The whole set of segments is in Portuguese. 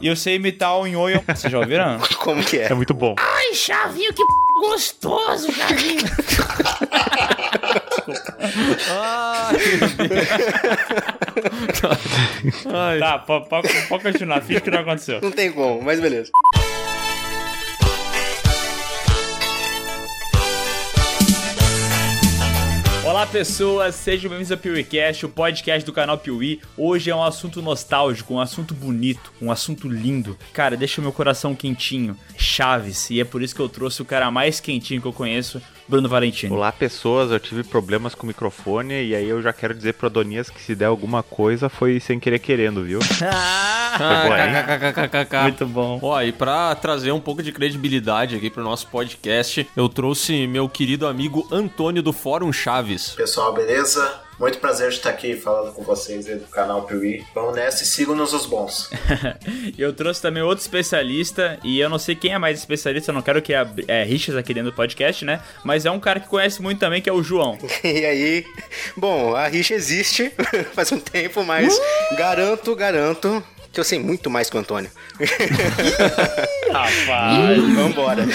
E eu sei imitar o Nhonho. Vocês já ouviram? Como que é? É muito bom. Ai, Chavinho, que p... gostoso, Chavinho. Ai, Ai. Tá, pode continuar. Finge que não aconteceu. Não tem como, mas beleza. Pessoas, sejam bem-vindos ao PeeWeeCast, o podcast do canal Piuí. Hoje é um assunto nostálgico, um assunto bonito, um assunto lindo. Cara, deixa meu coração quentinho. Chaves, e é por isso que eu trouxe o cara mais quentinho que eu conheço, Bruno Valentino. Olá, pessoas. Eu tive problemas com o microfone e aí eu já quero dizer pro Adonias que se der alguma coisa foi sem querer querendo, viu? Ah. Muito bom. Ó, e pra trazer um pouco de credibilidade aqui pro nosso podcast, eu trouxe meu querido amigo Antônio do Fórum Chaves. Pessoal, beleza? Muito prazer de estar aqui falando com vocês aí do canal Piuí. Vamos nessa e sigam-nos os bons. eu trouxe também outro especialista, e eu não sei quem é mais especialista, eu não quero que é, é rixas aqui dentro do podcast, né? Mas é um cara que conhece muito também, que é o João. E aí, bom, a rixa existe faz um tempo, mas garanto, garanto que eu sei muito mais que o Antônio. Rapaz. Vambora.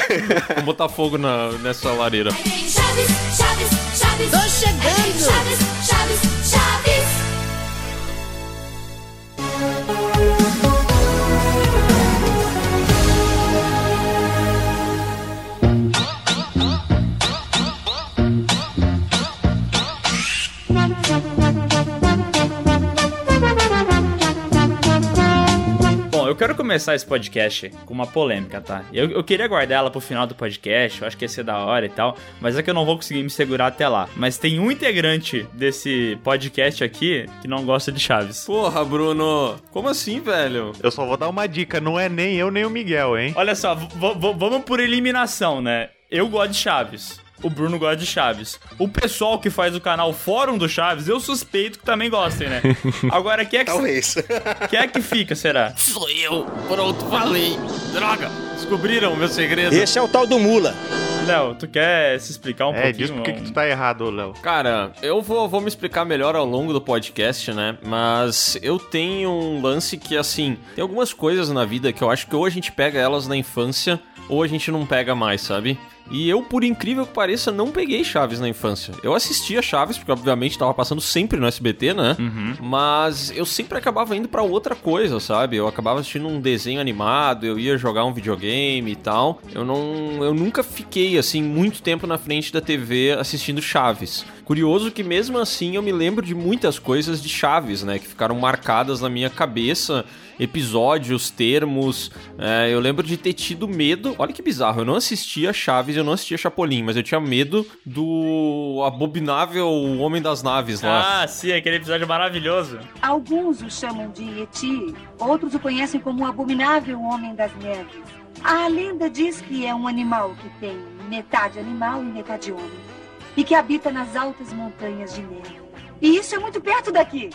Vamos botar fogo na, nessa lareira. Chaves, Chaves, Chaves. Tô chegando. Chaves, Chaves, quero começar esse podcast com uma polêmica, tá? Eu, eu queria guardar ela pro final do podcast, eu acho que ia ser da hora e tal, mas é que eu não vou conseguir me segurar até lá. Mas tem um integrante desse podcast aqui que não gosta de Chaves. Porra, Bruno. Como assim, velho? Eu só vou dar uma dica, não é nem eu nem o Miguel, hein? Olha só, vamos por eliminação, né? Eu gosto de Chaves. O Bruno gosta de Chaves. O pessoal que faz o canal Fórum do Chaves, eu suspeito que também gostem, né? Agora, quem é que, Talvez. quem é que fica, será? Sou eu. Pronto, falei. Droga. Descobriram o meu segredo. Esse é o tal do Mula. Léo, tu quer se explicar um É, pouquinho? diz por que que tu tá errado, Léo. Cara, eu vou, vou me explicar melhor ao longo do podcast, né? Mas eu tenho um lance que, assim, tem algumas coisas na vida que eu acho que ou a gente pega elas na infância ou a gente não pega mais, sabe? E eu, por incrível que pareça, não peguei Chaves na infância. Eu assistia Chaves, porque obviamente tava passando sempre no SBT, né? Mas eu sempre acabava indo pra outra coisa, sabe? Eu acabava assistindo um desenho animado, eu ia jogar um videogame e tal. Eu não. Eu nunca fiquei, assim, muito tempo na frente da TV assistindo Chaves. Curioso que mesmo assim eu me lembro de muitas coisas de Chaves, né? Que ficaram marcadas na minha cabeça. Episódios, termos. É, eu lembro de ter tido medo. Olha que bizarro, eu não assistia Chaves, eu não assistia Chapolin, mas eu tinha medo do abominável Homem das Naves lá. Ah, sim, aquele episódio maravilhoso. Alguns o chamam de Yeti, outros o conhecem como o abominável homem das neves. A lenda diz que é um animal que tem metade animal e metade homem, e que habita nas altas montanhas de neve. E isso é muito perto daqui.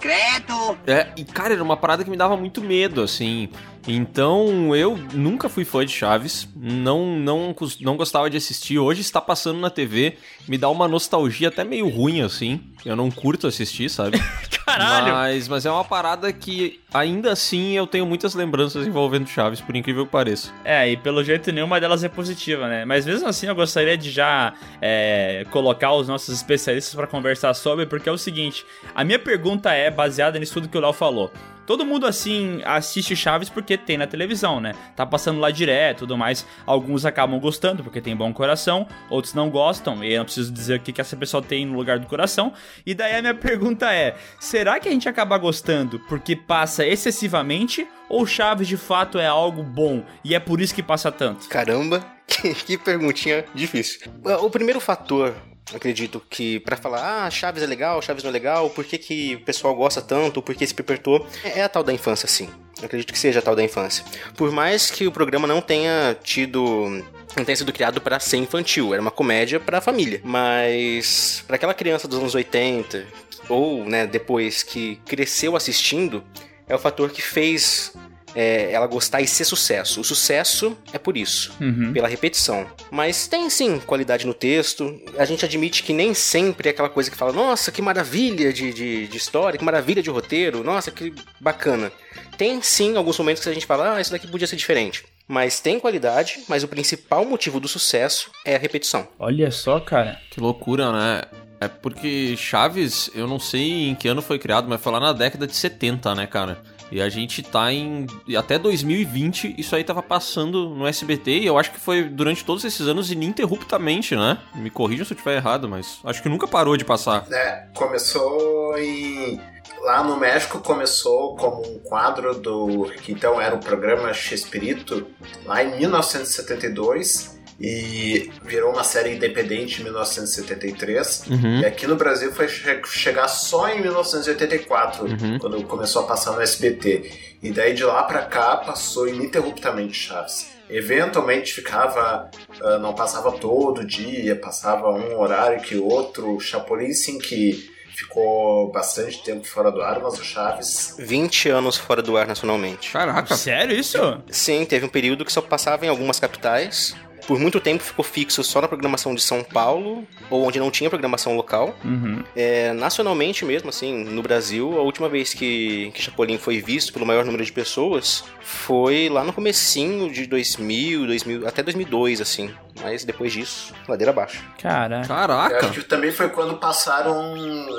Credo! É, e cara, era uma parada que me dava muito medo, assim. Então eu nunca fui fã de Chaves, não, não, não gostava de assistir. Hoje está passando na TV, me dá uma nostalgia até meio ruim, assim. Eu não curto assistir, sabe? Caralho! Mas, mas é uma parada que ainda assim eu tenho muitas lembranças envolvendo Chaves, por incrível que pareça. É, e pelo jeito nenhuma delas é positiva, né? Mas mesmo assim eu gostaria de já é, colocar os nossos especialistas pra conversar sobre, porque é o seguinte: a minha pergunta é baseada nisso tudo que o Léo falou. Todo mundo assim assiste Chaves porque tem na televisão, né? Tá passando lá direto tudo mais. Alguns acabam gostando porque tem bom coração, outros não gostam, e eu não preciso dizer o que, que essa pessoa tem no lugar do coração. E daí a minha pergunta é: será que a gente acaba gostando porque passa excessivamente? Ou Chaves de fato é algo bom e é por isso que passa tanto? Caramba, que, que perguntinha difícil. O primeiro fator, acredito que pra falar, ah, Chaves é legal, Chaves não é legal, por que, que o pessoal gosta tanto, por que se perpetuou, é a tal da infância, sim. Acredito que seja a tal da infância. Por mais que o programa não tenha tido não tenha sido criado para ser infantil, era uma comédia para a família. Mas para aquela criança dos anos 80 ou, né, depois que cresceu assistindo, é o fator que fez é, ela gostar e ser sucesso. O sucesso é por isso, Uhum. pela repetição. Mas tem sim qualidade no texto. A gente admite que nem sempre é aquela coisa que fala, nossa, que maravilha de, de, de história, que maravilha de roteiro, nossa, que bacana. Tem sim alguns momentos que a gente fala, ah, isso daqui podia ser diferente. Mas tem qualidade, mas o principal motivo do sucesso é a repetição. Olha só, cara. Que loucura, né? É porque Chaves, eu não sei em que ano foi criado, mas foi lá na década de 70, né, cara? E a gente tá em. Até 2020, isso aí tava passando no SBT, e eu acho que foi durante todos esses anos ininterruptamente, né? Me corrijam se eu estiver errado, mas acho que nunca parou de passar. É, começou em. Lá no México começou como um quadro do. que então era o programa Chespirito, lá em 1972. E virou uma série independente em 1973. Uhum. E aqui no Brasil foi che- chegar só em 1984, Uhum. quando começou a passar no SBT. E daí de lá pra cá passou ininterruptamente Chaves. Eventualmente ficava, ah, não passava todo dia, passava um horário que outro. Chapolin sim que ficou bastante tempo fora do ar, mas o Chaves 20 anos fora do ar nacionalmente. Caraca. Sério isso? Sim, teve um período que só passava em algumas capitais. Por muito tempo ficou fixo só na programação de São Paulo, ou onde não tinha programação local. Uhum. É, nacionalmente mesmo, assim, no Brasil, a última vez que, que Chapolin foi visto pelo maior número de pessoas foi lá no comecinho de 2000, 2000 até 2002, assim. Mas depois disso, ladeira abaixo. Caraca. Eu Caraca. acho que também foi quando passaram.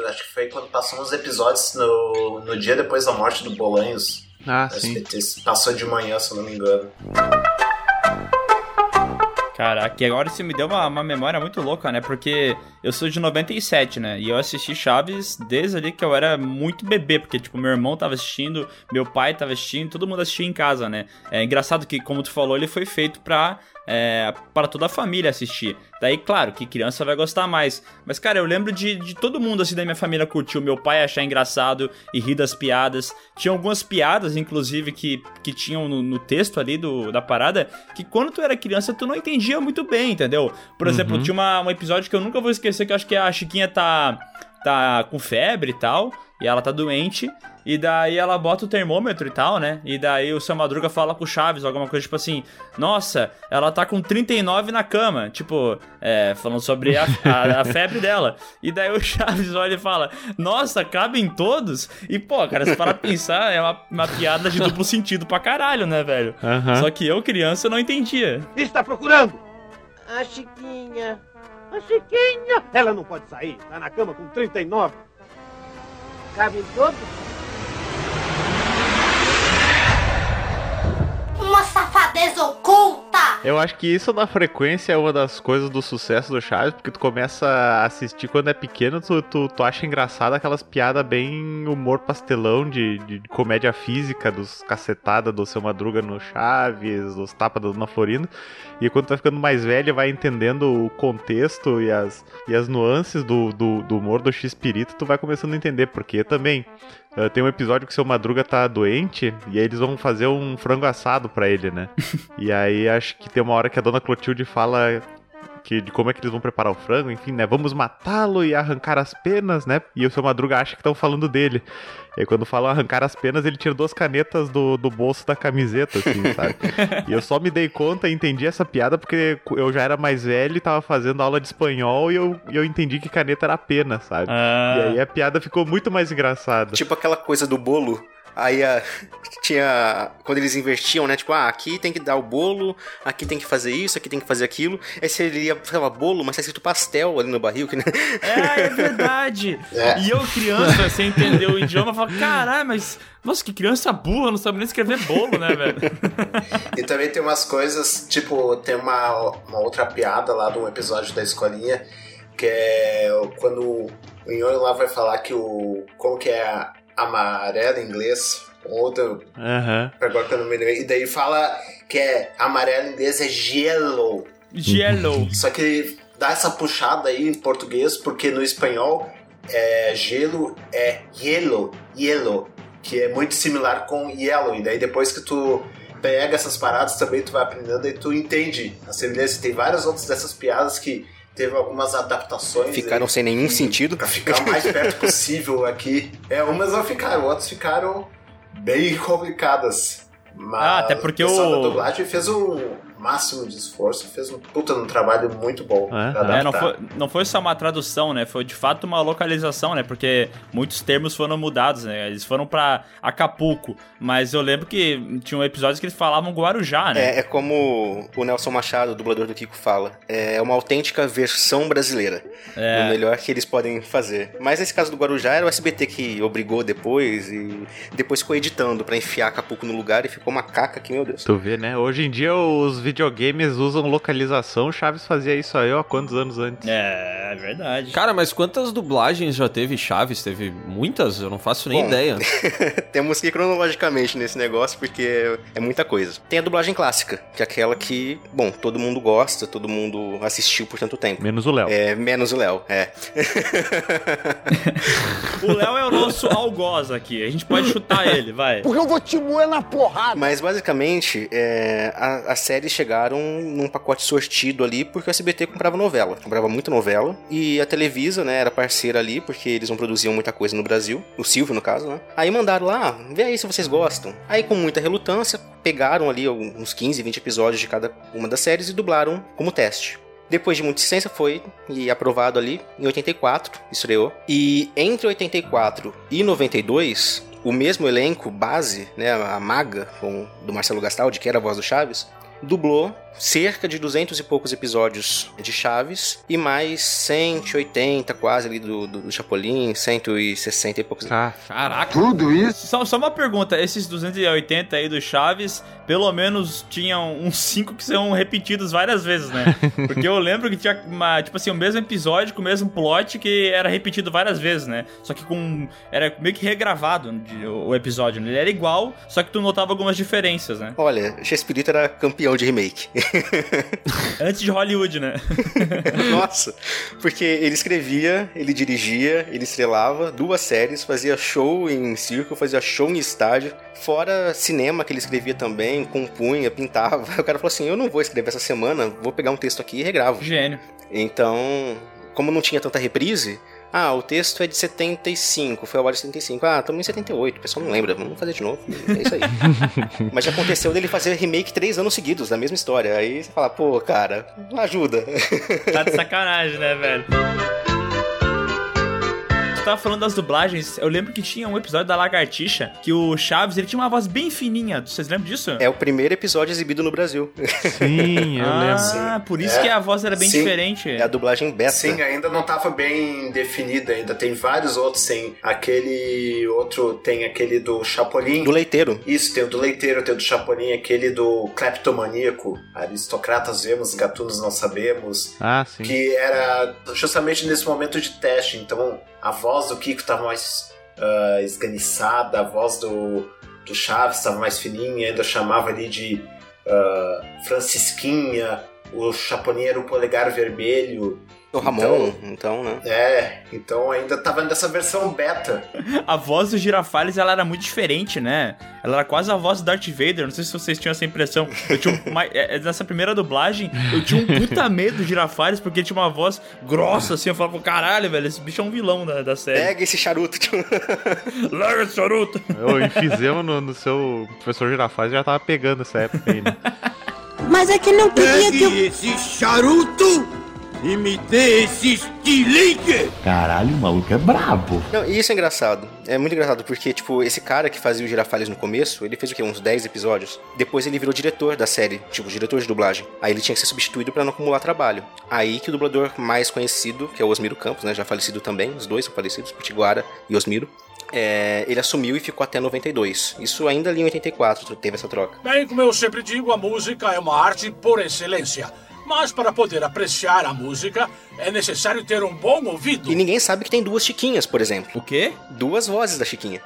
Acho que foi quando passaram os episódios no, no dia depois da morte do Bolanhos. Ah, sim. Passou de manhã, se eu não me engano. Caraca, e agora isso me deu uma, uma memória muito louca, né? Porque eu sou de 97, né? E eu assisti Chaves desde ali que eu era muito bebê, porque, tipo, meu irmão tava assistindo, meu pai tava assistindo, todo mundo assistia em casa, né? É engraçado que, como tu falou, ele foi feito pra, é, para toda a família assistir. Daí, claro, que criança vai gostar mais. Mas, cara, eu lembro de, de todo mundo, assim, da minha família curtir. O meu pai achar engraçado e rir das piadas. Tinha algumas piadas, inclusive, que, que tinham no, no texto ali do, da parada, que quando tu era criança, tu não entendia muito bem, entendeu? Por exemplo, tinha uma, um episódio que eu nunca vou esquecer, que eu acho que a Chiquinha tá, tá com febre e tal, e ela tá doente, e daí ela bota o termômetro e tal, né? E daí o seu Madruga fala com o Chaves, alguma coisa tipo assim: Nossa, ela tá com 39 na cama. Tipo, é, falando sobre a, a- a febre dela. E daí o Chaves olha e fala: Nossa, cabem todos? E pô, cara, se parar pra pensar, é uma, uma piada de duplo sentido pra caralho, né, velho? Aham. Só que eu, criança, não entendia. Quem está procurando? A Chiquinha. A Chiquinha! Ela não pode sair. Tá na cama com 39. Cabem todos? Safadeza oculta! Eu acho que isso da frequência é uma das coisas do sucesso do Chaves, porque tu começa a assistir quando é pequeno, tu, tu, tu acha engraçado aquelas piadas bem humor pastelão de, de comédia física, dos cacetadas do seu Madruga no Chaves, dos tapas da Dona Florinda. E quando tu vai ficando mais velho, vai entendendo o contexto e as, e as nuances do, do, do humor do X-Pirito, tu vai começando a entender, porque também Uh, tem um episódio que o seu Madruga tá doente e aí eles vão fazer um frango assado pra ele, né? e aí acho que tem uma hora que a dona Clotilde fala que, de como é que eles vão preparar o frango, enfim, né? Vamos matá-lo e arrancar as penas, né? E o seu Madruga acha que estão falando dele. E aí quando falam arrancar as penas, ele tira duas canetas do, do bolso da camiseta, assim, sabe? e eu só me dei conta e entendi essa piada porque eu já era mais velho e tava fazendo aula de espanhol e eu, e eu entendi que caneta era pena, sabe? Ah, E aí a piada ficou muito mais engraçada. Tipo aquela coisa do bolo. Aí a, tinha. Quando eles invertiam, né? Tipo, ah, aqui tem que dar o bolo, aqui tem que fazer isso, aqui tem que fazer aquilo. Aí você ia falar bolo, mas tá escrito pastel ali no barril. Que, né? É, é verdade. É. E eu, criança, sem entender o idioma, falo, caralho, mas. Nossa, que criança burra, não sabe nem escrever bolo, né, velho? E também tem umas coisas, tipo, tem uma, uma outra piada lá de um episódio da escolinha, que é quando o Nhonho lá vai falar que o. Como que é amarelo em inglês? Outro, Aham. agora que eu não me lembro. E daí fala que é amarelo em inglês é yellow. Yellow. Só que dá essa puxada aí em português, porque no espanhol é, gelo é yellow, yellow, que é muito similar com yellow. E daí depois que tu pega essas paradas também tu vai aprendendo e tu entende a semelhança. Tem várias outras dessas piadas que teve algumas adaptações. Ficaram aí, sem nenhum e- sentido. Pra ficar o mais perto possível aqui. É, umas não ficaram, outras ficaram bem complicadas. Mas Ah, até porque o pessoal o- da dublagem fez o máximo de esforço, fez um puta um trabalho muito bom É. pra É, não, foi, não foi só uma tradução, né? Foi de fato uma localização, né? Porque muitos termos foram mudados, né? Eles foram pra Acapulco. Mas eu lembro que tinha um episódio que eles falavam Guarujá, né? É, é como o Nelson Machado, o dublador do Kiko, fala. É uma autêntica versão brasileira. É. O melhor que eles podem fazer. Mas nesse caso do Guarujá era o SBT que obrigou depois e depois ficou editando pra enfiar Acapulco no lugar e ficou uma caca que, meu Deus. Tu vê, né? Hoje em dia os videogames usam localização. O Chaves fazia isso aí, ó, quantos anos antes? É, é verdade. Cara, mas quantas dublagens já teve Chaves? Teve muitas? Eu não faço nem Bom. ideia. Temos que ir cronologicamente nesse negócio porque é muita coisa. Tem a dublagem clássica, que é aquela que, bom, todo mundo gosta, todo mundo assistiu por tanto tempo. Menos o Léo. É, menos o Léo, é. O Léo é o nosso algoz aqui. A gente pode chutar ele, vai. Porque eu vou te moer na porrada. Mas basicamente, é, a- as séries chegaram num pacote sortido ali porque o SBT comprava novela. Comprava muita novela. E a Televisa, né, era parceira ali porque eles não produziam muita coisa no Brasil. O Silvio, no caso, né? Aí mandaram lá, "Ah, vê aí se vocês gostam. Aí, com muita relutância, pegaram ali uns 15, 20 episódios de cada uma das séries e dublaram como teste. Depois de muita licença foi e aprovado ali em 84, estreou. E entre 84 e 92, o mesmo elenco base, né, a maga com- do Marcelo Gastaldi, que era a voz do Chaves, dublou cerca de 200 e poucos episódios de Chaves e mais 180 quase ali do, do, do Chapolin, 160 e poucos. Ah, Caraca. Tudo isso? Só, só uma pergunta, esses 280 aí do Chaves, pelo menos tinham uns 5 que são repetidos várias vezes, né? Porque eu lembro que tinha, uma, tipo assim, o mesmo episódio com o mesmo plot que era repetido várias vezes, né? Só que com... era meio que regravado de- o episódio, né? Ele era igual, só que tu notava algumas diferenças, né? Olha, Chespirito era campeão de remake. Antes de Hollywood, né? Nossa, porque ele escrevia, ele dirigia, ele estrelava duas séries, fazia show em circo, fazia show em estádio, fora cinema que ele escrevia também, compunha, pintava. O cara falou assim: Eu não vou escrever essa semana, vou pegar um texto aqui e regravo. Gênio. Então, como não tinha tanta reprise, ah, o texto é de 75, foi a hora de 75. Ah, estamos em 78, o pessoal não lembra, vamos fazer de novo. É isso aí. Mas já aconteceu dele fazer remake três anos seguidos da mesma história. Aí você fala, pô, cara, ajuda. Tá de sacanagem, né, velho? Tu tava falando das dublagens, eu lembro que tinha um episódio da Lagartixa que o Chaves, ele tinha uma voz bem fininha. Vocês lembram disso? É o primeiro episódio exibido no Brasil. sim, eu lembro. ah, por isso É. que a voz era bem Sim. diferente. É a dublagem beta. Sim, ainda não tava bem definida ainda. Tem vários outros, tem aquele outro, tem aquele do Chapolin. Do leiteiro. Isso, tem o do leiteiro, tem o do Chapolin, aquele do cleptomaníaco, aristocratas vemos, gatunos não sabemos, Ah, sim. que era justamente nesse momento de teste, então a voz do Kiko tava mais ah, esganiçada, a voz do, do Chaves tava mais fininha, ainda chamava ali de ah, Francisquinha, o Chapolin era o polegar vermelho, O Ramon, então, né? é, então ainda tava nessa versão beta. A voz do Girafales, ela era muito diferente, né? Ela era quase a voz do Darth Vader. Não sei se vocês tinham essa impressão. Eu tinha um, ma- é, é, nessa primeira dublagem, eu tinha um puta medo do Girafales, porque ele tinha uma voz grossa, assim. Eu falava, caralho, velho, esse bicho é um vilão da, da série. Pega esse charuto. Larga esse charuto! O enfisema no, no seu professor Girafales já tava pegando essa época aí, né? Mas é que não queria que eu... esse charuto e me dê esse estilingue. Caralho, o maluco é brabo. Não, e isso é engraçado. É muito engraçado, porque, tipo, esse cara que fazia o Girafales no começo, ele fez o quê? Uns 10 episódios. Depois ele virou diretor da série, tipo, diretor de dublagem. Aí ele tinha que ser substituído pra não acumular trabalho. Aí que o dublador mais conhecido, que é o Osmiro Campos, né? Já falecido também, os dois são falecidos, Potiguara e Osmiro. É, ele assumiu e ficou até 92. Isso ainda ali em 84 teve essa troca. Bem, como eu sempre digo, a música é uma arte por excelência. Mas para poder apreciar a música, é necessário ter um bom ouvido. E ninguém sabe que tem duas Chiquinhas, por exemplo. O quê? Duas vozes da Chiquinha.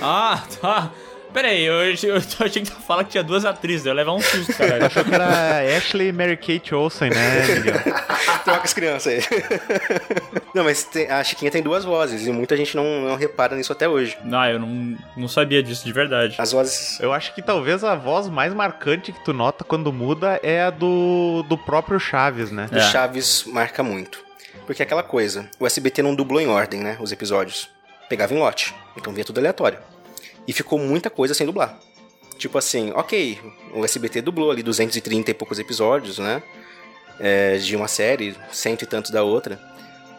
Ah, tá. Pera aí, eu, eu achei que tu ia falar que tinha duas atrizes, eu ia levar um susto, cara. Achou que era Ashley e Mary Kate Olsen, né, Miguel? Troca as crianças aí. não, mas tem- a Chiquinha tem duas vozes e muita gente não, não repara nisso até hoje. Não, eu não, não sabia disso de verdade. As vozes. Eu acho que talvez a voz mais marcante que tu nota quando muda é a do, do próprio Chaves, né? do É. Chaves marca muito. Porque é aquela coisa, o SBT não dublou em ordem, né? Os episódios. Pegava em lote. Então via tudo aleatório. E ficou muita coisa sem dublar. Tipo assim, ok, o SBT dublou ali 230 e poucos episódios, né? É, de uma série, cento e tantos da outra.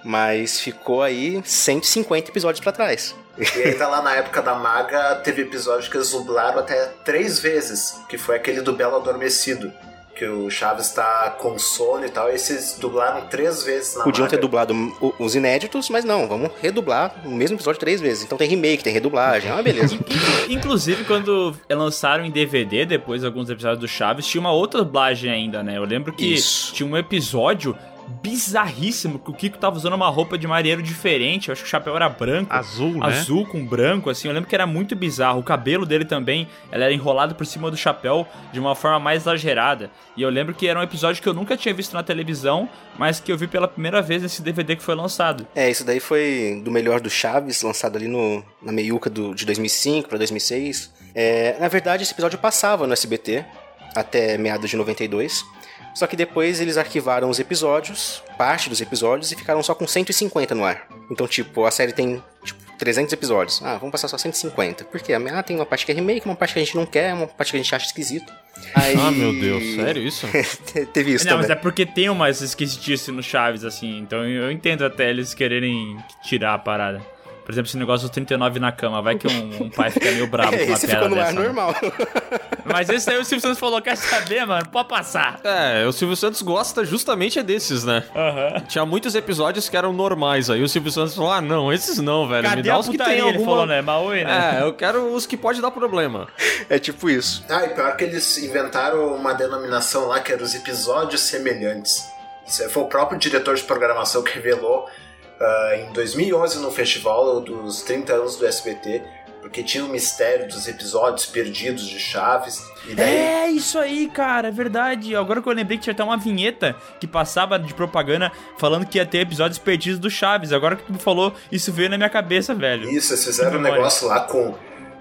Mas ficou aí 150 episódios pra trás. E ainda lá na época da Maga, teve episódio que eles dublaram até três vezes, que foi aquele do Belo Adormecido. Que o Chaves tá com sono e tal, e esses dublaram três vezes na Podiam ter Maga. dublado os inéditos, mas não, vamos redublar o mesmo episódio três vezes. Então tem remake, tem redublagem, é uma beleza. Inclusive, quando lançaram em DVD, depois alguns episódios do Chaves, tinha uma outra dublagem ainda, né? Eu lembro que Isso. tinha um episódio bizarríssimo que o Kiko tava usando uma roupa de marinheiro diferente. Eu acho que o chapéu era branco. Azul, né? Azul com branco, assim. Eu lembro que era muito bizarro. O cabelo dele também, ela era enrolado por cima do chapéu de uma forma mais exagerada. E eu lembro que era um episódio que eu nunca tinha visto na televisão, mas que eu vi pela primeira vez nesse DVD que foi lançado. É, isso daí foi do melhor do Chaves, lançado ali no, na meiuca do, de 2005 pra 2006. É, na verdade, esse episódio passava no SBT até meados de 92. Só que depois eles arquivaram os episódios, parte dos episódios, e ficaram só com 150 no ar. Então, tipo, a série tem tipo, 300 episódios. Ah, vamos passar só 150. Por quê? Ah, tem uma parte que é remake, uma parte que a gente não quer, uma parte que a gente acha esquisito. Aí... Ah, meu Deus, sério isso? Teve isso não, mas também. é porque tem umas esquisitice no Chaves, assim. Então eu entendo até eles quererem tirar a parada. Por exemplo, esse negócio dos 39 na cama. Vai que um, um pai fica meio bravo com uma Esse piada ficou no ar dessa. né? normal. Mas esse aí o Silvio Santos falou, quer saber, mano? Pode passar. É, o Silvio Santos gosta justamente é desses, né? Aham. Tinha muitos episódios que eram normais, aí o Silvio Santos falou, ah, não, esses não, velho, me Cadê dá a os que tem Ele alguma... falou, né? Maui, né? É, eu quero os que pode dar problema. É tipo isso. Ah, e pior que eles inventaram uma denominação lá que era os episódios semelhantes. Isso Foi o próprio diretor de programação que revelou ah, em 2011 no festival dos 30 anos do SBT, porque tinha o mistério dos episódios perdidos de Chaves. E daí É isso aí, cara, é verdade. Agora que eu lembrei que tinha até uma vinheta que passava de propaganda falando que ia ter episódios perdidos do Chaves. Agora que tu me falou, isso veio na minha cabeça, velho. Isso, eles fizeram um negócio lá com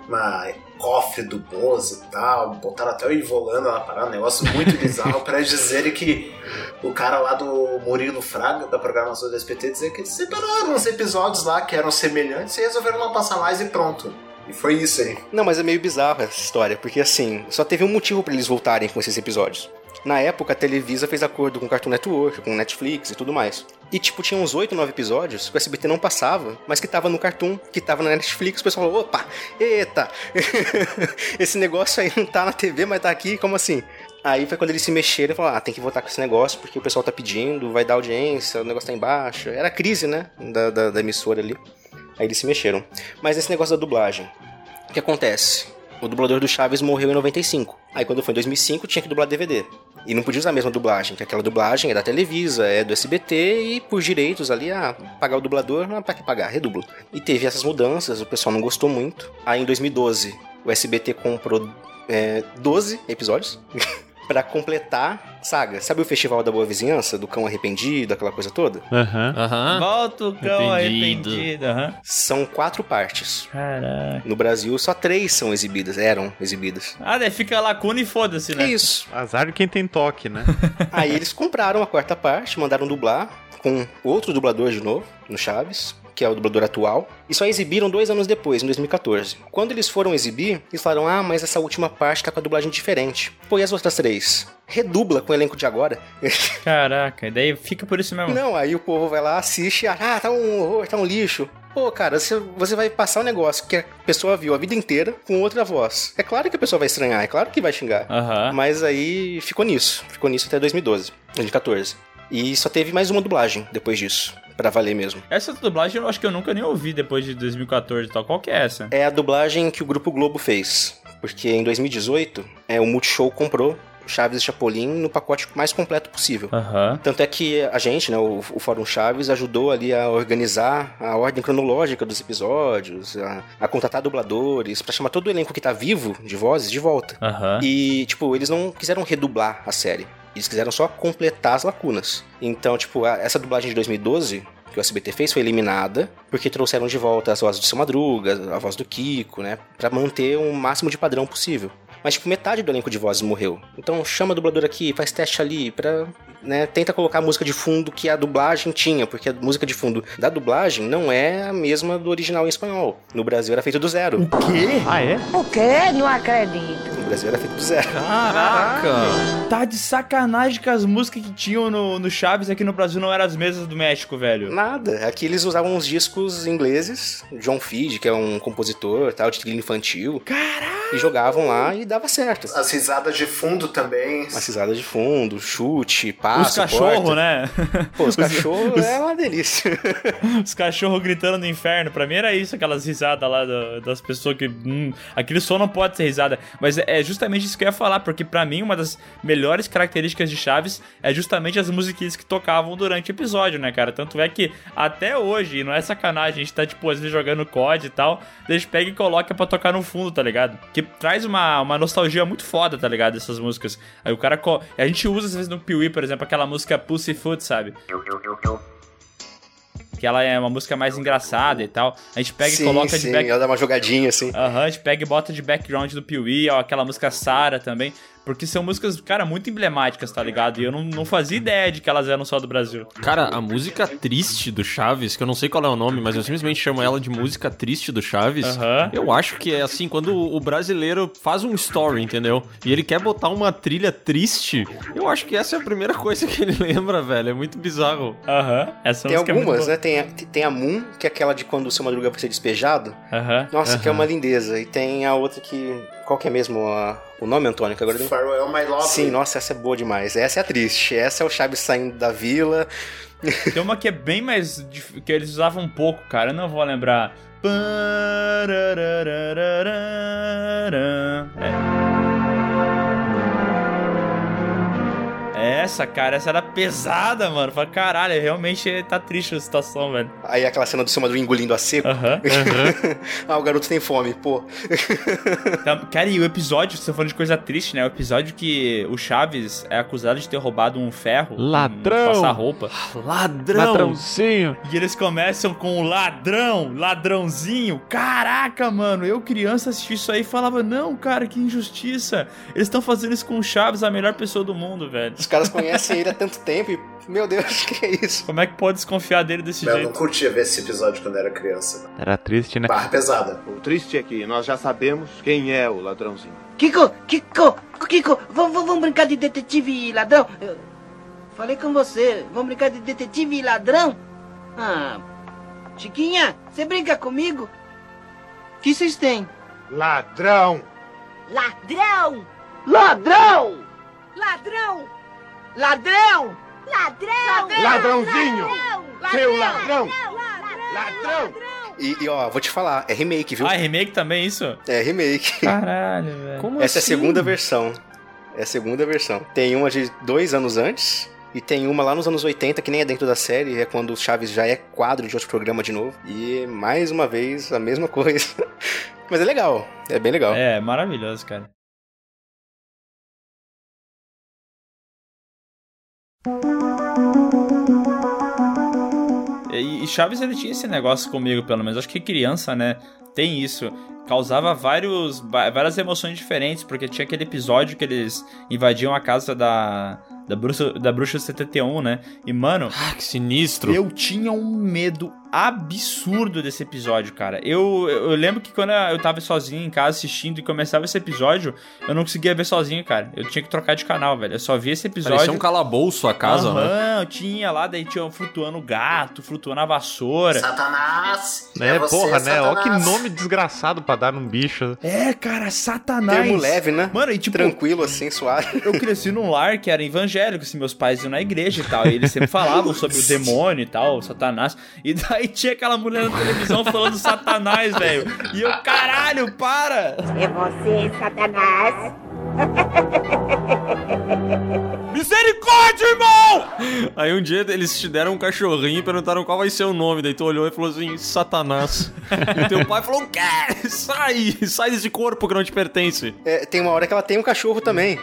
uma cofre do Bozo e tal, botaram até o Ivolanda na parada, um negócio muito bizarro eles dizerem que o cara lá do Murilo Fraga, da programação do SPT, dizer que eles separaram uns episódios lá que eram semelhantes e resolveram não passar mais e pronto. E foi isso aí. Não, mas é meio bizarro essa história, porque assim, só teve um motivo pra eles voltarem com esses episódios. Na época, a Televisa fez acordo com o Cartoon Network, com Netflix e tudo mais. E, tipo, tinha uns 8, 9 episódios que o SBT não passava, mas que tava no Cartoon, que tava na Netflix. O pessoal falou, opa, eita, esse negócio aí não tá na TV, mas tá aqui, como assim? Aí foi quando eles se mexeram e falaram, ah, tem que voltar com esse negócio, porque o pessoal tá pedindo, vai dar audiência, o negócio tá embaixo. Era a crise, né, da, da, da emissora ali. Aí eles se mexeram. Mas esse negócio da dublagem, o que acontece? O dublador do Chaves morreu em 95. Aí quando foi em 2005 tinha que dublar DVD. E não podia usar a mesma dublagem, que aquela dublagem é da Televisa, é do SBT e por direitos ali, ah, pagar o dublador, não pra que pagar, redublo. E teve essas mudanças, o pessoal não gostou muito. Aí em 2012 o SBT comprou é, 12 episódios pra completar saga. Sabe o Festival da Boa Vizinhança, do cão arrependido, aquela coisa toda? Aham. Aham. Volta o cão Arrependido. arrependido. aham. São quatro partes. Caraca. No Brasil só três são exibidas, eram exibidas. Ah, daí fica a lacuna e foda-se, né? É isso. Azar de quem tem toque, né? Aí eles compraram a quarta parte, mandaram dublar com outro dublador de novo, no Chaves, que é o dublador atual, e só exibiram dois anos depois, em 2014. Quando eles foram exibir, eles falaram: Ah, mas essa última parte tá com a dublagem diferente. Pô, e as outras três? Redubla com o elenco de agora. Caraca, e daí fica por isso mesmo. Não, aí o povo vai lá, assiste, ah, tá um horror, tá um lixo. Pô, cara, você, vai passar um negócio que a pessoa viu a vida inteira com outra voz. É claro que a pessoa vai estranhar, é claro que vai xingar. Aham. Mas aí ficou nisso. Ficou nisso até 2012, 2014. E só teve mais uma dublagem depois disso, pra valer mesmo. Essa dublagem eu acho que eu nunca nem ouvi depois de 2014 e tal. Qual que é essa? É a dublagem que o Grupo Globo fez. Porque em 2018, é, o Multishow comprou Chaves e Chapolin no pacote mais completo possível. Aham. Tanto é que a gente, né, o, o Fórum Chaves, ajudou ali a organizar a ordem cronológica dos episódios, a, a contratar dubladores, pra chamar todo o elenco que tá vivo de vozes de volta. Aham. E, tipo, eles não quiseram redublar a série. Eles quiseram só completar as lacunas. Então, tipo, essa dublagem de 2012 que o SBT fez foi eliminada, porque trouxeram de volta as vozes do Seu Madruga, a voz do Kiko, né? Pra manter o máximo de padrão possível. Mas, tipo, metade do elenco de vozes morreu. Então, chama a dubladora aqui, faz teste ali, pra. Né, tenta colocar a música de fundo que a dublagem tinha, porque a música de fundo da dublagem não é a mesma do original em espanhol. No Brasil era feito do zero. Ah, é? O quê? Não acredito. No Brasil era feito do zero. Caraca! Tá de sacanagem que as músicas que tinham no, no Chaves aqui no Brasil não eram as mesmas do México, velho. Nada. Aqui eles usavam uns discos ingleses, John Feed, que é um compositor, tal, de trilha infantil. Caralho! E jogavam lá e dava certo. As risadas de fundo também. As risadas de fundo, chute, passo, Os cachorros, né? Pô, os cachorros os- é uma delícia. Os cachorros gritando no inferno. Pra mim era isso, aquelas risadas lá do- das pessoas que. Hum, aquele som não pode ser risada. Mas é é justamente isso que eu ia falar, porque pra mim uma das melhores características de Chaves é justamente as musiquinhas que tocavam durante o episódio, né, cara? Tanto é que até hoje, e não é sacanagem, a gente tá, tipo, às vezes jogando COD e tal, a gente pega e coloca pra tocar no fundo, tá ligado? Que traz uma, uma nostalgia muito foda, tá ligado? Essas músicas. Aí o cara. A gente usa às vezes no Piuí, por exemplo, aquela música Pussyfoot, sabe? que ela é uma música mais engraçada e tal. A gente pega sim, e coloca sim, de back... ela dá uma jogadinha assim. Aham, a gente pega e bota de background do Piuí, aquela música Sara também. Porque são músicas, cara, muito emblemáticas, tá ligado? E eu não, não fazia ideia de que elas eram só do Brasil. Cara, a música triste do Chaves, que eu não sei qual é o nome, mas eu simplesmente chamo ela de música triste do Chaves. Aham. Eu acho que é assim, quando o brasileiro faz um story, entendeu? E ele quer botar uma trilha triste, eu acho que essa é a primeira coisa que ele lembra, velho. É muito bizarro. Aham, essa Tem música é muito algumas, boa. né? Tem a, tem a Moon, que é aquela de quando o seu Madruga vai ser despejado. Aham. Nossa, que é uma lindeza. E tem a outra que. Qual que é mesmo a- o nome, Antônio? Que agora eu- Farewell My Love. Sim, nossa, essa é boa demais. Essa é a triste. Essa é o Chaves saindo da vila. Tem uma que é bem mais. dif- que eles usavam um pouco, cara. Eu não vou lembrar. É. Essa, cara, essa era pesada, mano. Fala, caralho, realmente tá triste a situação, velho. Aí aquela cena do seu Madruga engolindo a seco. Aham. ah, o garoto tem fome, pô. Tá, Cara, e o episódio, você falando de coisa triste, né? O episódio que o Chaves é acusado de ter roubado um ferro. Ladrão! Um passar-roupa. Ladrão! Ladrãozinho. E eles começam com o ladrão, ladrãozinho. Caraca, mano, eu criança assisti isso aí e falava: Não, cara, que injustiça. Eles estão fazendo isso com o Chaves, a melhor pessoa do mundo, velho. Os caras conhecem ele há tanto tempo e, meu Deus, que é isso? Como é que pode desconfiar dele desse Eu não jeito? curtia ver esse episódio quando era criança. Era triste, né? Barra pesada. O triste é que nós já sabemos quem é o ladrãozinho. Kiko, Kiko, Kiko, vamos, vamos brincar de detetive e ladrão? Eu falei com você, vamos brincar de detetive e ladrão? Ah, Chiquinha, você brinca comigo? O que vocês têm? Ladrão! Ladrão! Ladrão! Ladrão! Ladrão! Ladrão! Ladrãozinho! Seu Ladrão! ladrão! E, e, ó, vou te falar, é remake, viu? Ah, é remake também isso? É remake. Caralho, velho. Como Essa é a assim? segunda versão. É a segunda versão. Tem uma de dois anos antes. E tem uma lá nos anos 80, que nem é dentro da série, é quando o Chaves já é quadro de outro programa de novo. E mais uma vez a mesma coisa. Mas é legal, é bem legal. É, maravilhoso, cara. E, Chaves ele tinha esse negócio comigo, pelo menos. Acho que criança, né? Tem isso. Causava vários, várias emoções diferentes, porque tinha aquele episódio que eles invadiam a casa da, da, bruxa, da bruxa 71, né? E, mano, Ah, que sinistro. eu tinha um medo absurdo desse episódio, cara. Eu, eu lembro que quando eu tava sozinho em casa assistindo e começava esse episódio, eu não conseguia ver sozinho, cara. Eu tinha que trocar de canal, velho. Eu só via esse episódio. Parecia um calabouço a casa, né? Aham, tinha lá, daí tinha flutuando o gato, flutuando a vassoura. Satanás! É, você, porra, né? Ó que Satanás. nome desgraçado pra dar num bicho. É, cara, satanás. Termo leve, né? Mano, e tipo, Tranquilo, assim, suave. eu cresci num lar que era evangélico, assim, meus pais iam na igreja e tal, e eles sempre falavam sobre o demônio e tal, o satanás, e daí tinha aquela mulher na televisão falando satanás, velho, e eu, caralho, para! É você, Satanás! Misericórdia, irmão! Aí um dia eles te deram um cachorrinho e perguntaram qual vai ser o nome. Daí tu olhou e falou assim, Satanás. e teu pai falou, quê? Sai! Sai desse corpo que não te pertence. É, tem uma hora que ela tem um cachorro também.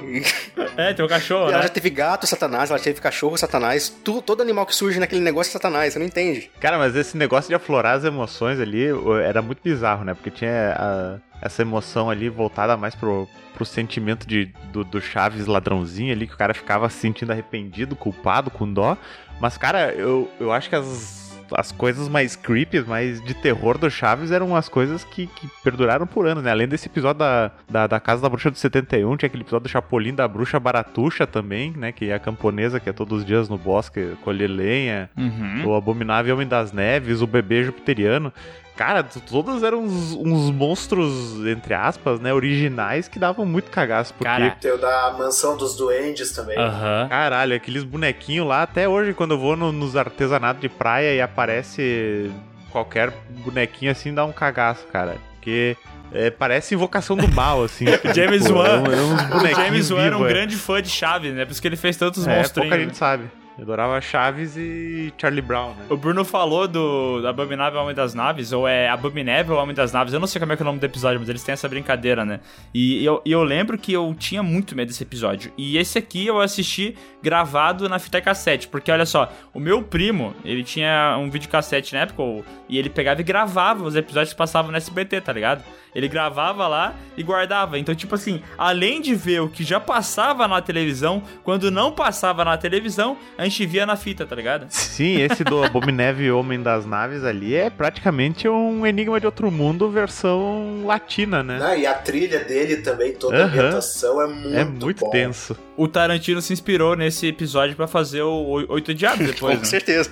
É, tem um cachorro, ela né? já teve gato, satanás, ela teve cachorro, satanás. Tu- todo animal que surge naquele negócio é satanás, você não entende. Cara, mas esse negócio de aflorar as emoções ali era muito bizarro, né? Porque tinha a- essa emoção ali voltada mais pro, pro sentimento de, do, do Chaves ladrãozinho ali, que o cara ficava se sentindo arrependido, culpado, com dó. Mas, cara, eu, eu acho que as, as coisas mais creepy, mais de terror do Chaves eram as coisas que, que perduraram por anos, né? Além desse episódio da, da, da Casa da Bruxa do 71, tinha aquele episódio do Chapolin da Bruxa Baratuxa também, né? Que é a camponesa que é todos os dias no bosque colher lenha. Uhum. O Abominável Homem das Neves, o Bebê Jupiteriano. Cara, t- todos eram uns, uns monstros, entre aspas, né? Originais que davam muito cagaço. Porque, Cara. Tem o da Mansão dos Duendes também. Aham. caralho, aqueles bonequinhos lá, até hoje, quando eu vou no- nos artesanatos de praia e aparece qualquer bonequinho assim, dá um cagaço, cara. Porque é, parece invocação do mal, assim. James Tipo, Wan. é um- é James Wan era um é. grande fã de Chaves, né? Por isso que ele fez tantos É, monstrinhos. pouca gente sabe. Eu adorava Chaves e Charlie Brown, né? O Bruno falou do Abominável Homem das Naves, ou é Abominável Homem das Naves, eu não sei como é que é o nome do episódio, mas eles têm essa brincadeira, né? E eu, eu lembro que eu tinha muito medo desse episódio. E esse aqui eu assisti gravado na fita cassete, porque olha só, o meu primo, ele tinha um videocassete na época, e ele pegava e gravava os episódios que passavam no SBT, tá ligado? Ele gravava lá e guardava. Então, tipo assim, além de ver o que já passava na televisão, quando não passava na televisão, a gente via na fita, tá ligado? Sim, esse do Abominável Homem das Naves ali é praticamente um Enigma de Outro Mundo versão latina, né? Né? E a trilha dele também, toda a Aham. ambientação é muito é muito bom. tenso. O Tarantino se inspirou nesse episódio pra fazer o Oi- Oito Diabos depois, Com né? certeza.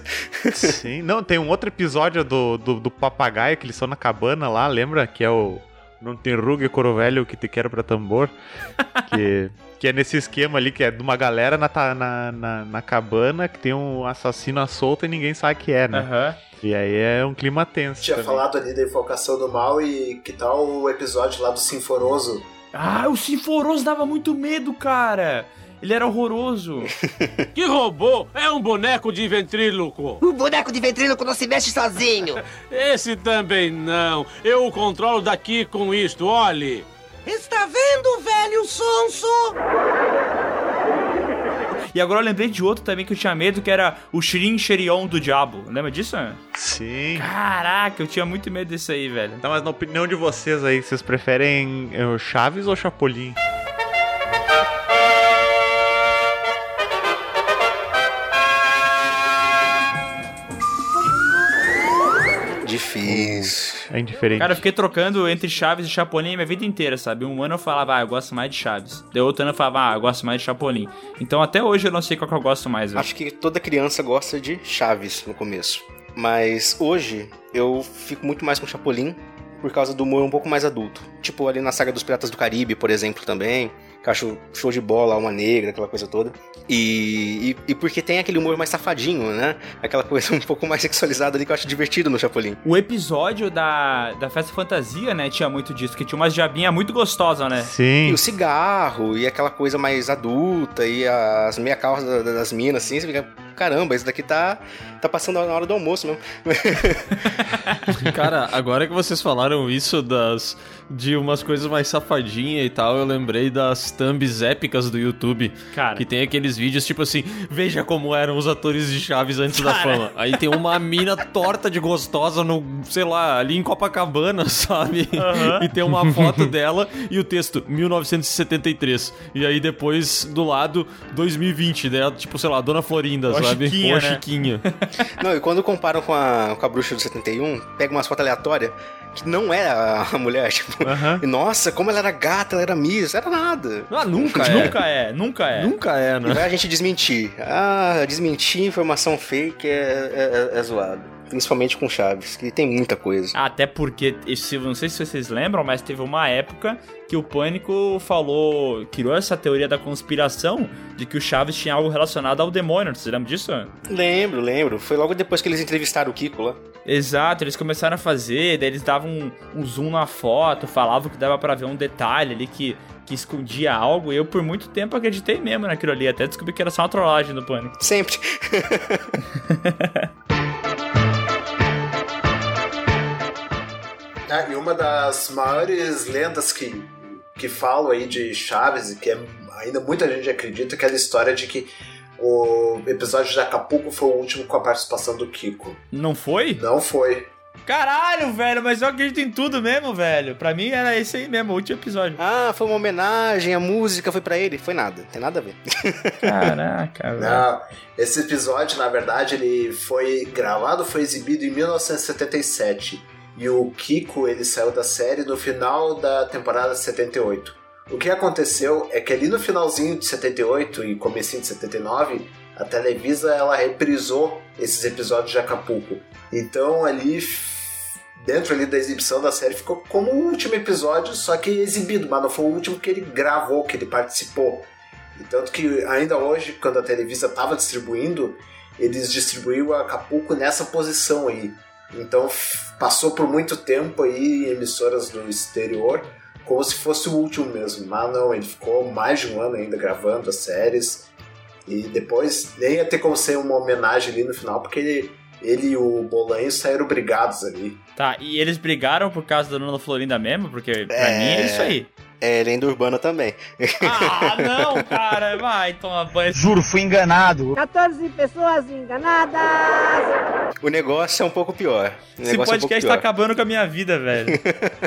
Sim, não, tem um outro episódio do, do, do papagaio que eles estão na cabana lá, lembra? Que é o Não tem ruga, coro velho, que te quero pra tambor. que, que é nesse esquema ali, que é de uma galera na, na, na, na cabana, que tem um assassino à solta e ninguém sabe que é, né? Aham. E aí é um clima tenso. Tinha também. falado ali da invocação do mal e que tal o episódio lá do Sinforoso? Ah, o Sinforoso dava muito medo, cara. Ele era horroroso. Que robô? É um boneco de ventríloco. O boneco de ventríloco não se mexe sozinho. Esse também não. Eu o controlo daqui com isto, olhe. Está vendo, velho sonso? E agora eu lembrei de outro também que eu tinha medo, que era o Shirin Sherion do Diabo. Lembra disso? Sim. Caraca, eu tinha muito medo desse aí, velho. Tá, mas na opinião de vocês aí, vocês preferem o Chaves ou Chapolin? Difícil. É indiferente. Cara, eu fiquei trocando entre Chaves e Chapolin a minha vida inteira, sabe? Um ano eu falava, ah, eu gosto mais de Chaves. Daí outro ano eu falava, ah, eu gosto mais de Chapolin. Então até hoje eu não sei qual que eu gosto mais, velho. Acho que toda criança gosta de Chaves no começo. Mas hoje eu fico muito mais com Chapolin por causa do humor um pouco mais adulto. Tipo ali na saga dos Piratas do Caribe, por exemplo, também. Que eu acho show de bola, alma negra, aquela coisa toda. E, e, e porque tem aquele humor mais safadinho, né? Aquela coisa um pouco mais sexualizada ali que eu acho divertido no Chapolin. O episódio da, da Festa Fantasia, né, tinha muito disso, que tinha umas diabinhas muito gostosas, né? E Sim. o cigarro, e aquela coisa mais adulta, e as meia calça da- da- das minas, assim, você fica, caramba, isso daqui tá, tá passando na hora do almoço mesmo. Cara, agora que vocês falaram isso das de umas coisas mais safadinha e tal, eu lembrei das thumbs épicas do YouTube. Cara. Que tem aqueles vídeos tipo assim, veja como eram os atores de Chaves antes da Cara. fama. Aí tem uma mina torta de gostosa no, sei lá, ali em Copacabana, sabe? E tem uma foto dela e o texto 1973. E aí depois do lado 2020, né? Tipo, sei lá, Dona Florinda, a sabe? Chiquinha, a né? Chiquinha. Não, e quando comparam com a, com a bruxa do 71, pega umas fotos aleatórias que não é a, mulher, tipo, Aham. e nossa, como ela era gata, ela era miss, era nada. Ah, nunca é. Nunca é, nunca é. Nunca é, E né? vai a gente desmentir. Ah, desmentir informação fake é, é, é zoado. Principalmente com Chaves, que tem muita coisa. Até porque, esse, não sei se vocês lembram, mas teve uma época que o Pânico falou, criou essa teoria da conspiração de que o Chaves tinha algo relacionado ao demônio. Vocês lembram disso? Lembro, lembro. Foi logo depois que eles entrevistaram o Kiko lá. Exato, eles começaram a fazer, daí eles davam um, um zoom na foto, falavam que dava pra ver um detalhe ali que, que escondia algo. E eu por muito tempo acreditei mesmo naquilo ali, até descobri que era só uma trollagem do Pânico. Sempre. Ah, e uma das maiores lendas que, que falam aí de Chaves, e que é- ainda muita gente acredita, é aquela história de que o episódio de Acapulco foi o último com a participação do Kiko. Não foi? Não foi. Caralho, velho, mas eu acredito em tudo mesmo, velho. Pra mim era esse aí mesmo, o último episódio. Ah, foi uma homenagem, a música foi pra ele. Foi nada, tem nada a ver. Caraca, velho. Não, esse episódio, na verdade, ele foi gravado, foi exibido em 1977. E o Kiko, ele saiu da série no final da temporada 78. O que aconteceu é que ali no finalzinho de 78 e comecinho de 79, a Televisa ela reprisou esses episódios de Acapulco. Então ali dentro ali da exibição da série ficou como o último episódio, só que exibido, mas não foi o último que ele gravou, que ele participou. E tanto que ainda hoje, quando a Televisa estava distribuindo, eles distribuíram Acapulco nessa posição aí. Então passou por muito tempo aí em emissoras do exterior, como se fosse o último mesmo. Mas não, ele ficou mais de um ano ainda gravando as séries. E depois nem ia ter como ser uma homenagem ali no final, porque ele, ele e o Bolanho saíram brigados ali. Tá, e eles brigaram por causa da Dona Florinda mesmo? Porque pra É. mim é isso aí. É, lenda urbana também. Ah, não, cara, vai tomar banho. Juro, fui enganado. 14 pessoas enganadas. O negócio é um pouco pior. O Esse negócio é um pouco podcast tá acabando com a minha vida, velho.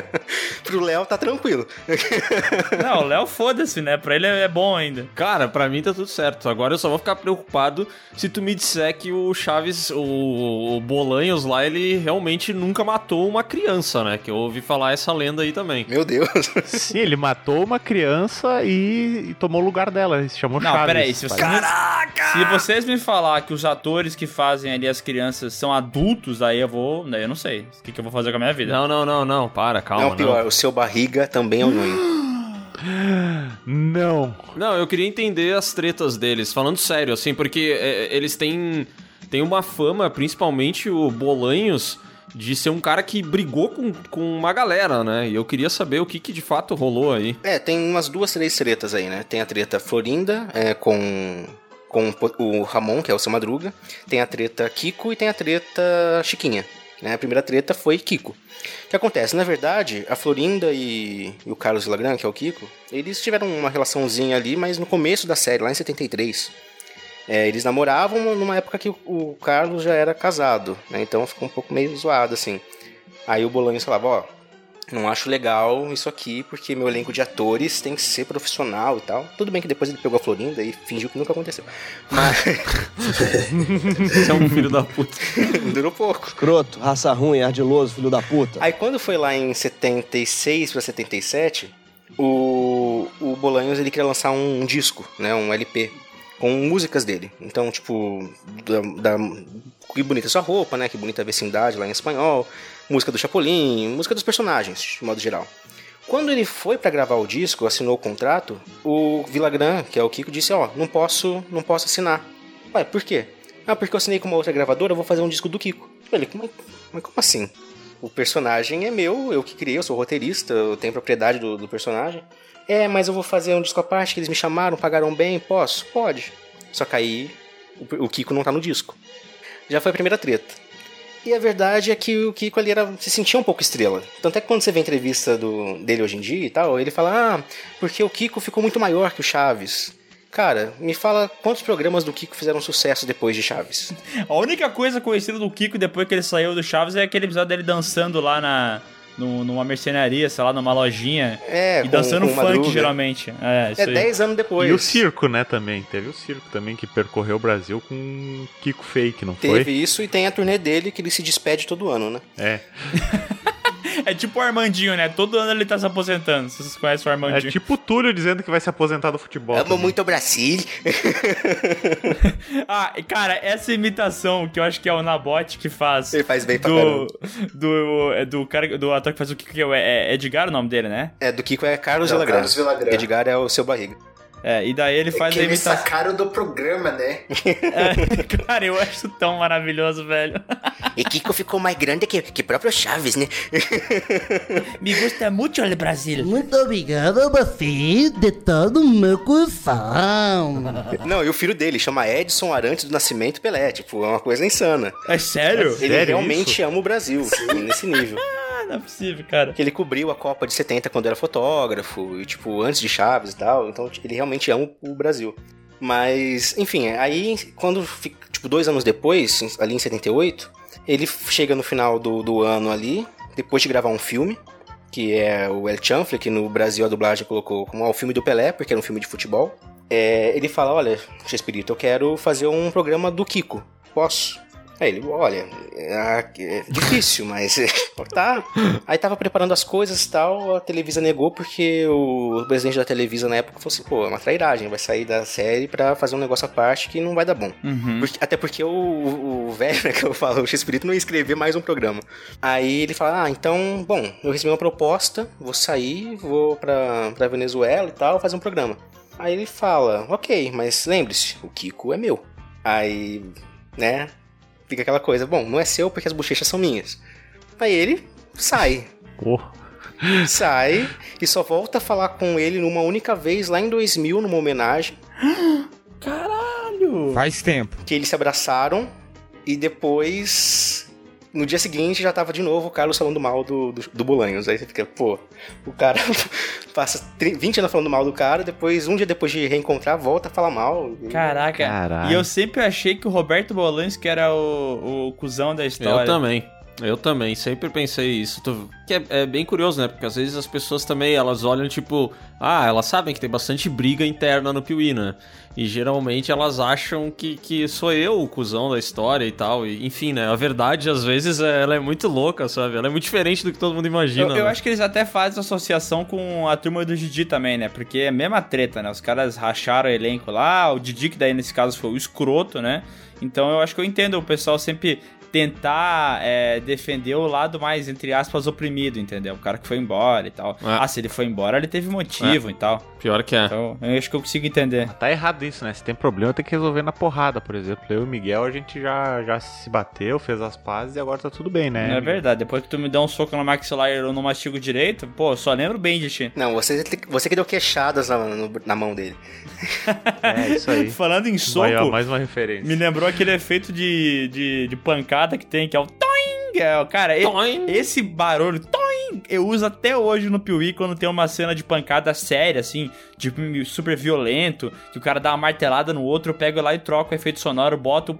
Pro Léo tá tranquilo. Não, o Léo foda-se, né? Pra ele é bom ainda. Cara, pra mim tá tudo certo. Agora eu só vou ficar preocupado se tu me disser que o Chaves, o, o Bolanhos lá, ele realmente nunca matou uma criança, né? Que eu ouvi falar essa lenda aí também. Meu Deus. Sim, ele matou uma criança e, e tomou o lugar dela. Ele se chamou Não, Chaves. peraí, se vocês, me, se vocês me falar que os atores que fazem ali as crianças são adultos, aí eu vou. Daí eu não sei. O que, que eu vou fazer com a minha vida? Não, não, não, não. Para, calma. não, pior, o seu barriga também é um. Não. Não, eu queria entender as tretas deles, falando sério, assim, porque é, eles têm, têm uma fama, principalmente o Bolanhos, de ser um cara que brigou com, com uma galera, né? E eu queria saber o que, que de fato rolou aí. É, tem umas duas, três tretas aí, né? Tem a treta Florinda é, com, com o Ramon, que é o seu Madruga. Tem a treta Kiko e tem a treta Chiquinha. Né? A primeira treta foi Kiko. O que acontece? Na verdade, a Florinda e, e o Carlos Lagran, que é o Kiko, eles tiveram uma relaçãozinha ali, mas no começo da série, lá em 73. É, eles namoravam numa época que o, Carlos já era casado, né? Então ficou um pouco meio zoado, assim. Aí o Bolanhos falava, ó, não acho legal isso aqui, porque meu elenco de atores tem que ser profissional e tal. Tudo bem que depois ele pegou a Florinda e fingiu que nunca aconteceu. Mas Você é um filho da puta. durou pouco. Escroto, raça ruim, ardiloso, filho da puta. Aí quando foi lá em 76 para 77, o, o Bolanhos ele queria lançar um, disco, né, um LP com músicas dele. Então, tipo, da, da que bonita sua roupa, né, que bonita a vecindade lá em espanhol, música do Chapolin, música dos personagens, de modo geral. Quando ele foi para gravar o disco, assinou o contrato, o Villagrán, que é o Kiko, disse: "Ó, não posso, não posso assinar". Ué, por quê? Ah, porque eu assinei com uma outra gravadora, eu vou fazer um disco do Kiko. Ele, mas, mas como assim? O personagem é meu, eu que criei, eu sou roteirista, eu tenho propriedade do, do personagem. É, mas eu vou fazer um disco à parte que eles me chamaram, pagaram bem, posso? Pode. Só que aí o, o Kiko não tá no disco. Já foi a primeira treta. E a verdade é que o Kiko ali era, se sentia um pouco estrela. Tanto é que quando você vê a entrevista do, dele hoje em dia e tal, ele fala: Ah, porque o Kiko ficou muito maior que o Chaves. Cara, me fala quantos programas do Kiko fizeram sucesso depois de Chaves? A única coisa conhecida do Kiko depois que ele saiu do Chaves é aquele episódio dele dançando lá na. no- numa mercenaria, sei lá, numa lojinha. É, e com- dançando com funk, Madruga. geralmente. É, isso É aí. 10 anos depois. E o circo, né, também. Teve o circo também que percorreu o Brasil com Kiko Fake, não Teve foi? isso e tem a turnê dele que ele se despede todo ano, né? É. É tipo o Armandinho, né? Todo ano ele tá se aposentando. Vocês conhecem o É Armandinho. tipo o Túlio dizendo que vai se aposentar do futebol. Amo também. muito o Brasil. Ah, e cara, essa imitação que eu acho que é o Nabote que faz. Ele faz bem pra do, caramba. do, é do cara do ator que faz o Kiko, que é, o- é Edgar o nome dele, né? É, do Kiko é Carlos Villagrán. Edgar é o seu barriga. É, e daí ele faz que a eles imitação. sacaram do programa, né? É, cara, eu acho tão maravilhoso, velho. E Kiko ficou mais grande que, que próprio Chaves, né? Me gusta muito o Brasil. Muito obrigado a você de todo o meu coração. Não, e o filho dele chama Edson Arantes do Nascimento Pelé. Tipo, é uma coisa insana. É sério? Ele Sério realmente isso? ama o Brasil, nesse nível. Ah, não é possível, cara. Ele cobriu a Copa de 70 quando era fotógrafo, e tipo, antes de Chaves e tal. Então ele realmente ama o Brasil. Mas, enfim, aí quando, tipo, dois anos depois, ali em 78, Ele chega no final do, do ano ali, depois de gravar um filme, que é o El Chanfle, que no Brasil a dublagem colocou como ah, o filme do Pelé, porque era um filme de futebol. É, ele fala, olha, Chespirito, eu quero fazer um programa do Kiko. Posso? Aí ele, olha, é, é difícil, mas tá. Aí tava preparando as coisas e tal, a Televisa negou porque o presidente da Televisa na época falou assim, pô, é uma trairagem, vai sair da série pra fazer um negócio à parte que não vai dar bom. Uhum. Porque- até porque o, o velho, né, que eu falo, o X-Espírito não ia escrever mais um programa. Aí ele fala, ah, então, bom, eu recebi uma proposta, vou sair, vou pra, pra Venezuela e tal, fazer um programa. Aí ele fala, ok, mas lembre-se, o Kiko é meu. Aí, né, fica aquela coisa, bom, não é seu porque as bochechas são minhas. Aí ele sai. Sai e só volta a falar com ele numa única vez lá em 2000, numa homenagem. Caralho! Faz tempo. Que eles se abraçaram e depois. No dia seguinte já tava de novo o Carlos falando mal do, do, do Bolanhos. Aí você fica, pô, o cara passa 30 20 anos falando mal do cara, depois, um dia depois de reencontrar, volta a falar mal. Caraca. Caralho. E eu sempre achei que o Roberto Bolanes que era o, o cuzão da história. Eu também. Eu também, sempre pensei isso. Que é, é bem curioso, né? Porque às vezes as pessoas também, elas olham tipo... Ah, elas sabem que tem bastante briga interna no Piuí, né? E geralmente elas acham que, que sou eu o cuzão da história e tal. E, enfim, né? A verdade, às vezes, é- ela é muito louca, sabe? Ela é muito diferente do que todo mundo imagina. Eu, eu né? acho que eles até fazem associação com a turma do Didi também, né? Porque é a mesma treta, né? Os caras racharam o elenco lá, o Didi, que daí nesse caso foi o escroto, né? Então eu acho que eu entendo o pessoal sempre tentar é, defender o lado mais, entre aspas, oprimido, entendeu? O cara que foi embora e tal. Ah, se ele foi embora, ele teve motivo e tal. Pior que é. Então, eu acho que eu consigo entender. Tá errado isso, né? Se tem problema, tem que resolver na porrada, por exemplo. Eu e o Miguel, a gente já, já se bateu, fez as pazes e agora tá tudo bem, né? É verdade, depois que tu me dá um soco no maxilar e eu não mastigo direito, pô, só lembro bem de ti. Não, você, você que deu queixadas na, no- na mão dele. É isso aí. Falando em soco, Vai, ó, mais uma referência. me lembrou aquele efeito de, de, de pancada que tem, que é o toing! É, cara, e- esse barulho, toing! Eu uso até hoje no Piuí quando tem uma cena de pancada séria, assim, tipo super violento, que o cara dá uma martelada no outro, eu pego lá e troco o efeito sonoro, boto!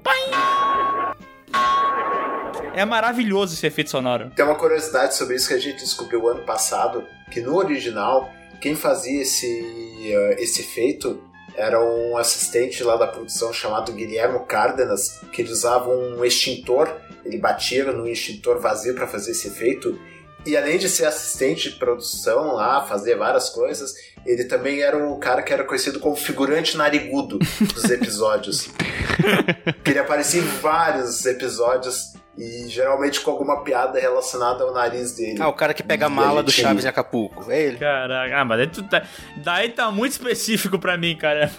É maravilhoso esse efeito sonoro. Tem uma curiosidade sobre isso que a gente descobriu ano passado, que no original, quem fazia esse, eh, esse efeito era um assistente lá da produção chamado Guilherme Cárdenas, que ele usava um extintor, ele batia no extintor vazio para fazer esse efeito. E além de ser assistente de produção lá, fazer várias coisas, ele também era o cara que era conhecido como figurante narigudo dos episódios. que ele aparecia em vários episódios e geralmente com alguma piada relacionada ao nariz dele. Ah, o cara que pega a mala do Chaves em Acapulco. É ele. Caraca, ah, mas daí, tu tá, daí tá muito específico pra mim, cara.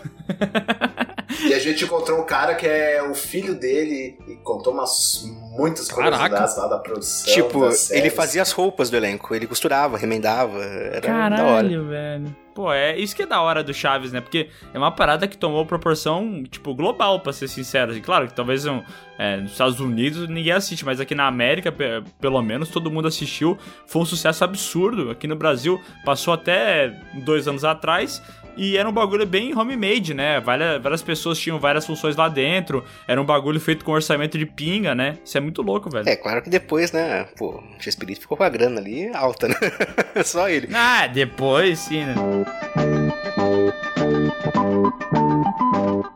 E a gente encontrou um cara que é o filho dele e contou umas muitas curiosidades lá da produção. Tipo, ele fazia as roupas do elenco, ele costurava, remendava, era da hora. Caralho, velho. Pô, é isso que é da hora do Chaves, né? Porque é uma parada que tomou proporção, tipo, global, pra ser sincero. E claro que talvez um, é, nos Estados Unidos ninguém assiste, mas aqui na América, pe- pelo menos, todo mundo assistiu. Foi um sucesso absurdo. Aqui no Brasil, passou até dois anos atrás. E era um bagulho bem homemade, né? Várias, várias pessoas tinham várias funções lá dentro. Era um bagulho feito com orçamento de pinga, né? Isso é muito louco, velho. É, claro que depois, né, pô, o X-Espírito ficou com a grana ali alta, né? Só ele. Ah, depois sim, né?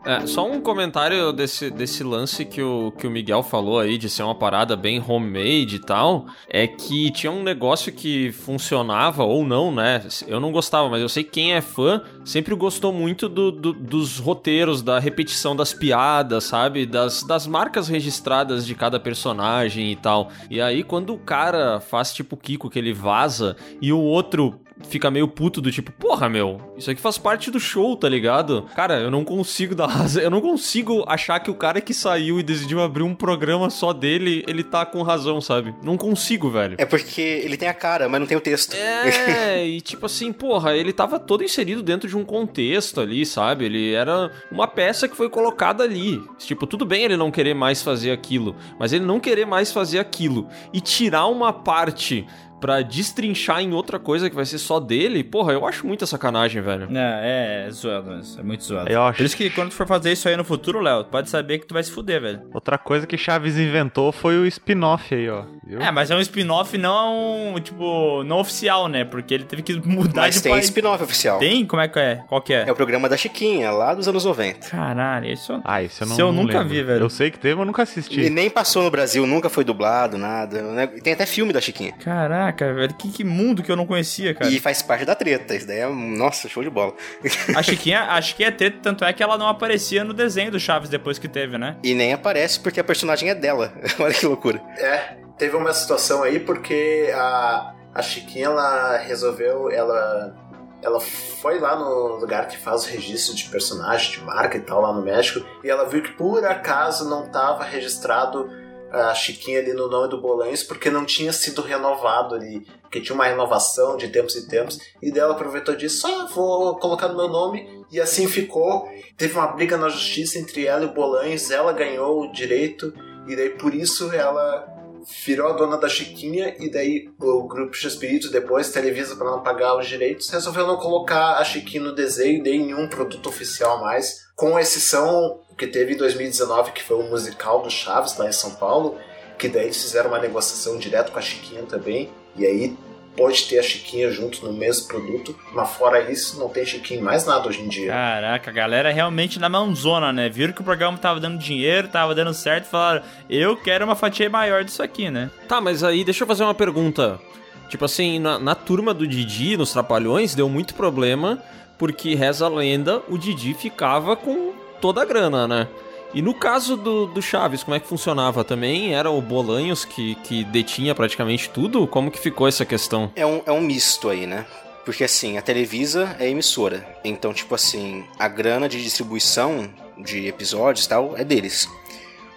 É, só um comentário desse, desse lance que o, que o Miguel falou aí, de ser uma parada bem homemade e tal, é que tinha um negócio que funcionava ou não, né? Eu não gostava, mas eu sei que quem é fã sempre gostou muito do, do- dos roteiros, da repetição das piadas, sabe? Das, das marcas registradas de cada personagem e tal. E aí, quando o cara faz tipo o Kiko, que ele vaza, e o outro fica meio puto do tipo, porra, meu, isso aqui faz parte do show, tá ligado? Cara, eu não consigo dar razão, eu não consigo achar que o cara que saiu e decidiu abrir um programa só dele, ele tá com razão, sabe? Não consigo, velho. É porque ele tem a cara, mas não tem o texto. É, e tipo assim, porra, ele tava todo inserido dentro de um contexto ali, sabe? Ele era uma peça que foi colocada ali. Tipo, tudo bem ele não querer mais fazer aquilo, mas ele não querer mais fazer aquilo e tirar uma parte pra destrinchar em outra coisa que vai ser só dele, porra, eu acho muita sacanagem, velho. É, é, é zoado, mas é muito zoado. Eu acho. Por isso que quando tu for fazer isso aí no futuro, Léo, pode saber que tu vai se fuder, velho. Outra coisa que Chaves inventou foi o spin-off aí, ó. Viu? É, mas é um spin-off não, tipo, não oficial, né? Porque ele teve que mudar Mas de tem país. spin-off oficial. Tem? Como é que é? Qual que é? É o programa da Chiquinha, lá dos anos 90. Caralho, isso eu... Ah, isso eu não, Isso eu não nunca lembro. vi, velho. Eu sei que teve, mas nunca assisti. E nem passou no Brasil, nunca foi dublado, nada. né? Tem até filme da Chiquinha. Caraca, velho, que, que mundo que eu não conhecia, cara. E faz parte da treta. Isso daí é, nossa, show de bola. A Chiquinha, a Chiquinha é treta, tanto é que ela não aparecia no desenho do Chaves depois que teve, né? E nem aparece porque a personagem é dela. Olha que loucura. É, teve uma situação aí porque a, a Chiquinha, ela resolveu, ela, ela foi lá no lugar que faz o registro de personagem, de marca e tal, lá no México, e ela viu que por acaso não estava registrado a Chiquinha ali no nome do Bolanhos porque não tinha sido renovado ali, porque tinha uma renovação de tempos e tempos, e daí ela aproveitou disso, ah, vou colocar no meu nome, e assim ficou. Teve uma briga na justiça entre ela e o Bolanhos, ela ganhou o direito, e daí por isso ela virou a dona da Chiquinha e daí o grupo X-Espírito depois, Televisa para não pagar os direitos, resolveu não colocar a Chiquinha no desenho nem em nenhum produto oficial mais, com exceção que teve em 2019, que foi o musical do Chaves lá em São Paulo, que daí eles fizeram uma negociação direto com a Chiquinha também, e aí pode ter a Chiquinha junto no mesmo produto, mas fora isso, não tem Chiquinha em mais nada hoje em dia. Caraca, a galera realmente na mãozona, né? Viram que o programa tava dando dinheiro, tava dando certo, e falaram, eu quero uma fatia maior disso aqui, né? Tá, mas aí deixa eu fazer uma pergunta. Tipo assim, na, na turma do Didi, nos Trapalhões, deu muito problema, porque reza a lenda, o Didi ficava com toda a grana, né? E no caso do, do Chaves, como é que funcionava? Também era o Bolanhos que, que detinha praticamente tudo? Como que ficou essa questão? É um, é um misto aí, né? Porque assim, a Televisa é emissora. Então, tipo assim, a grana de distribuição de episódios e tal é deles.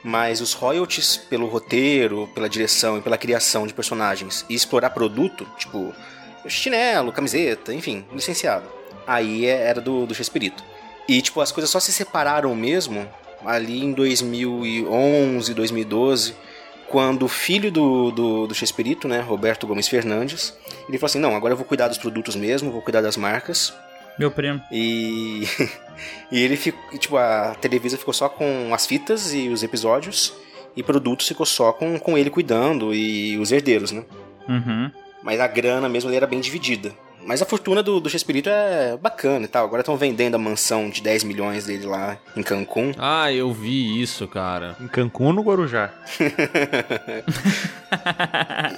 Mas os royalties pelo roteiro, pela direção e pela criação de personagens e explorar produto, tipo chinelo, camiseta, enfim, licenciado. Aí é- era do, do Chespirito. E, tipo, as coisas só se separaram mesmo ali em 2011, 2012, quando o filho do, do, do Chespirito, né, Roberto Gomes Fernandes, ele falou assim, não, agora eu vou cuidar dos produtos mesmo, vou cuidar das marcas. Meu primo. E, e ele ficou, tipo, a Televisa ficou só com as fitas e os episódios, e produtos ficou só com, com ele cuidando e os herdeiros, né? Uhum. Mas a grana mesmo ali era bem dividida. Mas a fortuna do, do Chespirito é bacana e tal. Agora estão vendendo a mansão de 10 milhões dele lá em Cancún. Ah, eu vi isso, cara. Em Cancún ou no Guarujá?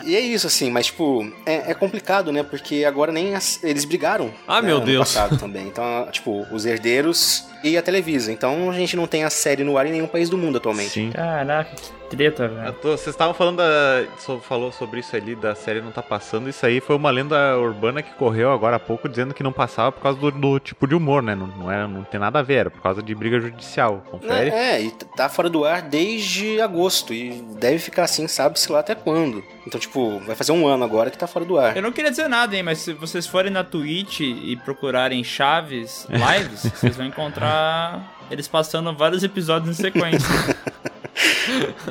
E é isso, assim, mas tipo, é, é complicado, né? Porque agora nem as- eles brigaram. Ah, né, meu Deus. passado também. Então, tipo, os herdeiros e a Televisa. Então a gente não tem a série no ar em nenhum país do mundo atualmente. Sim. Caraca, que treta, velho. Vocês estavam falando da. so- falou sobre isso ali, da série não tá passando. Isso aí foi uma lenda urbana que correu agora há pouco dizendo que não passava por causa do, do tipo de humor, né? Não, não, é, não tem nada a ver, era por causa de briga judicial. Confere? É, é, e tá fora do ar desde agosto. E deve ficar assim, sabe-se lá até quando. Então, tipo, vai fazer um ano agora que tá fora do ar. Eu não queria dizer nada, hein, mas se vocês forem na Twitch e procurarem Chaves Lives, vocês vão encontrar eles passando vários episódios em sequência.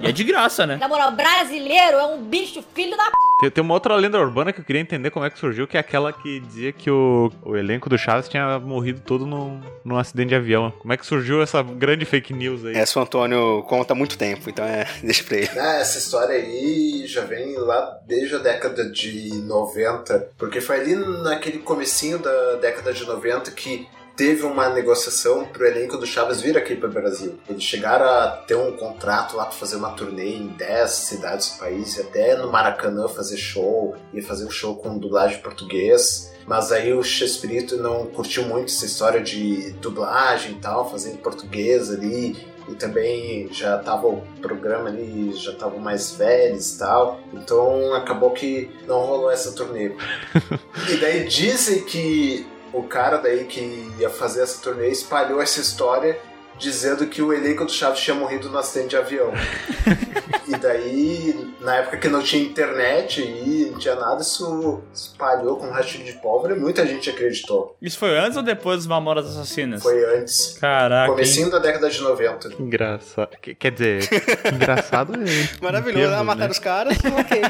e é de graça, né? Na moral, brasileiro é um bicho filho da p. Tem, tem uma outra lenda urbana que eu queria entender como é que surgiu, que é aquela que dizia que o, o elenco do Chaves tinha morrido todo num, num acidente de avião. Como é que surgiu essa grande fake news aí? Essa o Antônio conta há muito tempo, então é, deixa pra ele. Ah, essa história aí já vem lá desde a década de 90, porque foi ali naquele comecinho da década de 90 que teve uma negociação pro elenco do Chaves vir aqui para o Brasil. Eles chegaram a ter um contrato lá para fazer uma turnê em 10 cidades do país, e até no Maracanã fazer show, ia fazer um show com dublagem em português. Mas aí o Chespirito não curtiu muito essa história de dublagem e tal, fazendo português ali e também já tava o programa ali, já estavam mais velhos e tal, então acabou que não rolou essa turnê. e daí dizem que o cara daí que ia fazer essa turnê espalhou essa história dizendo que o elenco do Chaves tinha morrido no acidente de avião. E daí, na época que não tinha internet e não tinha nada, isso espalhou com um rastilho de pólvora e muita gente acreditou. Isso foi antes ou depois dos Mamonas Assassinas? Foi antes. Caraca. Comecinho da década de 90. Engraçado. Que- Quer dizer, engraçado é. Maravilhoso, Entendo, ah, mataram né? os caras, ok.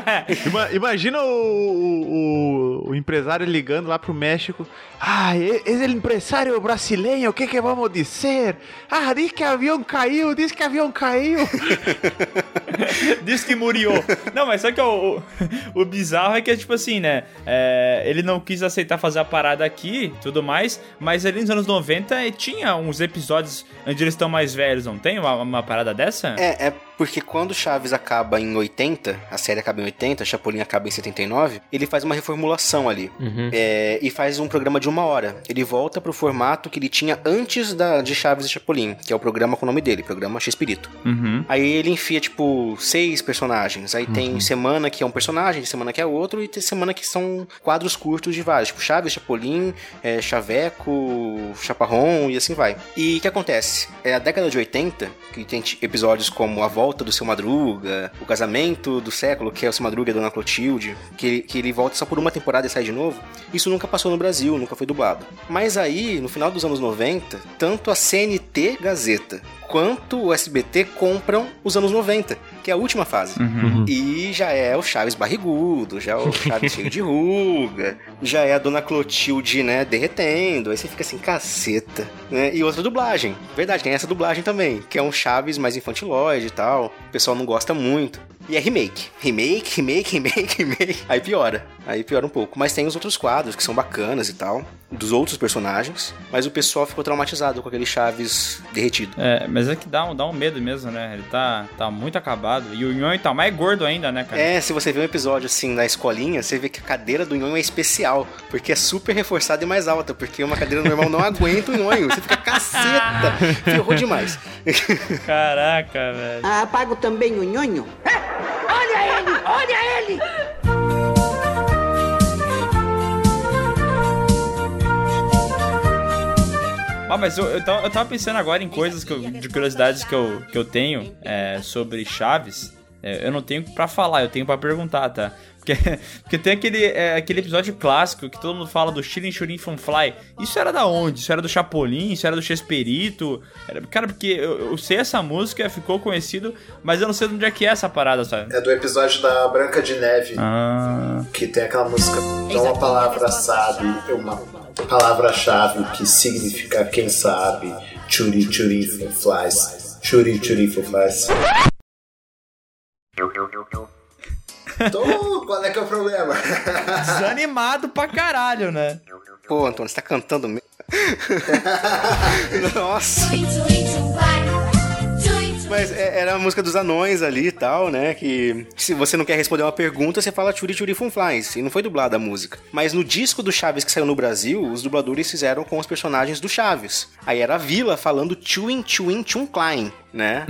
Ima- imagina o, o, o empresário ligando lá pro México. Ah, é, é o empresário brasileiro, o que que vamos dizer? Ah, diz que avião caiu, diz que avião caiu. Diz que murió. Não, mas só que o, o, o bizarro é que, tipo assim, né? é, ele não quis aceitar fazer a parada aqui tudo mais, mas ali nos anos 90 eh, tinha uns episódios onde eles estão mais velhos, não tem uma, uma parada dessa? É, é porque quando Chaves acaba em 80, a série acaba em 80, Chapolin acaba em 79, ele faz uma reformulação ali. É, e faz um programa de uma hora. Ele volta pro formato que ele tinha antes da, de Chaves e Chapolin, que é o programa com o nome dele, programa X-Pirito. Uhum. Aí ele enfia, tipo, seis personagens. Aí tem semana que é um personagem, semana que é outro, e tem semana que são quadros curtos de vários. Tipo, Chaves, Chapolin, é, Chaveco, Chaparrão e assim vai. E o que acontece? É a década de 80, que tem episódios como A Volta do Seu Madruga, O Casamento do Século, que é o Seu Madruga e a Dona Clotilde, que, que ele volta só por uma temporada e sai de novo. Isso nunca passou no Brasil, nunca foi dublado. Mas aí, no final dos anos 90, tanto a CNT Gazeta quanto o SBT compram os anos 90, que é a última fase. Uhum. E já é o Chaves barrigudo, já é o Chaves cheio de ruga, já é a Dona Clotilde, né, derretendo. Aí você fica assim, caceta. Né? E outra dublagem. Verdade, tem essa dublagem também, que é um Chaves mais infantilóide e tal. O pessoal não gosta muito. E é remake. Remake, remake, remake, remake. Aí piora. Aí piora um pouco. Mas tem os outros quadros que são bacanas e tal. Dos outros personagens. Mas o pessoal ficou traumatizado com aquele Chaves derretido. É, mas é que dá um, dá um medo mesmo, né? Ele tá, tá muito acabado. E o Nhonho tá mais gordo ainda, né, cara? É, se você vê um episódio assim na escolinha, você vê que a cadeira do nhonho é especial, porque é super reforçada e mais alta, porque uma cadeira normal não aguenta o nhonho. Você fica caceta, ferrou demais. Caraca, velho. Ah, pago também o nhonho? Olha ele! Olha ele! Ah, mas eu, eu, tava, eu tava pensando agora em coisas que eu- de curiosidades que eu, que eu tenho é, sobre Chaves. É, eu não tenho pra falar, eu tenho pra perguntar, tá? Porque, porque tem aquele, é, aquele episódio clássico que todo mundo fala do Shirin Shurin Funfly. Isso era da onde? Isso era do Chapolin? Isso era do Chesperito? Era, cara, porque eu, eu sei essa música, ficou conhecido, mas eu não sei de onde é que é essa parada, sabe? É do episódio da Branca de Neve, Ah. que tem aquela música. É uma palavra sabe, é uma palavra-chave que significa quem sabe. Churi churi flies. Churi churi flies. Então, qual é que é o problema? Desanimado pra caralho, né? Pô, Antônio, você tá cantando mesmo? Nossa. Mas é- era a música dos anões ali e tal, né? Que se você não quer responder uma pergunta, você fala Churi Churi Funflies. E não foi dublada a música. Mas no disco do Chaves que saiu no Brasil, os dubladores fizeram com os personagens do Chaves. Aí era a Vila falando Chewin Chewin Chun Klein, né?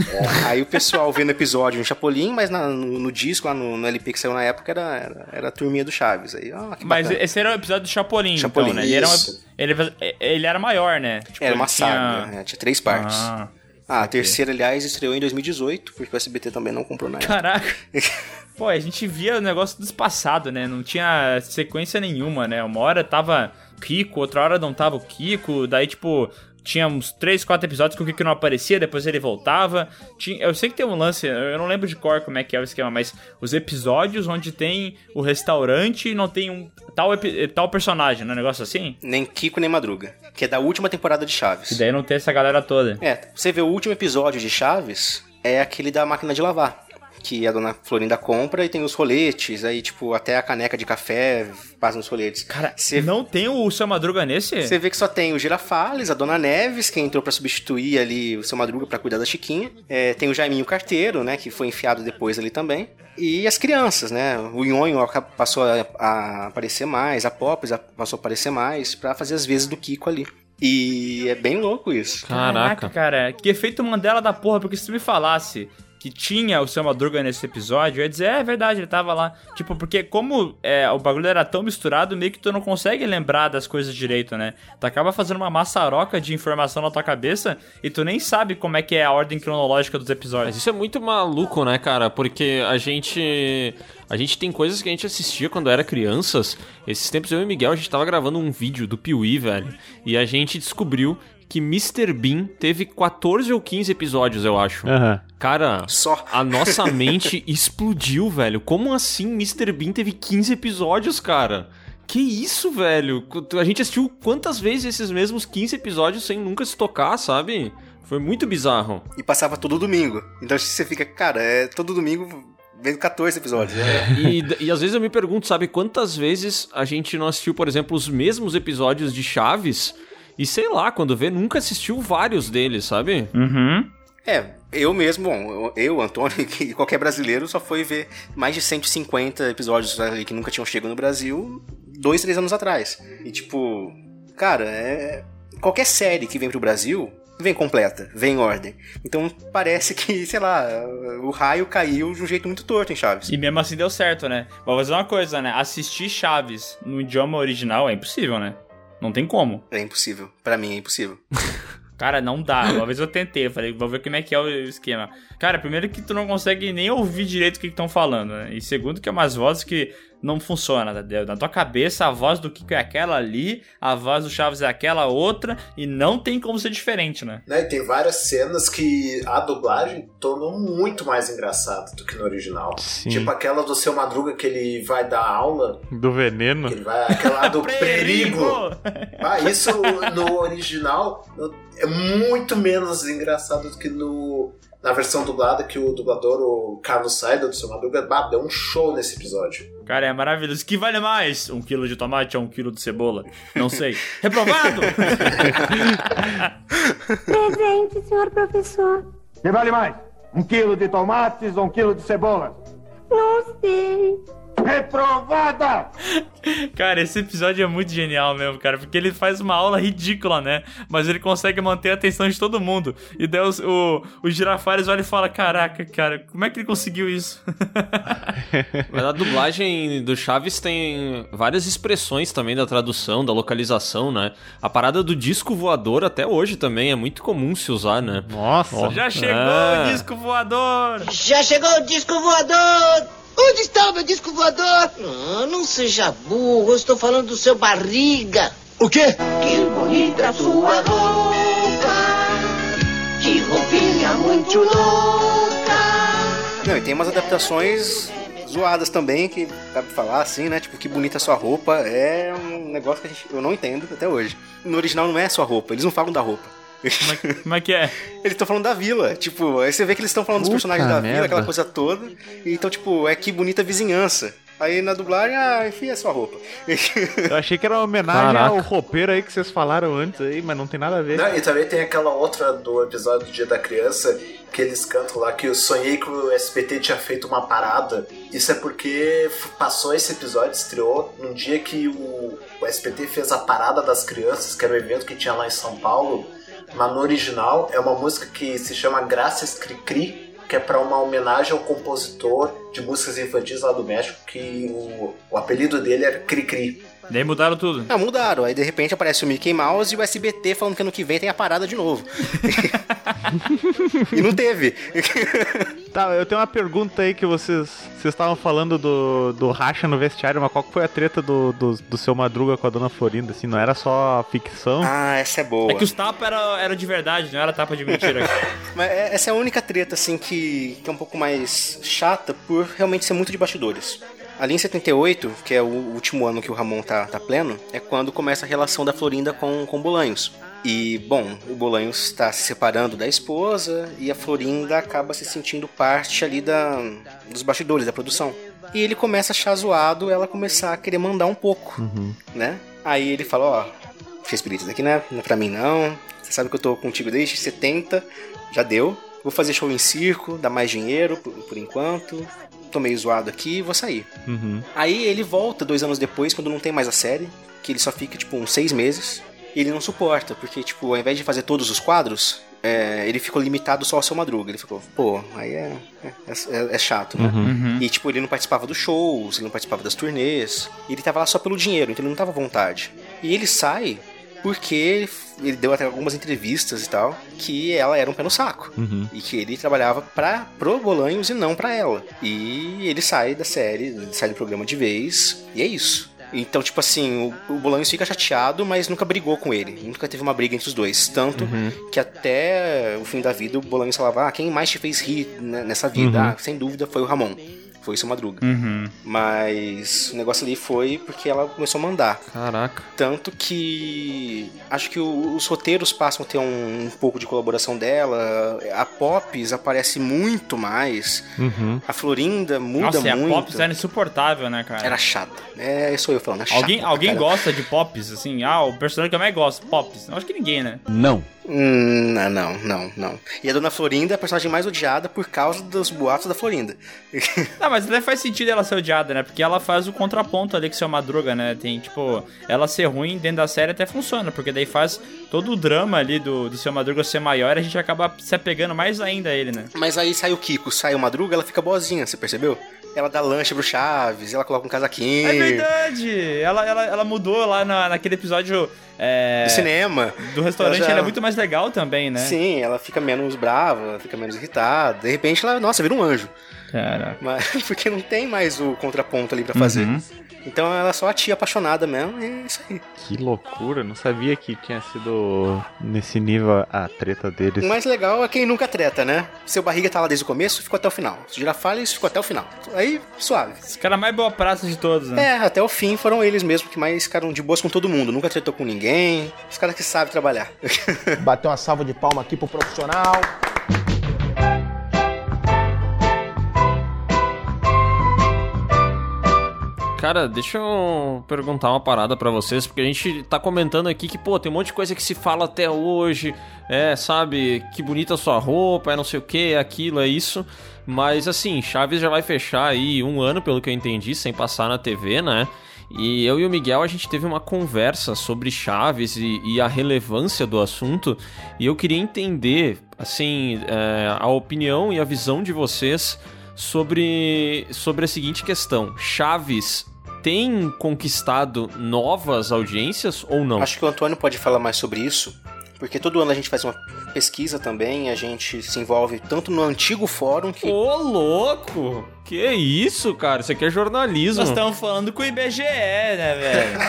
Aí o pessoal vendo o episódio no Chapolin, mas na- no, no disco, lá no, no LP que saiu na época, era, era, era a turminha do Chaves. Aí, ó, que Mas esse era o episódio do Chapolin, Chapolin, então, né? Ele era, um- isso. ele, ele era maior, né? Tipo, Era uma tinha- saga, né? tinha três partes. Ah, Ah, a terceira, aliás, estreou em 2018, porque o SBT também não comprou na época. Caraca. Pô, a gente via o negócio despassado, né? Não tinha sequência nenhuma, né? Uma hora tava Kiko, outra hora não tava o Kiko, daí, tipo, tinha uns 3, 4 episódios que o Kiko não aparecia, depois ele voltava. Tinha, eu sei que tem um lance, eu não lembro de cor como é que é o esquema, mas os episódios onde tem o restaurante e não tem um tal, tal personagem, não é um negócio assim? Nem Kiko nem Madruga, que é da última temporada de Chaves. E daí não tem essa galera toda. É, você vê o último episódio de Chaves, é aquele da máquina de lavar. Que a dona Florinda compra e tem os roletes, aí, tipo, até a caneca de café passa nos roletes. Cara, não tem o seu Madruga nesse? Você vê que só tem o Girafales, a Dona Neves, que entrou pra substituir ali o seu Madruga pra cuidar da Chiquinha. É, tem o Jaiminho Carteiro, né, que foi enfiado depois ali também. E as crianças, né? O Nhonho passou a, a aparecer mais, a Pops a- passou a aparecer mais pra fazer as vezes do Kiko ali. E é bem louco isso. Caraca, cara, que efeito Mandela da porra, porque se tu me falasse que tinha o seu Madruga nesse episódio, eu ia dizer, é, é verdade, ele tava lá. Tipo, porque como é, o bagulho era tão misturado, meio que tu não consegue lembrar das coisas direito, né? Tu acaba fazendo uma maçaroca de informação na tua cabeça e tu nem sabe como é que é a ordem cronológica dos episódios. Mas isso é muito maluco, né, cara? Porque a gente. A gente tem coisas que a gente assistia quando era crianças. Esses tempos eu e o Miguel, a gente tava gravando um vídeo do Piuí, velho. E a gente descobriu que Mr. Bean teve 14 ou 15 episódios, eu acho. Aham. Cara, Só. a nossa mente explodiu, velho. Como assim Mr. Bean teve 15 episódios, cara? Que isso, velho? A gente assistiu quantas vezes esses mesmos 15 episódios sem nunca se tocar, sabe? Foi muito bizarro. E passava todo domingo. Então você fica, cara, é todo domingo vendo 14 episódios. É. E, e às vezes eu me pergunto, sabe, quantas vezes a gente não assistiu, por exemplo, os mesmos episódios de Chaves e sei lá, quando vê, nunca assistiu vários deles, sabe? Uhum. É, eu mesmo, bom, eu, Antônio, e qualquer brasileiro só foi ver mais de 150 episódios ali que nunca tinham chegado no Brasil dois, três anos atrás. E tipo, cara, é. Qualquer série que vem pro Brasil vem completa, vem em ordem. Então parece que, sei lá, o raio caiu de um jeito muito torto em Chaves. E mesmo assim deu certo, né? Vou fazer uma coisa, né? Assistir Chaves no idioma original é impossível, né? Não tem como. É impossível. Pra mim é impossível. Cara, não dá. Uma vez eu tentei, eu falei, vou ver como é que é o esquema. Cara, primeiro que tu não consegue nem ouvir direito o que estão falando, né? E segundo que é umas vozes que não funciona, entendeu? Na tua cabeça, a voz do Kiko é aquela ali, a voz do Chaves é aquela outra, e não tem como ser diferente, né? Né, e tem várias cenas que a dublagem tornou muito mais engraçado do que no original. Sim. Tipo aquela do seu Madruga que ele vai dar aula, Do veneno. que ele vai aquela do perigo. Ah, isso no original é muito menos engraçado do que no na versão dublada que o dublador, o Carlos Saida do seu Madruga, bah, deu um show nesse episódio. Cara, é maravilhoso. Que vale mais? Um quilo de tomate ou um quilo de cebola? Não sei. Reprovado! Presente, senhor professor. Que vale mais? Um quilo de tomates ou um quilo de cebola? Não sei. Reprovada! Cara, esse episódio é muito genial mesmo, cara, porque ele faz uma aula ridícula, né? Mas ele consegue manter a atenção de todo mundo. E daí os- o, o Girafales olha e fala: Caraca, cara, como é que ele conseguiu isso? Mas a dublagem do Chaves tem várias expressões também da tradução, da localização, né? A parada do disco voador até hoje também é muito comum se usar, né? Nossa. Já chegou É. o disco voador! Já chegou o disco voador! Onde está o meu disco voador? Ah, não seja burro, eu estou falando do seu barriga. O quê? Que bonita sua roupa. Que roupinha muito louca. Não, e tem umas adaptações zoadas também, que dá pra falar assim, né? Tipo, que bonita sua roupa. É um negócio que a gente, eu não entendo até hoje. No original não é sua roupa, eles não falam da roupa. Como é, que- como é que é? Eles estão falando da vila. Tipo, aí você vê que eles estão falando dos Puta personagens da merda. vila, aquela coisa toda. E então, tipo, é que bonita vizinhança. Aí na dublagem, ah, enfia a sua roupa. Eu achei que era uma homenagem Caraca. ao roupeiro aí que vocês falaram antes aí, mas não tem nada a ver. Não, e também tem aquela outra do episódio do Dia da Criança que eles cantam lá que eu sonhei que o SBT tinha feito uma parada. Isso é porque passou esse episódio, estreou num dia que o, o SBT fez a Parada das Crianças, que era um evento que tinha lá em São Paulo. Mas no original é uma música que se chama Graças Cri-Cri, que é para uma homenagem ao compositor de músicas infantis lá do México, que o, o apelido dele era Cri-Cri. Daí mudaram tudo. Ah, mudaram. Aí de repente aparece o Mickey Mouse e o SBT falando que ano que vem tem a parada de novo. e não teve. Tá, eu tenho uma pergunta aí que vocês vocês estavam falando do, do racha no vestiário, mas qual que foi a treta do, do, do seu Madruga com a dona Florinda, assim? Não era só ficção? Ah, essa é boa. É que os tapas eram era de verdade, não era tapa de mentira. Mas é- essa é a única treta, assim, que, que é um pouco mais chata por realmente ser muito de bastidores. Ali em 78, que é o último ano que o Ramon tá, tá pleno, é quando começa a relação da Florinda com, com o Bolanhos. E, bom, o Bolanhos está se separando da esposa e a Florinda acaba se sentindo parte ali da, dos bastidores, da produção. E ele começa a achar zoado ela começar a querer mandar um pouco, né? Aí ele fala, ó, Chespirito, isso aqui não é, não é pra mim não. Você sabe que eu tô contigo desde 70, já deu. Vou fazer show em circo, dar mais dinheiro por, por enquanto. Tô meio zoado aqui, vou sair. Uhum. Aí ele volta dois anos depois, quando não tem mais a série, que ele só fica tipo uns seis meses. E ele não suporta, porque, tipo, ao invés de fazer todos os quadros, é, ele ficou limitado só ao seu Madruga. Ele ficou, pô, aí é, é, é- é chato, né? Uhum. E, tipo, ele não participava dos shows, ele não participava das turnês. E ele tava lá só pelo dinheiro, então ele não tava à vontade. E ele sai porque ele deu até algumas entrevistas e tal, que ela era um pé no saco. Uhum. E que ele trabalhava pra, pro Bolanhos e não pra ela. E ele sai da série, sai do programa de vez, e é isso. Então, tipo assim, o, o Bolanhos fica chateado, mas nunca brigou com ele. Nunca teve uma briga entre os dois. Tanto que até o fim da vida o Bolanhos falava: Ah, quem mais te fez rir nessa vida? Uhum. Ah, sem dúvida foi o Ramon. Foi o seu Madruga. Uhum. Mas o negócio ali foi porque ela começou a mandar. Caraca. Tanto que acho que o- os roteiros passam a ter um, um pouco de colaboração dela. A Pops aparece muito mais. Uhum. A Florinda muda Nossa, e a muito. Pops era insuportável, né, cara? Era chata. É, sou eu falando. É chata Alguém, alguém gosta de Pops, assim? Ah, o personagem que eu mais gosto, Pops. Eu acho que ninguém, né? Não. Hum, não, não, não, não. E a Dona Florinda é a personagem mais odiada por causa dos boatos da Florinda. Não, mas até faz sentido ela ser odiada, né? Porque ela faz o contraponto ali com seu Madruga, né? Tem, tipo, ela ser ruim dentro da série até funciona, porque daí faz todo o drama ali do, do seu Madruga ser maior e a gente acaba se apegando mais ainda a ele, né? Mas aí sai o Kiko, sai o Madruga, ela fica boazinha, você percebeu? Ela dá lanche pro Chaves, ela coloca um casaquinho. É verdade! Ela, ela, ela mudou lá na, naquele episódio. É, Do cinema. Do restaurante, Ela já- ela é muito mais legal também, né? Sim, ela fica menos brava, fica menos irritada. De repente ela, nossa, vira um anjo. Caraca. Mas porque não tem mais o contraponto ali pra fazer. Uhum. Então ela é só a tia apaixonada mesmo, e é isso aí. Que loucura, não sabia que tinha sido nesse nível a treta deles. O mais legal é quem nunca treta, né? Seu barriga tá lá desde o começo, ficou até o final. Se Girafales ficou até o final. Aí, suave. Os caras mais boa praça de todos, né? É, até o fim foram eles mesmo que mais ficaram de boas com todo mundo. Nunca tretou com ninguém. Os caras que sabem trabalhar. Bater uma salva de palma aqui pro profissional. Cara, deixa eu perguntar uma parada pra vocês, porque a gente tá comentando aqui que, pô, tem um monte de coisa que se fala até hoje, é, sabe, que bonita sua roupa, é não sei o que, é aquilo, é isso. Mas assim, Chaves já vai fechar aí um ano, pelo que eu entendi, sem passar na TV, né? E eu e o Miguel, a gente teve uma conversa sobre Chaves e, e a relevância do assunto, e eu queria entender, assim, é, a opinião e a visão de vocês sobre, sobre a seguinte questão: Chaves tem conquistado novas audiências ou não? Acho que o Antônio pode falar mais sobre isso, porque todo ano a gente faz uma pesquisa também, a gente se envolve tanto no antigo fórum que. Ô, louco! Que isso, cara? Isso aqui é jornalismo. Nós estamos falando com o IBGE, né, velho?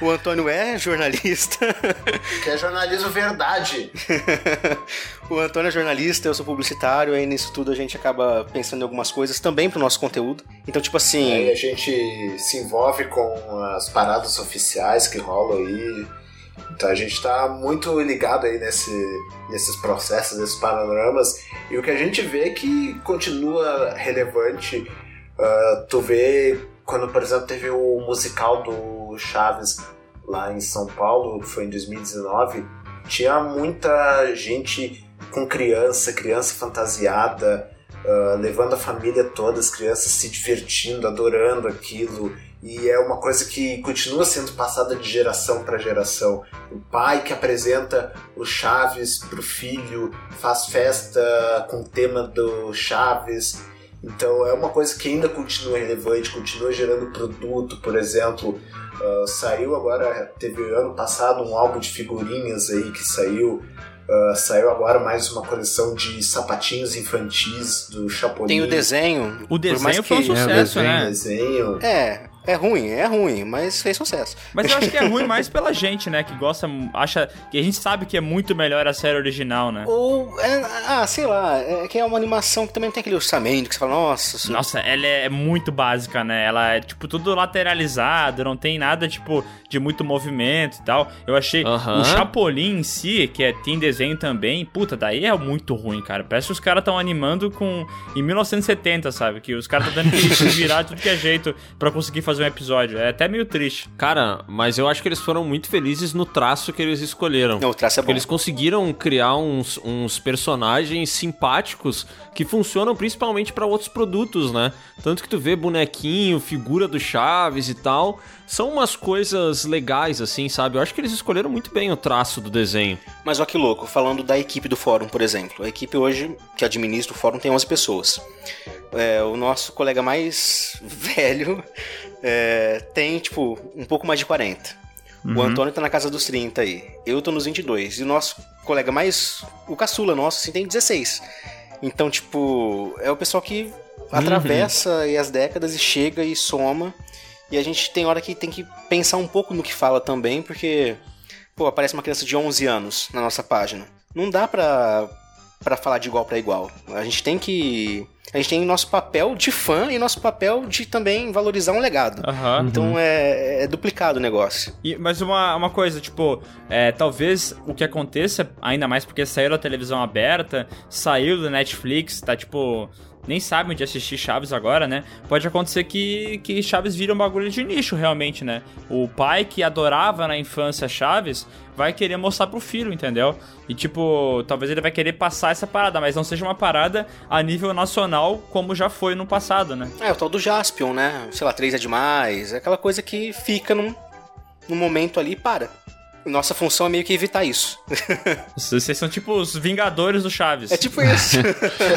o Antônio é jornalista. Que é jornalismo verdade. o Antônio é jornalista, eu sou publicitário, aí nisso tudo a gente acaba pensando em algumas coisas também pro nosso conteúdo. Então, tipo assim. Aí a gente se envolve com as paradas oficiais que rolam aí. Então a gente tá muito ligado aí nesse, nesses processos, nesses panoramas. E o que a gente vê é que continua relevante. Ah, tu vê quando, por exemplo, teve o musical do Chaves lá em São Paulo, foi em 2019, tinha muita gente com criança, criança fantasiada, ah, levando a família toda, as crianças se divertindo, adorando aquilo. E é uma coisa que continua sendo passada de geração para geração. O pai que apresenta o Chaves pro filho, faz festa com o tema do Chaves. Então é uma coisa que ainda continua relevante, continua gerando produto, por exemplo. ah, saiu agora, teve ano passado um álbum de figurinhas aí que saiu. ah, saiu agora mais uma coleção de sapatinhos infantis do Chapolin. Tem o desenho. O desenho foi um sucesso, É, o né? desenho. É, é ruim, é ruim, mas fez sucesso. Mas eu acho que é ruim mais pela gente, né? Que gosta, acha. Que a gente sabe que é muito melhor a série original, né? Ou, é, ah, sei lá, é que é uma animação que também não tem aquele orçamento que você fala, nossa, isso- Nossa, ela é muito básica, né? Ela é, tipo, tudo lateralizado, não tem nada, tipo, de muito movimento e tal. Eu achei Aham. o Chapolin em si, que é, tem desenho também, puta, daí é muito ruim, cara. Parece que os caras estão animando com. em 1970, sabe? Que os caras estão tendo que virar de tudo que é jeito pra conseguir fazer um episódio. É até meio triste. Cara, mas eu acho que eles foram muito felizes no traço que eles escolheram. Não, o traço é Porque bom. eles conseguiram criar uns, uns personagens simpáticos que funcionam principalmente pra outros produtos, né? Tanto que tu vê bonequinho, figura do Chaves e tal, são umas coisas legais, assim, sabe? Eu acho que eles escolheram muito bem o traço do desenho. Mas ó que louco, falando da equipe do fórum, por exemplo. A equipe hoje que administra o fórum tem 11 pessoas. É, o nosso colega mais velho é, tem, tipo, um pouco mais de 40. Uhum. O Antônio tá na casa dos 30 aí. Eu tô nos 22. E o nosso colega mais. O caçula nosso, assim, tem 16. Então, tipo, é o pessoal que atravessa aí as décadas e chega e soma. E a gente tem hora que tem que pensar um pouco no que fala também, porque, pô, aparece uma criança de 11 anos na nossa página. Não dá pra, pra falar de igual pra igual. A gente tem que. A gente tem nosso papel de fã e nosso papel de também valorizar um legado. Aham. Então é, é duplicado o negócio. E- mas uma, uma coisa, tipo, é, talvez o que aconteça, ainda mais porque saiu da televisão aberta, saiu do Netflix, tá tipo. Nem sabe onde assistir Chaves agora, né? Pode acontecer que, que Chaves vira um bagulho de nicho, realmente, né? O pai que adorava na infância Chaves vai querer mostrar pro filho, entendeu? E tipo, talvez ele vai querer passar essa parada, mas não seja uma parada a nível nacional como já foi no passado, né? É, o tal do Jaspion, né? Sei lá, 3 é demais. É aquela coisa que fica num, num momento ali e para. Nossa função é meio que evitar isso. Vocês são tipo os Vingadores do Chaves. É tipo isso.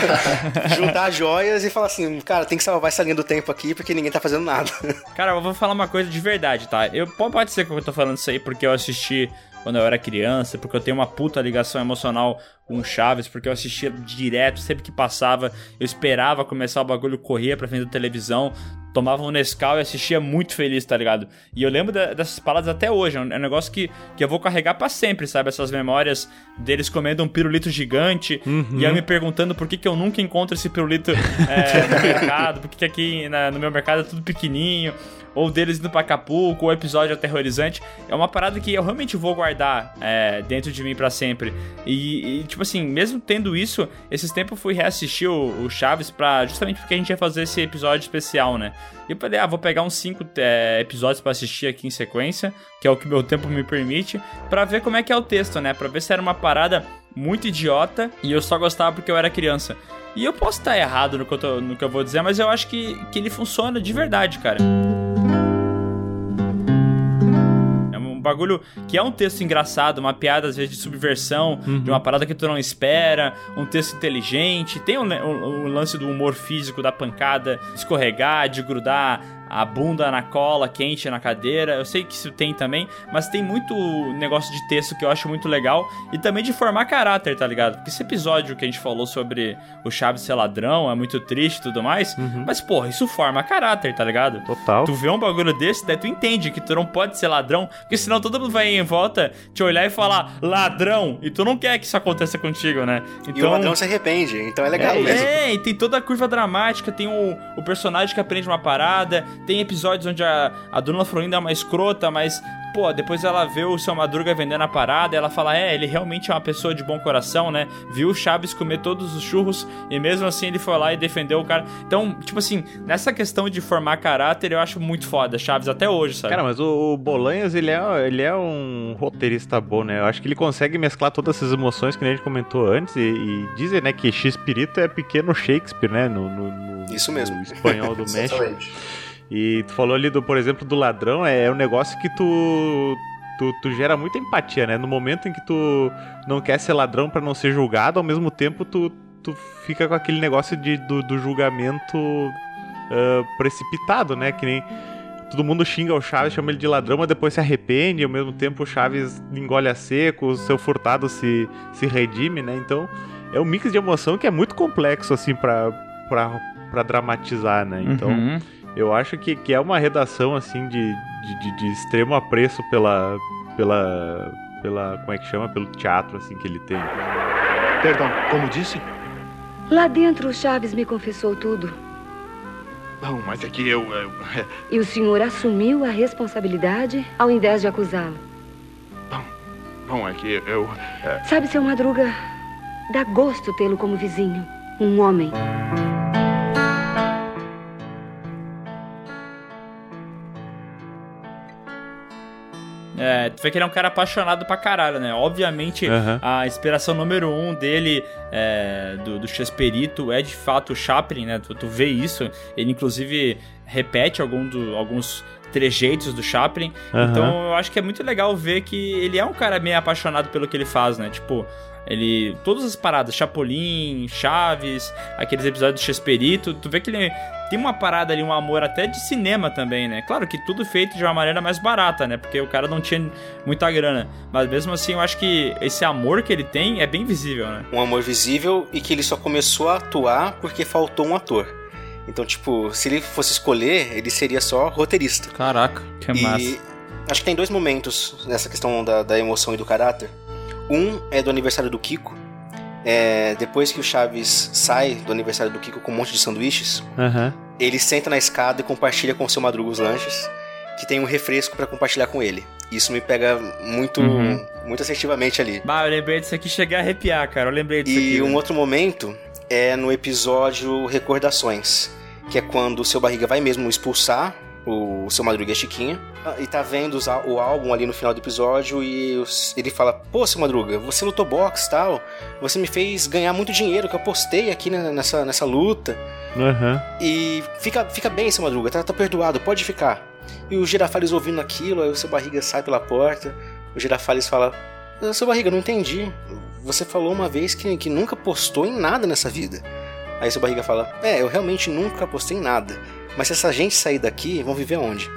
Juntar joias e falar assim, cara, tem que salvar essa linha do tempo aqui porque ninguém tá fazendo nada. Cara, eu vou falar uma coisa de verdade, tá? Eu, pode ser que eu tô falando isso aí porque eu assisti quando eu era criança, porque eu tenho uma puta ligação emocional com o Chaves, porque eu assistia direto, sempre que passava, eu esperava começar o bagulho, corria pra frente da televisão, tomava um Nescau e assistia muito feliz, tá ligado? E eu lembro da- dessas palavras até hoje, é um, é um negócio que, que eu vou carregar pra sempre, sabe? Essas memórias deles comendo um pirulito gigante e eu me perguntando por que, que eu nunca encontro esse pirulito é, no mercado, por que, que aqui na- no meu mercado é tudo pequenininho, ou deles indo pra Acapulco, ou episódio aterrorizante. É uma parada que eu realmente vou guardar é, dentro de mim pra sempre. E, e, tipo assim, mesmo tendo isso, esses tempos eu fui reassistir o, o Chaves pra. Justamente porque a gente ia fazer esse episódio especial, né? E eu falei, ah, vou pegar uns cinco é, episódios pra assistir aqui em sequência, que é o que meu tempo me permite, pra ver como é que é o texto, né? Pra ver se era uma parada muito idiota e eu só gostava porque eu era criança. E eu posso estar errado no que eu, tô- no que eu vou dizer, mas eu acho que, que ele funciona de verdade, cara. Um bagulho que é um texto engraçado, uma piada às vezes de subversão, de uma parada que tu não espera, um texto inteligente. Tem o, o- o lance do humor físico, da pancada, escorregar, de grudar a bunda na cola, quente na cadeira. Eu sei que isso tem também, mas tem muito negócio de texto que eu acho muito legal e também de formar caráter, tá ligado? Porque esse episódio que a gente falou sobre o Chaves ser ladrão é muito triste e tudo mais, mas porra, isso forma caráter, tá ligado? Total. Tu vê um bagulho desse, daí tu entende que tu não pode ser ladrão, porque senão todo mundo vai em volta te olhar e falar ladrão, e tu não quer que isso aconteça contigo, né? E o ladrão se arrepende, então é legal é, mesmo. É, e tem toda a curva dramática, tem o, o personagem que aprende uma parada, tem episódios onde a, a Dona Florinda é uma escrota, mas, pô, depois ela vê o seu Madruga vendendo a parada, e ela fala, é, ele realmente é uma pessoa de bom coração, né? Viu o Chaves comer todos os churros, e mesmo assim ele foi lá e defendeu o cara. Então, tipo assim, nessa questão de formar caráter, eu acho muito foda, Chaves, até hoje, sabe? Cara, mas o, o Bolanhos, ele é, ele é um roteirista bom, né? Eu acho que ele consegue mesclar todas essas emoções que a gente comentou antes e, e dizer, né, que X-Pirito é pequeno Shakespeare, né? No, no- no- Isso mesmo. no espanhol do México. E tu falou ali, do, por exemplo, do ladrão, é um negócio que tu, tu, tu gera muita empatia, né? No momento em que tu não quer ser ladrão pra não ser julgado, ao mesmo tempo tu, tu fica com aquele negócio de, do, do julgamento ah, precipitado, né? Que nem todo mundo xinga o Chaves, chama ele de ladrão, mas depois se arrepende, ao mesmo tempo o Chaves engole a seco, o seu furtado se, se redime, né? Então é um mix de emoção que é muito complexo, assim, pra dramatizar, né? Então. Uhum. Eu acho que, que é uma redação assim de, de, de- de extremo apreço pela, pela, pela. Como é que chama? Pelo teatro assim que ele tem. Perdão, como disse? Lá dentro, o Chaves me confessou tudo. Não, mas é que eu. eu- é, E o senhor assumiu a responsabilidade ao invés de acusá-lo. bom, é que eu. é, Sabe, seu Madruga, dá gosto tê-lo como vizinho. Um homem. É, tu vê que ele é um cara apaixonado pra caralho, né? Obviamente, Aham. a inspiração número um dele, é, do, do Chespirito, é de fato o Chaplin, né? Tu, tu vê isso. Ele, inclusive, repete algum do- alguns trejeitos do Chaplin. Aham. Então, eu acho que é muito legal ver que ele é um cara meio apaixonado pelo que ele faz, né? Tipo... Ele. Todas as paradas, Chapolin, Chaves, aqueles episódios de Chespirito, tu vê que ele tem uma parada ali, um amor até de cinema também, né? Claro que tudo feito de uma maneira mais barata, né? Porque o cara não tinha muita grana. Mas mesmo assim, eu acho que esse amor que ele tem é bem visível, né? Um amor visível e que ele só começou a atuar porque faltou um ator. Então, tipo, se ele fosse escolher, ele seria só roteirista. Caraca, que e massa. acho que tem dois momentos nessa questão da, da emoção e do caráter. Um é do aniversário do Kiko. É, depois que o Chaves sai do aniversário do Kiko com um monte de sanduíches, Aham. ele senta na escada e compartilha com o seu Madruga os lanches, que tem um refresco pra compartilhar com ele. Isso me pega muito, Uhum. muito assertivamente ali. Bah, eu lembrei disso aqui, cheguei a arrepiar, cara. Eu lembrei disso E aqui. um velho. outro momento é no episódio Recordações, que é quando o seu barriga vai mesmo expulsar o seu Madruga Chiquinha. Ah, E tá vendo o álbum ali no final do episódio e ele fala: Pô, seu Madruga, você lutou boxe e tal, você me fez ganhar muito dinheiro que eu postei aqui nessa, nessa luta. Aham. E fica, fica bem, seu Madruga, tá, tá perdoado, pode ficar. E o Girafales ouvindo aquilo, aí o seu barriga sai pela porta. O Girafales fala: "Ah, Seu barriga, não entendi. Você falou uma vez que, que nunca postou em nada nessa vida. Aí seu barriga fala: É, eu realmente nunca postei em nada. Mas se essa gente sair daqui, vão viver onde?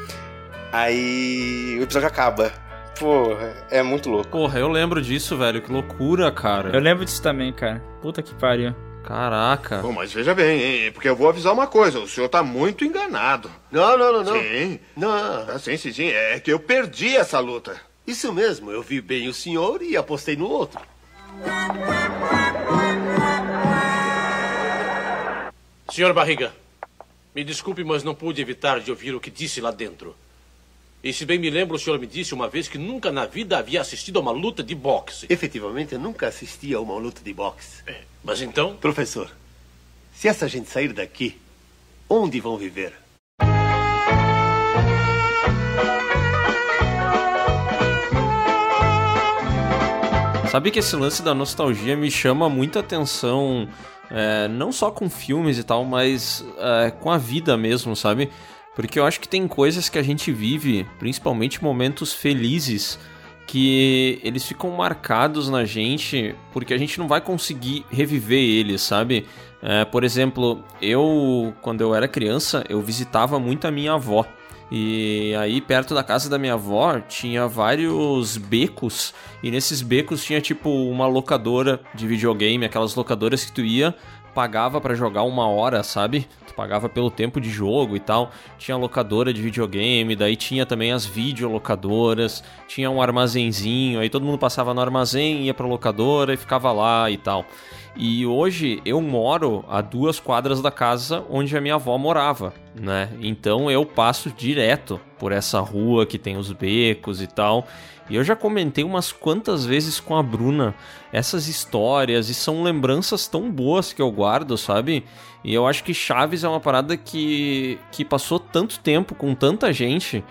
Aí o episódio acaba. Pô, é muito louco. Porra, eu lembro disso, velho. Que loucura, cara. Eu lembro disso também, cara. Puta que pariu. Caraca. Bom, mas veja bem, hein, porque eu vou avisar uma coisa, o senhor tá muito enganado. Não, não, não, não. Sim. Não. Ah, sim, sim, sim, é que eu perdi essa luta. Isso mesmo, eu vi bem o senhor e apostei no outro. Senhor Barriga, me desculpe, mas não pude evitar de ouvir o que disse lá dentro. E se bem me lembro, o senhor me disse uma vez que nunca na vida havia assistido a uma luta de boxe. Efetivamente, eu nunca assisti a uma luta de boxe. Mas então? Professor, se essa gente sair daqui, onde vão viver? Sabe que esse lance da nostalgia me chama muita atenção, é, não só com filmes e tal, mas é, com a vida mesmo, sabe? Porque eu acho que tem coisas que a gente vive, principalmente momentos felizes, que eles ficam marcados na gente porque a gente não vai conseguir reviver eles, sabe? É, por exemplo, eu, quando eu era criança, eu visitava muito a minha avó. E aí, perto da casa da minha avó, tinha vários becos. E nesses becos tinha tipo uma locadora de videogame, aquelas locadoras que tu ia, pagava pra jogar uma hora, sabe? Tu pagava pelo tempo de jogo e tal. Tinha locadora de videogame, daí tinha também as videolocadoras, tinha um armazenzinho, aí todo mundo passava no armazém, ia pra locadora e ficava lá e tal. E hoje eu moro a duas quadras da casa onde a minha avó morava, né? Então eu passo direto por essa rua que tem os becos e tal. E eu já comentei umas quantas vezes com a Bruna essas histórias e são lembranças tão boas que eu guardo, sabe? E eu acho que Chaves é uma parada que, que passou tanto tempo com tanta gente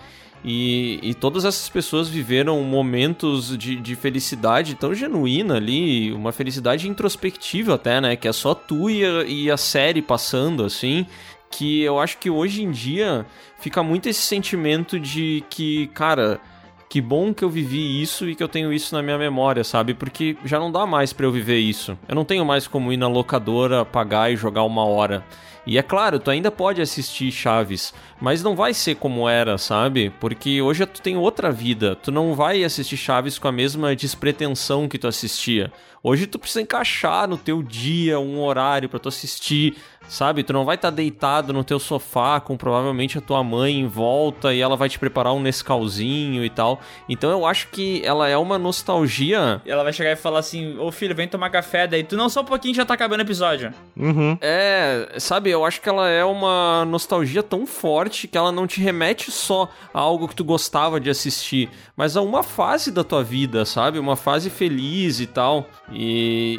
e, e todas essas pessoas viveram momentos de, de felicidade tão genuína ali, uma felicidade introspectiva até, né? Que é só tu e a, e a série passando, assim. Que eu acho que hoje em dia fica muito esse sentimento de que, cara, que bom que eu vivi isso e que eu tenho isso na minha memória, sabe? Porque já não dá mais pra eu viver isso. Eu não tenho mais como ir na locadora, pagar e jogar uma hora. E é claro, tu ainda pode assistir Chaves, mas não vai ser como era, sabe? Porque hoje tu tem outra vida. Tu não vai assistir Chaves com a mesma despretensão que tu assistia. Hoje tu precisa encaixar no teu dia um horário pra tu assistir, sabe? Tu não vai estar deitado no teu sofá com provavelmente a tua mãe em volta e ela vai te preparar um Nescauzinho e tal. Então eu acho que ela é uma nostalgia. E ela vai chegar e falar assim: Ô filho, vem tomar café. Daí tu não só um pouquinho já tá acabando o episódio. Uhum. É, sabe, eu acho que ela é uma nostalgia tão forte que ela não te remete só a algo que tu gostava de assistir, mas a uma fase da tua vida, sabe? Uma fase feliz e tal. E,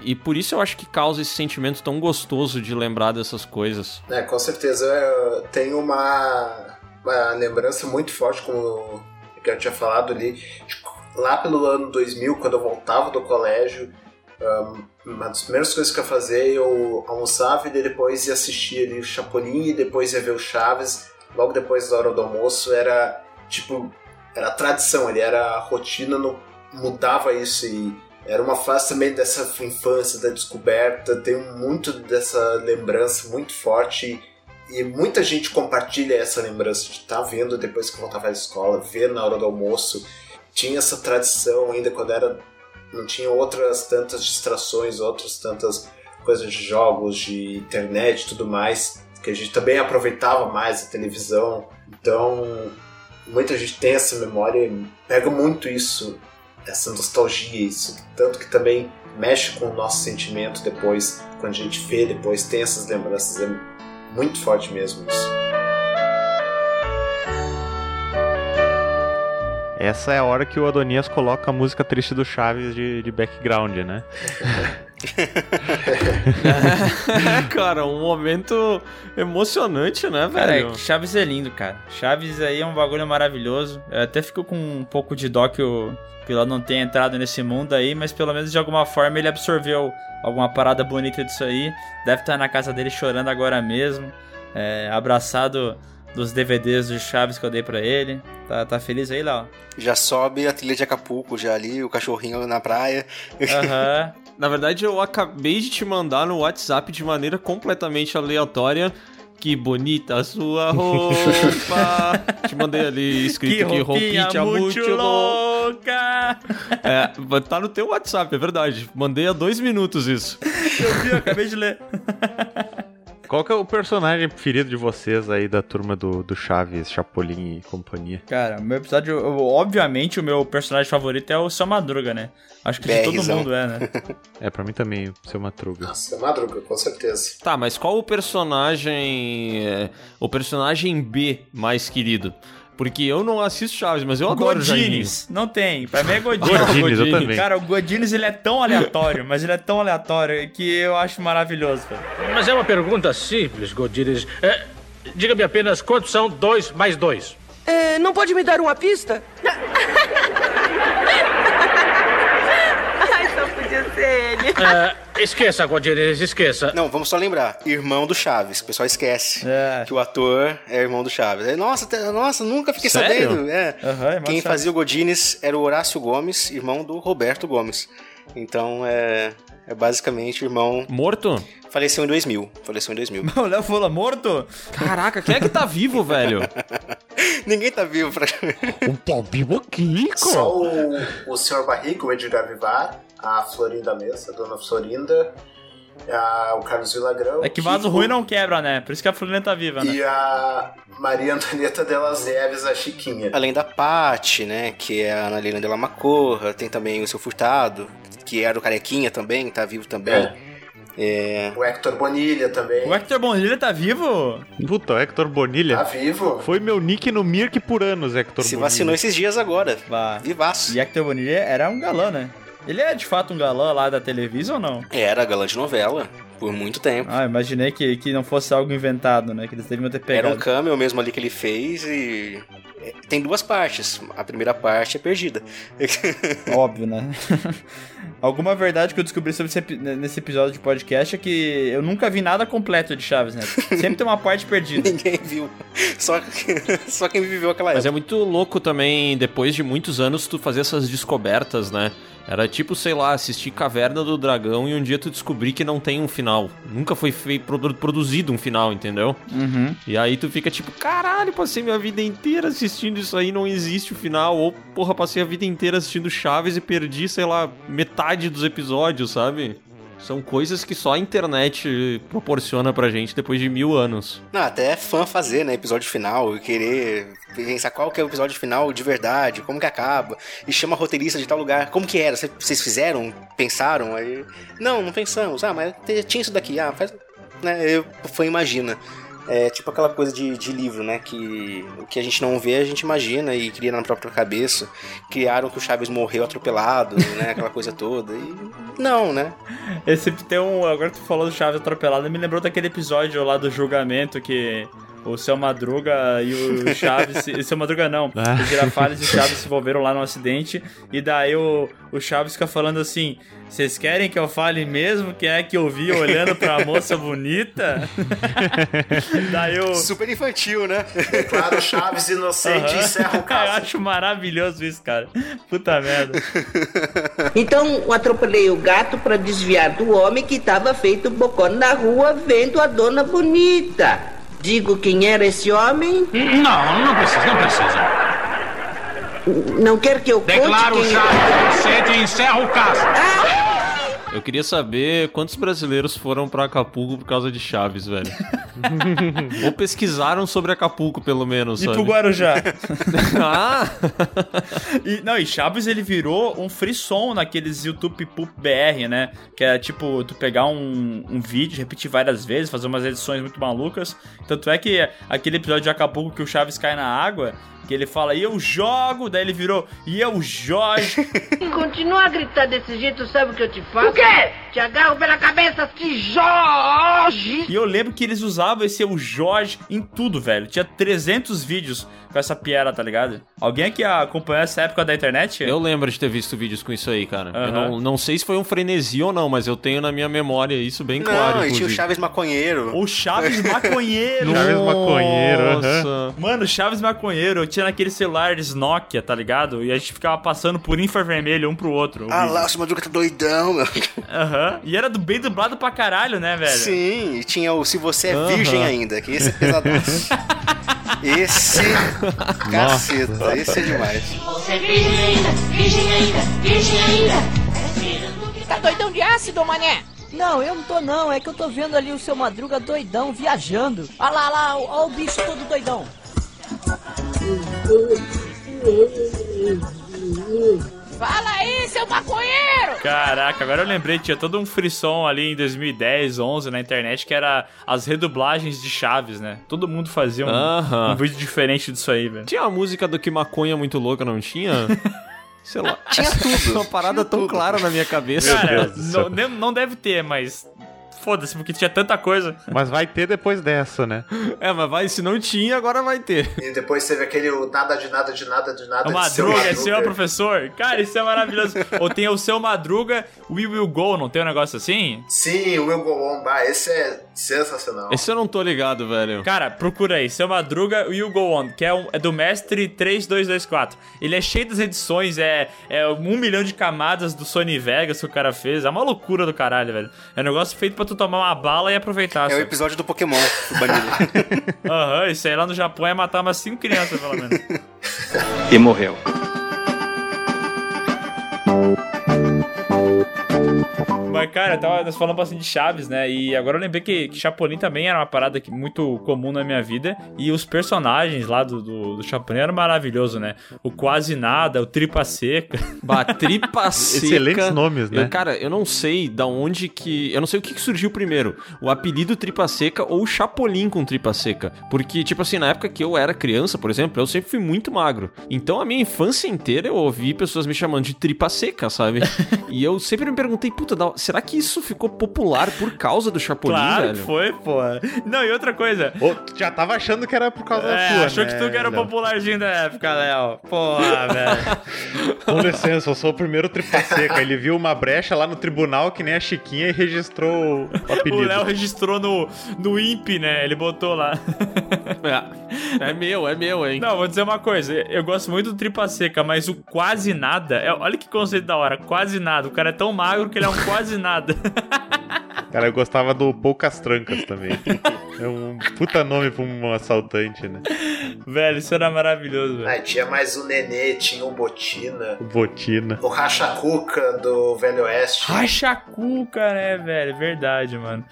e por isso eu acho que causa esse sentimento tão gostoso de lembrar dessas coisas. É, com certeza eu tenho uma, uma lembrança muito forte, como eu tinha falado ali, lá pelo ano 2000, quando eu voltava do colégio, um, uma das primeiras coisas que eu fazia, eu almoçava e depois ia assistir ali o Chapolin e depois ia ver o Chaves. Logo depois da hora do almoço era tipo, era tradição, ele era rotina, não mudava isso e era uma fase também dessa infância, da descoberta, tenho muito dessa lembrança muito forte e muita gente compartilha essa lembrança de estar tá vendo depois que voltava à escola, ver na hora do almoço. Tinha essa tradição ainda quando era não tinha outras tantas distrações, outras tantas coisas de jogos, de internet tudo mais, que a gente também aproveitava mais a televisão. Então, muita gente tem essa memória pega muito isso, essa nostalgia, isso, tanto que também mexe com o nosso sentimento depois, quando a gente vê depois, tem essas lembranças, é muito forte mesmo isso. Essa é a hora que o Adonias coloca a música triste do Chaves de, de background, né? é, cara, um momento emocionante, né, velho? Cara, Chaves é lindo, cara. Chaves aí é um bagulho maravilhoso. Eu até fico com um pouco de dó que o Pilar não tenha entrado nesse mundo aí, mas pelo menos de alguma forma ele absorveu alguma parada bonita disso aí. Deve estar na casa dele chorando agora mesmo, é, abraçado dos DVDs do Chaves que eu dei pra ele. Tá, tá feliz aí, Léo? Já sobe a trilha de Acapulco, já ali, o cachorrinho na praia. Aham. Uhum. Na verdade, eu acabei de te mandar no WhatsApp de maneira completamente aleatória. Que bonita a sua roupa. te mandei ali escrito que, que roupinha muito, muito louca. É, tá no teu WhatsApp, é verdade. Mandei há dois minutos isso. eu vi, eu acabei de ler. Qual que é o personagem preferido de vocês aí da turma do, do Chaves, Chapolin e companhia? Cara, meu episódio, eu, obviamente, o meu personagem favorito é o Seu Madruga, né? Acho que de todo mundo é, né? é, pra mim também, o Seu Madruga. Seu Madruga, com certeza. Tá, mas qual o personagem. É, o personagem B mais querido? Porque eu não assisto Chaves, mas eu adoro Godines. Não tem. Pra mim é Godines. Godines, eu também. Cara, o Godines ele é tão aleatório, mas ele é tão aleatório que eu acho maravilhoso, velho. Mas é uma pergunta simples, Godines. É, Diga-me apenas quantos são dois mais dois? É, não pode me dar uma pista? Ai, só É, esqueça, Godines, esqueça. Não, vamos só lembrar. Irmão do Chaves. O pessoal esquece é. que o ator é irmão do Chaves. Nossa, nossa, nunca fiquei Sério? sabendo. É. Uhum, Quem fazia o Godines era o Horácio Gomes, irmão do Roberto Gomes. Então é, é basicamente irmão. Morto? Faleceu em 2000. Faleceu em 2000. O Léo falou morto? Caraca, quem é que tá vivo, velho? Ninguém tá vivo pra. Um tá vivo aqui, cara. Só o, o Sr. Barriga, o Edgar Vivar, a Florinda Mesa, a Dona Florinda, a, o Carlos Vilagrão. É que vaso ruim não quebra, né? Por isso que a Florinda tá viva, né? E a Maria Antonieta Delas Neves, a Chiquinha. Além da Pati, né? Que é a Ana Helena de la Macorra, tem também o seu Furtado, que era o Carequinha também, tá vivo também. É. É... O Hector Bonilha também. O Hector Bonilha tá vivo? Puta, o Hector Bonilha. Tá vivo. Foi meu nick no Mirk por anos, Hector Se Bonilha. vacinou esses dias agora. Bah. Vivaço. E Hector Bonilha era um galã, né? Ele é de fato um galã lá da televisão ou não? Era galã de novela. Por muito tempo. Ah, imaginei que, que não fosse algo inventado, né? Que eles deviam ter pegado. Era um cameo mesmo ali que ele fez e. Tem duas partes. A primeira parte é perdida. Óbvio, né? Alguma verdade que eu descobri sobre esse, nesse episódio de podcast é que eu nunca vi nada completo de Chaves, né? Sempre tem uma parte perdida. Ninguém viu. Só, só quem viveu aquela época. Mas é muito louco também, depois de muitos anos, tu fazer essas descobertas, né? Era tipo, sei lá, assistir Caverna do Dragão e um dia tu descobrir que não tem um final. Nunca foi feito, produzido um final, entendeu? Uhum. E aí tu fica tipo, caralho, passei minha vida inteira assistindo isso aí, não existe o final. Ou, porra, passei a vida inteira assistindo Chaves e perdi, sei lá, metade dos episódios, sabe? São coisas que só a internet proporciona pra gente depois de mil anos. Não, até é fã fazer, né? Episódio final e querer pensar qual que é o episódio final de verdade, como que acaba, e chama roteirista de tal lugar. Como que era? Vocês fizeram? Pensaram? Aí, não, não pensamos. Ah, mas tinha isso daqui. Ah, faz. Né? Eu, foi imagina. É tipo aquela coisa de, de livro, né? Que o que a gente não vê, a gente imagina e cria na própria cabeça. Criaram que o Chaves morreu atropelado, né? Aquela coisa toda. E não, né? Esse tem um. Agora que tu falou do Chaves atropelado, me lembrou daquele episódio lá do julgamento que o Seu Madruga e o Chaves. o Seu Madruga não. Ah. O Girafales e o Chaves se envolveram lá no acidente. E daí o, o Chaves fica falando assim: Vocês querem que eu fale mesmo quem é que eu vi olhando pra moça bonita? daí o. Super infantil, né? Claro, Chaves inocente Aham. encerra o Eu caso. acho maravilhoso isso, cara. Puta merda. Então eu atropelei o gato para desviar do homem que estava feito bocó na rua vendo a dona bonita. Digo quem era esse homem? Não, não precisa, não precisa. Não quer que eu conte Declaro quem inocente e encerro o caso. Eu queria saber quantos brasileiros foram pra Acapulco por causa de Chaves, velho. Ou pesquisaram sobre Acapulco, pelo menos, E sabe? pro Guarujá. ah! E, não, e Chaves ele virou um frisson naqueles YouTube Poop BR, né? Que é tipo, tu pegar um, um vídeo, repetir várias vezes, fazer umas edições muito malucas. Tanto é que aquele episódio de Acapulco que o Chaves cai na água, que ele fala, e eu jogo, daí ele virou, e eu Jorge. Continua a gritar desse jeito, sabe o que eu te faço? O quê? Te agarro pela cabeça, te Jorge! E eu lembro que eles usavam esse eu Jorge em tudo, velho. Tinha 300 vídeos com essa piada, tá ligado? Alguém aqui acompanhou essa época da internet? Eu lembro de ter visto vídeos com isso aí, cara. Eu Aham. não, não sei se foi um frenesi ou não, mas eu tenho na minha memória isso bem claro. Não, e tinha o. Chaves Maconheiro. O Chaves Maconheiro. Chaves Maconheiro. Nossa. Mano, Chaves Maconheiro, eu tinha naqueles celulares Nokia, tá ligado? E a gente ficava passando por infravermelho um pro outro. o Ah lá, o Madruga tá doidão, meu. Aham. E era do bem dublado pra caralho, né, velho? Sim, e tinha o Se Você é Aham. Virgem Ainda, que esse é pesadaço. esse. Caceta, esse é demais. Você é virgem ainda, virgem ainda, virgem ainda. Tá doidão de ácido, mané? Não, eu não tô não, é que eu tô vendo ali o seu Madruga doidão, viajando. Olha lá, olha lá, olha o bicho todo doidão. Fala aí, seu maconheiro! Caraca, agora eu lembrei, tinha todo um frisson ali em 2010, 11 na internet que era as redublagens de Chaves, né? Todo mundo fazia um, Aham. um vídeo diferente disso aí, velho. Tinha a música do Que Maconha Muito Louca, não tinha? Sei lá. Tinha tudo. Uma parada tão clara na minha cabeça. Cara, não, não deve ter, mas foda-se, porque tinha tanta coisa. Mas vai ter depois dessa, né? É, mas vai, se não tinha, agora vai ter. E depois teve aquele nada de nada de nada de nada A de seu Madruga, esse é o Madruga. professor. Cara, isso é maravilhoso. Ou tem o seu Madruga, We Will Go, não tem um negócio assim? Sim, o Will Go On, bah, esse é sensacional. Esse eu não tô ligado, velho. Cara, procura aí, seu Madruga, Will Go On, que é, um- é do Mestre 3224. Ele é cheio das edições, é, é um milhão de camadas do Sony Vegas que o cara fez. É uma loucura do caralho, velho. É um negócio feito pra tu tomar uma bala e aproveitar. É o sabe? episódio do Pokémon, o banido. Aham, isso aí lá no Japão é matar umas 5 crianças, pelo menos. E morreu. Mas, cara, tava, nós falamos bastante de Chaves, né? E agora eu lembrei que, que Chapolin também era uma parada que, muito comum na minha vida. E os personagens lá do, do, do Chapolin eram maravilhosos, né? O Quase Nada, o Tripa Seca. Bah, tripa seca. Excelentes nomes, né? Eu, cara, eu não sei da onde que. Eu não sei o que, que surgiu primeiro. O apelido tripa seca ou o Chapolin com tripa seca. Porque, tipo assim, na época que eu era criança, por exemplo, eu sempre fui muito magro. Então a minha infância inteira eu ouvi pessoas me chamando de tripa seca, sabe? e eu sempre me perguntei, puta, da- será que isso ficou popular por causa do Chapolin, claro velho? que foi, pô. Não, e outra coisa. Ô, tu já tava achando que era por causa da É, tua, achou né, que tu que era o Léo? popularzinho da época, Léo. Porra, velho. Com licença, eu sou o primeiro tripa seca. Ele viu uma brecha lá no tribunal que nem a Chiquinha e registrou o O apelido. Léo registrou no, no INPE, né? Ele botou lá. É, é meu, é meu, hein? Não, vou dizer uma coisa. Eu gosto muito do tripa seca, mas o quase nada. é- olha que conceito da hora. Quase nada. O cara é tão magro que ele é um quase nada. Cara, eu gostava do Poucas Trancas também. É um puta nome pra um assaltante, né? velho, isso era maravilhoso, velho. Ah, tinha mais o Nenê, tinha o Botina, Botina. o Rachacuca do Velho Oeste. Rachacuca, né, velho? Verdade, mano.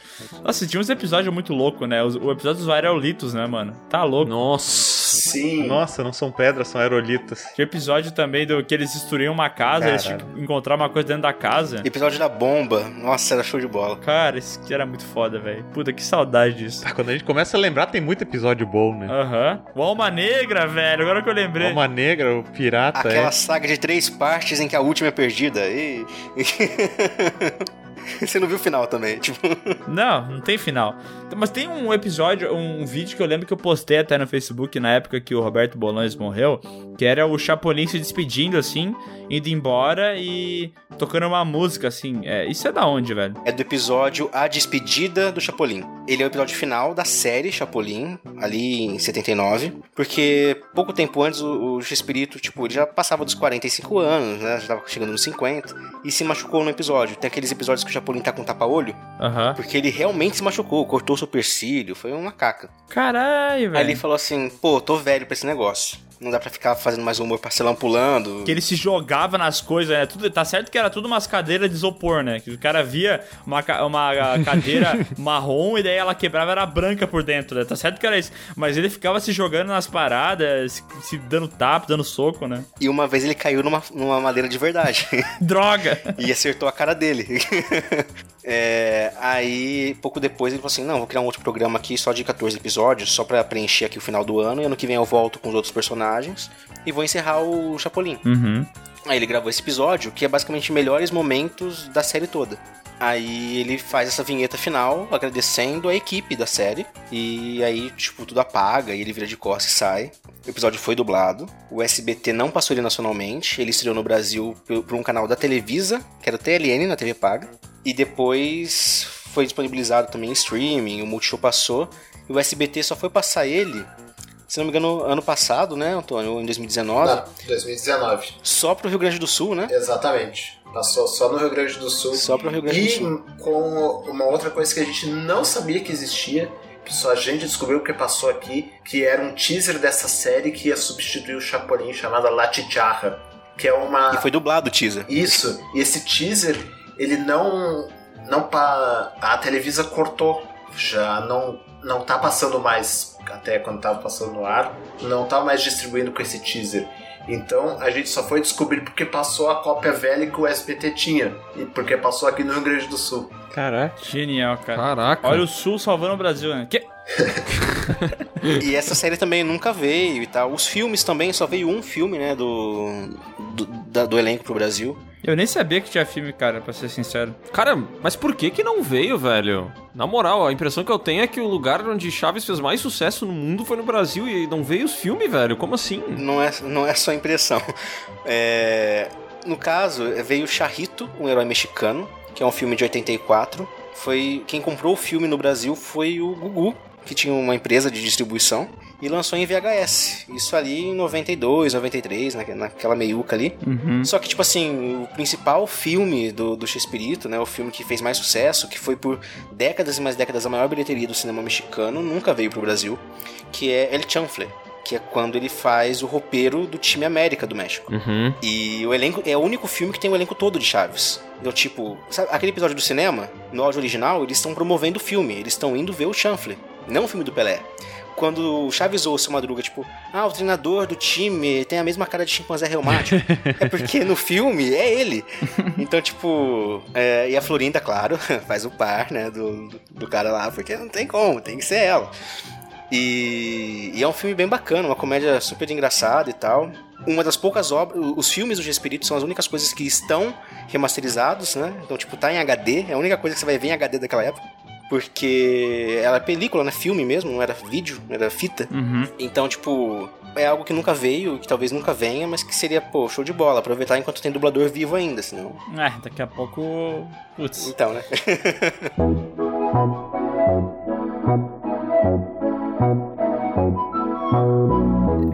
Nossa, tinha uns episódios muito loucos, né? O episódio dos aerolitos, né, mano? Tá louco. Nossa. Sim. Nossa, não são pedras, são aerolitas. Tinha episódio também do que eles destruíam uma casa, eles tinham Caralho. que encontrar uma coisa dentro da casa. Episódio da bomba. Nossa, era show de bola. Cara, isso aqui era muito foda, velho. Puta, que saudade disso. Ah, quando a gente começa a lembrar, tem muito episódio bom, né? Aham. O Alma Negra, velho. Agora que eu lembrei. Alma Negra, o Pirata, Aquela é. saga de três partes em que a última é perdida. E... Você não viu o final também, tipo. Não, não tem final. Mas tem um episódio, um vídeo que eu lembro que eu postei até no Facebook na época que o Roberto Bolanes morreu, que era o Chapolin se despedindo assim, indo embora e tocando uma música assim. É, isso é da onde, velho? É do episódio A Despedida do Chapolin. Ele é o episódio final da série Chapolin, ali em 79, porque pouco tempo antes o, o Chespirito, tipo, ele já passava dos 45 anos, né? Já tava chegando nos 50 e se machucou no episódio. Tem aqueles episódios que o Chapolin tá com tapa-olho, Aham. porque ele realmente se machucou, cortou o supercílio, foi uma caca. Caralho, Aí ele velho. falou assim: pô, tô velho pra esse negócio. Não dá pra ficar fazendo mais humor parcelão pulando. Que ele se jogava nas coisas, né? Tudo, tá certo que era tudo umas cadeiras de isopor, né? Que o cara via uma, uma cadeira marrom e daí ela quebrava era branca por dentro, né? Tá certo que era isso. Mas ele ficava se jogando nas paradas, se, se dando tapa, dando soco, né? E uma vez ele caiu numa, numa madeira de verdade. Droga! e acertou a cara dele. É, aí, pouco depois, ele falou assim: Não, vou criar um outro programa aqui só de 14 episódios, só pra preencher aqui o final do ano. E ano que vem eu volto com os outros personagens e vou encerrar o Chapolin. Uhum. Aí ele gravou esse episódio, que é basicamente melhores momentos da série toda. Aí ele faz essa vinheta final, agradecendo a equipe da série. E aí, tipo, tudo apaga e ele vira de costas e sai. O episódio foi dublado. O SBT não passou ele nacionalmente. Ele estreou no Brasil por um canal da Televisa, que era o TLN na TV Paga. E depois foi disponibilizado também em streaming, o Multishow passou. E o SBT só foi passar ele, se não me engano, ano passado, né, Antônio? Em 2019. Não, 2019. Só pro Rio Grande do Sul, né? Exatamente. Passou só no Rio Grande do Sul. Só pro Rio Grande e do Sul. com uma outra coisa que a gente não sabia que existia, que só a gente descobriu porque passou aqui, que era um teaser dessa série que ia substituir o Chapolin, chamada La Chicharra. Que é uma. E foi dublado o teaser. Isso. E esse teaser, ele não. não pa... A Televisa cortou. Já não, não tá passando mais, até quando tava passando no ar, não tá mais distribuindo com esse teaser. Então a gente só foi descobrir porque passou a cópia velha que o SBT tinha. E porque passou aqui no Rio Grande do Sul. Caraca. Genial, cara. Caraca. Olha o Sul salvando o Brasil, né? Que... E essa série também nunca veio e tal. Os filmes também, só veio um filme, né, do, do, da- do elenco pro Brasil. Eu nem sabia que tinha filme, cara, pra ser sincero. Cara, mas por que que não veio, velho? Na moral, a impressão que eu tenho é que o lugar onde Chaves fez mais sucesso no mundo foi no Brasil e não veio os filmes, velho. Como assim? Não é, não é só impressão. É, no caso, veio Charrito, um herói mexicano, que é um filme de 84. Foi, quem comprou o filme no Brasil foi o Gugu, que tinha uma empresa de distribuição, e lançou em VHS. Isso ali em 92, 93, na, naquela meiuca ali. Uhum. Só que, tipo assim, o principal filme do, do Chespirito, né? O filme que fez mais sucesso, que foi por décadas e mais décadas a maior bilheteria do cinema mexicano, nunca veio pro Brasil, que é El Chanfle. Que é quando ele faz o roupeiro do time América do México. Uhum. E o elenco é o único filme que tem o elenco todo de Chaves. Então, tipo, sabe aquele episódio do cinema, no áudio original, eles estão promovendo o filme, eles estão indo ver o Chanfle, não o filme do Pelé. Quando o Chaves ou o seu Madruga, tipo, ah, o treinador do time tem a mesma cara de chimpanzé reumático. é porque no filme é ele. Então, tipo, é, e a Florinda, claro, faz o par, né, do, do cara lá, porque não tem como, tem que ser ela. E, e é um filme bem bacana, uma comédia super engraçada e tal. Uma das poucas obras, os filmes do G-Espírito são as únicas coisas que estão remasterizados, né? Então, tipo, tá em HD, é a única coisa que você vai ver em HD daquela época. Porque era película, né? Filme mesmo, não era vídeo, era fita. Uhum. Então, tipo, é algo que nunca veio, que talvez nunca venha, mas que seria, pô, show de bola. Aproveitar enquanto tem dublador vivo ainda, senão. É, daqui a pouco. Putz. Então, né?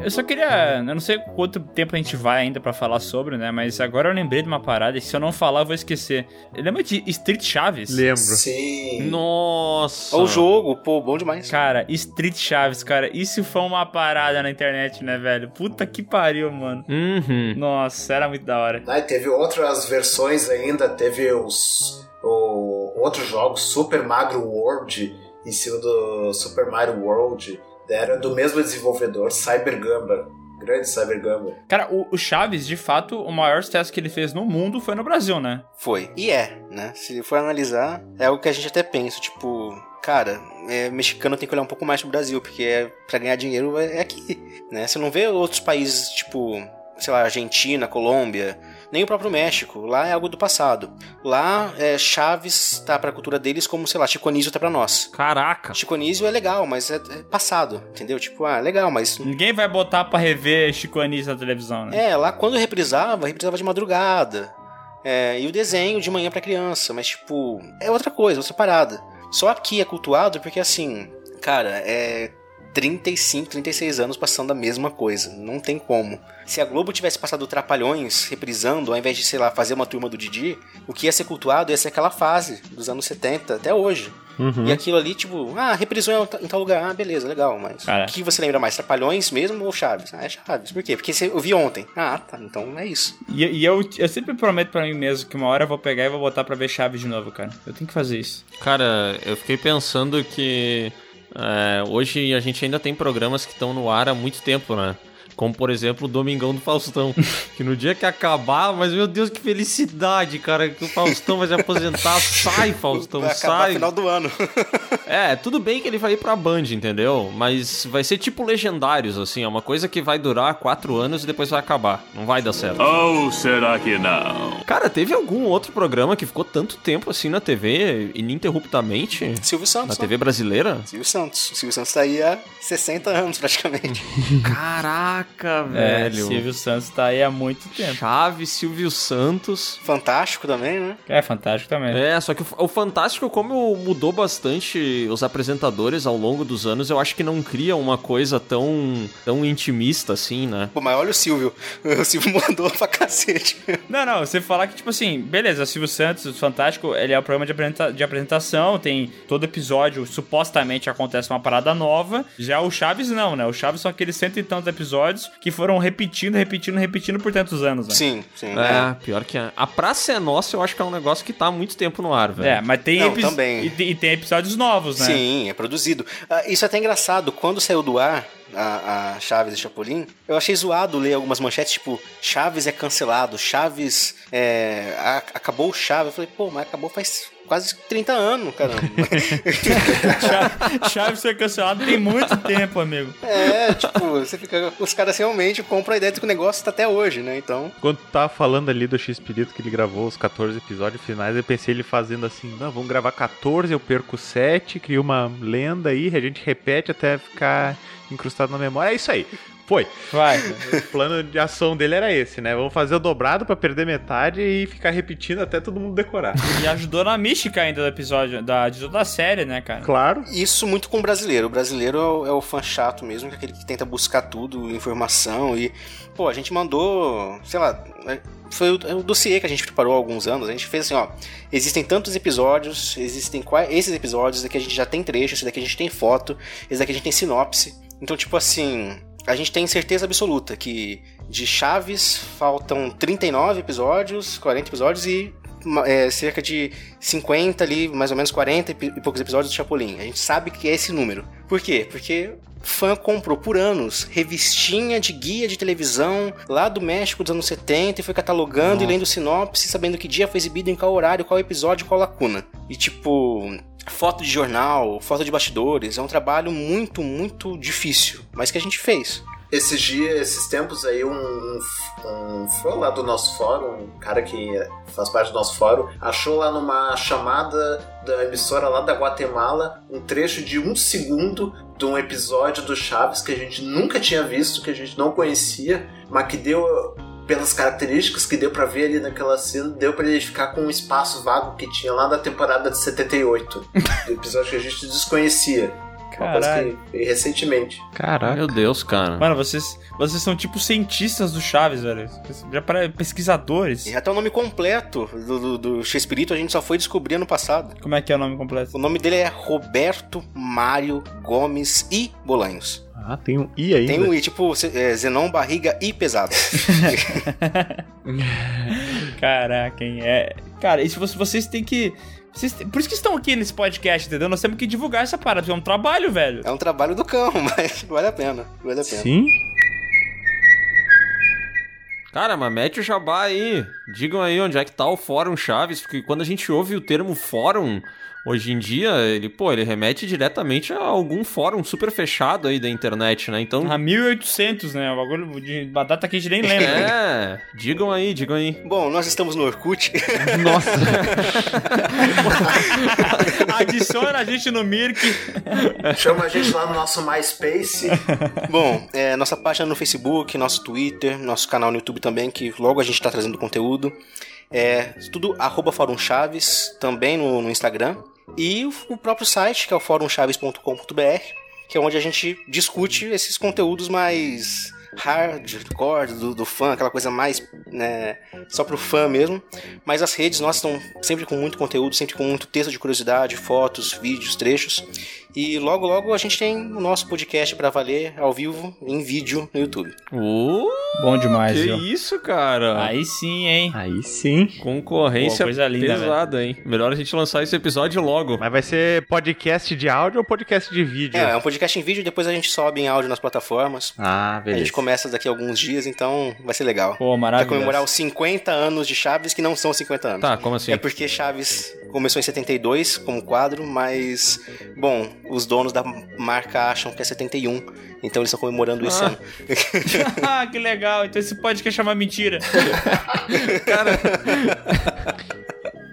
Eu só queria. Eu não sei quanto tempo a gente vai ainda pra falar sobre, né? Mas agora eu lembrei de uma parada e se eu não falar, eu vou esquecer. Lembra de Street Chaves? Lembro. Sim. Nossa. O jogo, pô, bom demais. Cara, Street Chaves, cara, isso foi uma parada na internet, né, velho? Puta que pariu, mano. Uhum. Nossa, era muito da hora. Aí teve outras versões ainda, teve os o, outros jogos, Super Mario World, em cima do Super Mario World, era do mesmo desenvolvedor, Cyber Gamba, grande Cyber Gamba. Cara, o, o Chaves, de fato, o maior sucesso que ele fez no mundo foi no Brasil, né? Foi. E é, né? Se for analisar, é algo que a gente até pensa, tipo, cara, é, mexicano tem que olhar um pouco mais pro Brasil, porque é, pra ganhar dinheiro é, é aqui, né? Você não vê outros países, tipo, sei lá, Argentina, Colômbia, Nem o próprio México. Lá é algo do passado. Lá, é, Chaves tá pra cultura deles como, sei lá, Chico Anísio tá pra nós. Caraca. Chico Anísio é legal, mas é, é passado, entendeu? Tipo, ah, legal, mas... Ninguém vai botar pra rever Chico Anísio na televisão, né? É, lá quando reprisava, reprisava de madrugada. É, e o desenho de manhã pra criança, mas tipo, é outra coisa, outra parada. Só aqui é cultuado porque assim, cara, é 35, 36 anos passando a mesma coisa. Não tem como. Se a Globo tivesse passado Trapalhões reprisando, ao invés de, sei lá, fazer uma turma do Didi, o que ia ser cultuado ia ser aquela fase dos anos 70 até hoje. Uhum. E aquilo ali, tipo, ah, reprisou em tal lugar, ah, beleza, legal, mas Cara. o que você lembra mais? Trapalhões mesmo ou Chaves? Ah, é Chaves. Por quê? Porque você, eu vi ontem. Ah, tá, então é isso. E, e eu, eu sempre prometo pra mim mesmo que uma hora eu vou pegar e vou botar pra ver Chaves de novo, cara. Eu tenho que fazer isso. Cara, eu fiquei pensando que é, hoje a gente ainda tem programas que estão no ar há muito tempo, né? Como, por exemplo, o Domingão do Faustão. que no dia que acabar, mas meu Deus, que felicidade, cara, que o Faustão vai se aposentar. Sai, Faustão, Vai sai. no final do ano. É, tudo bem que ele vai ir pra Band, entendeu? Mas vai ser tipo Legendários, assim, é uma coisa que vai durar quatro anos e depois vai acabar. Não vai dar certo. Ou será que não? Cara, teve algum outro programa que ficou tanto tempo assim na TV, ininterruptamente? Silvio Santos. Na né? TV brasileira? Silvio Santos. O Silvio Santos tá aí há 60 anos, praticamente. Caraca, É, velho. Silvio Santos tá aí há muito tempo. Chaves, Silvio Santos. Fantástico também, né? É fantástico também. É, só que o, o Fantástico, como mudou bastante os apresentadores ao longo dos anos, eu acho que não cria uma coisa tão, tão intimista assim, né? Pô, mas olha o Silvio. O Silvio mandou pra cacete. Não, não, você falar que, tipo assim, beleza, Silvio Santos, o Fantástico, ele é o programa de, apresenta- de apresentação, tem todo episódio, supostamente acontece uma parada nova. Já o Chaves não, né? O Chaves são aqueles cento e tantos episódios que foram repetindo, repetindo, repetindo por tantos anos, né? Sim, sim. É, pior que a, a Praça é Nossa, eu acho que é um negócio que tá há muito tempo no ar, velho. É, mas tem, Não, epi- também. E, tem- e tem episódios novos, né? Sim, é produzido. Ah, isso é até engraçado. Quando saiu do ar a, a Chaves e Chapolin, eu achei zoado ler algumas manchetes, tipo, Chaves é cancelado, Chaves é, a- acabou o Chaves. Eu falei, pô, mas acabou faz quase 30 anos, caramba. Cha- Chaves foi cancelado tem muito tempo, amigo. é, tipo, você fica. Os caras realmente compram a ideia de que o negócio tá até hoje, né? Então. Quando tu tava falando ali do X-Pirito que ele gravou os 14 episódios finais, eu pensei ele fazendo assim, não, vamos gravar 14, eu perco 7, cria uma lenda aí, a gente repete até ficar incrustado na memória. É isso aí. Foi. Vai. O plano de ação dele era esse, né? Vamos fazer o dobrado pra perder metade e ficar repetindo até todo mundo decorar. E ajudou na mística ainda do episódio, da, de toda a série, né, cara? Claro. Isso muito com o brasileiro. O brasileiro é o, é o fã chato mesmo, que é aquele que tenta buscar tudo, informação e. Pô, a gente mandou, sei lá. é, Foi o, é o dossiê que a gente preparou há alguns anos. A gente fez assim, ó. Existem tantos episódios, existem qua- esses episódios, esse daqui a gente já tem trecho, esse daqui a gente tem foto, esse daqui a gente tem sinopse. Então, tipo assim, a gente tem certeza absoluta que de Chaves faltam 39 episódios, 40 episódios e é, cerca de 50 ali, mais ou menos 40 e poucos episódios do Chapolin. A gente sabe que é esse número. Por quê? Porque fã comprou por anos revistinha de guia de televisão lá do México dos anos 70 e foi catalogando e lendo sinopse, sabendo que dia foi exibido, em qual horário, qual episódio, qual lacuna. E tipo, foto de jornal, foto de bastidores, é um trabalho muito, muito difícil, mas que a gente fez. Esses dias, esses tempos aí, um, um, fã lá do nosso fórum, um cara que faz parte do nosso fórum, achou lá numa chamada da emissora lá da Guatemala um trecho de um segundo de um episódio do Chaves que a gente nunca tinha visto, que a gente não conhecia, mas que deu pelas características que deu pra ver ali naquela cena, deu pra identificar com um espaço vago que tinha lá da temporada de 78, do episódio que a gente desconhecia. Caralho. que recentemente. Caraca. Meu Deus, cara. Mano, vocês, vocês são tipo cientistas do Chaves, velho. Já para pesquisadores. E até o nome completo do, do, do Chespirito a gente só foi descobrir ano passado. Como é que é o nome completo? O nome dele é Roberto Mário Gomes e Bolanhos. Ah, tem um I ainda. Tem um I, tipo é, Zenon Barriga e Pesado. Caraca, hein? É. Cara, isso vocês têm que. Por isso que estão aqui nesse podcast, entendeu? Nós temos que divulgar essa parada, porque é um trabalho, velho. É um trabalho do cão, mas vale a pena. Vale a pena. Sim? Cara, mas mete o jabá aí. Digam aí onde é que tá o Fórum Chaves, porque quando a gente ouve o termo Fórum, Hoje em dia, ele, pô, ele remete diretamente a algum fórum super fechado aí da internet, né? Então. A 1800, né? O bagulho de batata que a gente nem lembra. É, digam aí, digam aí. Bom, nós estamos no Orkut. Nossa. Adiciona a gente no Mirk. Chama a gente lá no nosso MySpace. Bom, é, nossa página no Facebook, nosso Twitter, nosso canal no YouTube também, que logo a gente está trazendo conteúdo. É tudo arroba Fórum Chaves, também no, no Instagram. E o, próprio site, que é o forumchaves.com.br, que é onde a gente discute esses conteúdos mais hardcore do, do fã, aquela coisa mais né, só pro fã mesmo. Mas as redes nossas estão sempre com muito conteúdo, sempre com muito texto de curiosidade, fotos, vídeos, trechos. E logo logo a gente tem o nosso podcast para valer ao vivo em vídeo no YouTube. Uh, Bom demais, que viu? isso, cara. Aí sim, hein? Aí sim. Concorrência Pô, coisa linda, pesada, hein? Melhor a gente lançar esse episódio logo. Mas vai ser podcast de áudio ou podcast de vídeo? É, é um podcast em vídeo, depois a gente sobe em áudio nas plataformas. Ah, A beleza. gente começa daqui a alguns dias, então vai ser legal. Pô, Vai maravilhoso. comemorar os 50 anos de Chaves, que não são 50 anos. Tá, como assim? É porque Chaves começou em 72 como quadro, mas, bom, os donos da marca acham que é 71, então eles estão comemorando esse Ah. ano. ah, que legal. Então esse podcast chama mentira.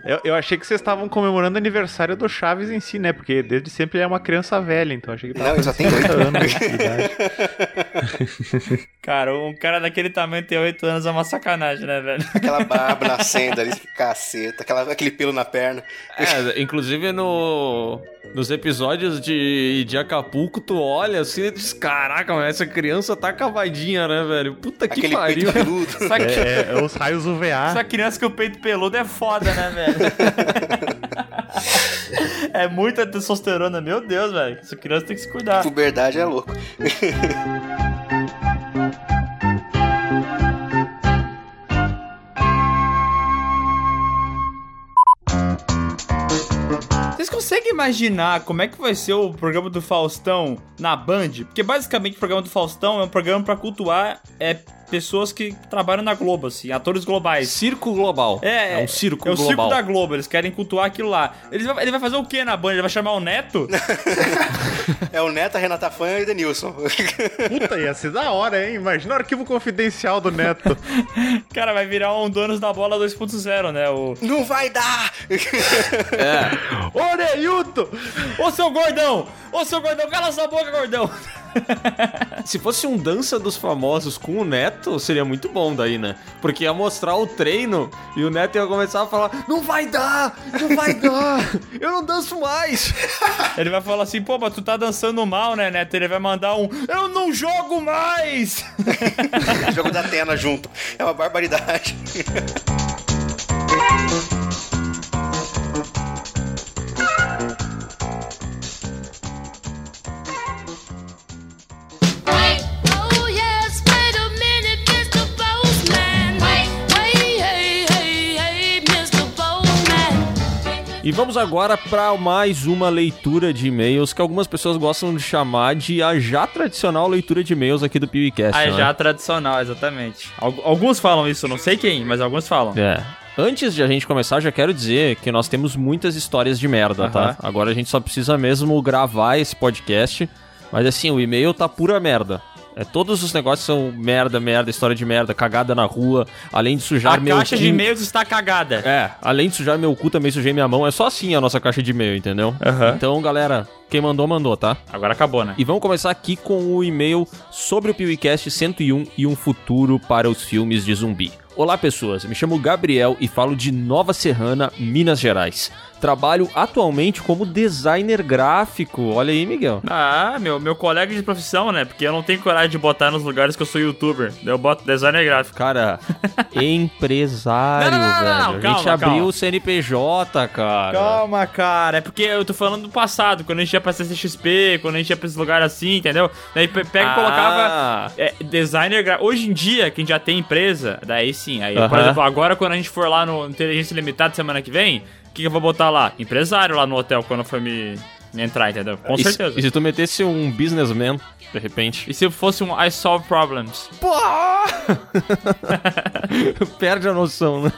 Eu, eu achei que vocês estavam comemorando o aniversário do Chaves em si, né? Porque desde sempre ele é uma criança velha, então achei que tava Não, ele só tem 50 oito. anos de idade. Cara, um cara daquele tamanho ter 8 anos é uma sacanagem, né, velho? Aquela barba nascendo ali, caceta, aquela, aquele pelo na perna. É, inclusive no, nos episódios de, de Acapulco, tu olha assim e diz: Caraca, mas essa criança tá cavadinha, né, velho? Puta que Aquele pariu. peito peludo. Essa, É, é os raios UVA. essa criança com o peito peludo é foda, né, velho? É muita testosterona, meu Deus, velho. Essa criança tem que se cuidar. Puberdade é louco. Vocês conseguem imaginar como é que vai ser o programa do Faustão na Band? Porque basicamente o programa do Faustão é um programa pra cultuar é, pessoas que trabalham na Globo, assim, atores globais. Circo global. É, É um circo é o global. circo da Globo, eles querem cultuar aquilo lá. Ele vai, ele vai fazer o que na Band? Ele vai chamar o Neto? É o Neto, a Renata Fã e o Denilson. Puta, ia ser da hora, hein? Imagina o arquivo confidencial do Neto. Cara, vai virar um Donos da Bola 2.0, né? O... Não vai dar! É. Ô, Neilton! Ô, seu gordão! Ô, seu gordão, cala sua boca, gordão! Se fosse um Dança dos Famosos com o Neto, seria muito bom daí, né? Porque ia mostrar o treino e o Neto ia começar a falar: Não vai dar! Não vai dar! Eu não danço mais! Ele vai falar assim, pô, mas tu tá dançando mal, né, Neto? Ele vai mandar um, eu não jogo mais! Jogo da Atena junto. É uma barbaridade. E vamos agora para mais uma leitura de e-mails que algumas pessoas gostam de chamar de a já tradicional leitura de e-mails aqui do PewCast. É né? já tradicional, exatamente. Al- Alguns falam isso, não sei quem, mas alguns falam. É. Antes de a gente começar, já quero dizer que nós temos muitas histórias de merda, tá? Aham. Agora a gente só precisa mesmo gravar esse podcast. Mas assim, o e-mail tá pura merda. É, todos os negócios são merda, merda, história de merda, cagada na rua, além de sujar A meu caixa de e-mails está cagada. É, além de sujar meu cu, também sujei minha mão. É só assim a nossa caixa de e-mail, entendeu? Aham. Então, galera, quem mandou, mandou, tá? Agora acabou, né? E vamos começar aqui com o e-mail sobre o PewCast 101 e um futuro para os filmes de zumbi. Olá, pessoas. Me chamo Gabriel e falo de Nova Serrana, Minas Gerais. Trabalho atualmente como designer gráfico. Olha aí, Miguel. Ah, meu, meu colega de profissão, né? Porque eu não tenho coragem de botar nos lugares que eu sou youtuber. Eu boto designer gráfico. Cara, empresário, Não, não, não, velho. a gente calma, abriu calma. o CNPJ, cara. Calma, cara. É porque eu tô falando do passado, quando a gente ia pra CCXP, quando a gente ia pra esses lugares assim, entendeu? Daí pe- pega e Ah. colocava é, designer gráfico. Hoje em dia, que a gente já tem empresa, daí sim. Aí, por Aham. exemplo, agora quando a gente for lá no Inteligência Limitada semana que vem, que, que eu vou botar lá? Empresário lá no hotel quando me, me entrar, entendeu? Com E se- certeza. E se tu metesse um businessman, de repente? E se fosse um I Solve Problems? Perde a noção, né?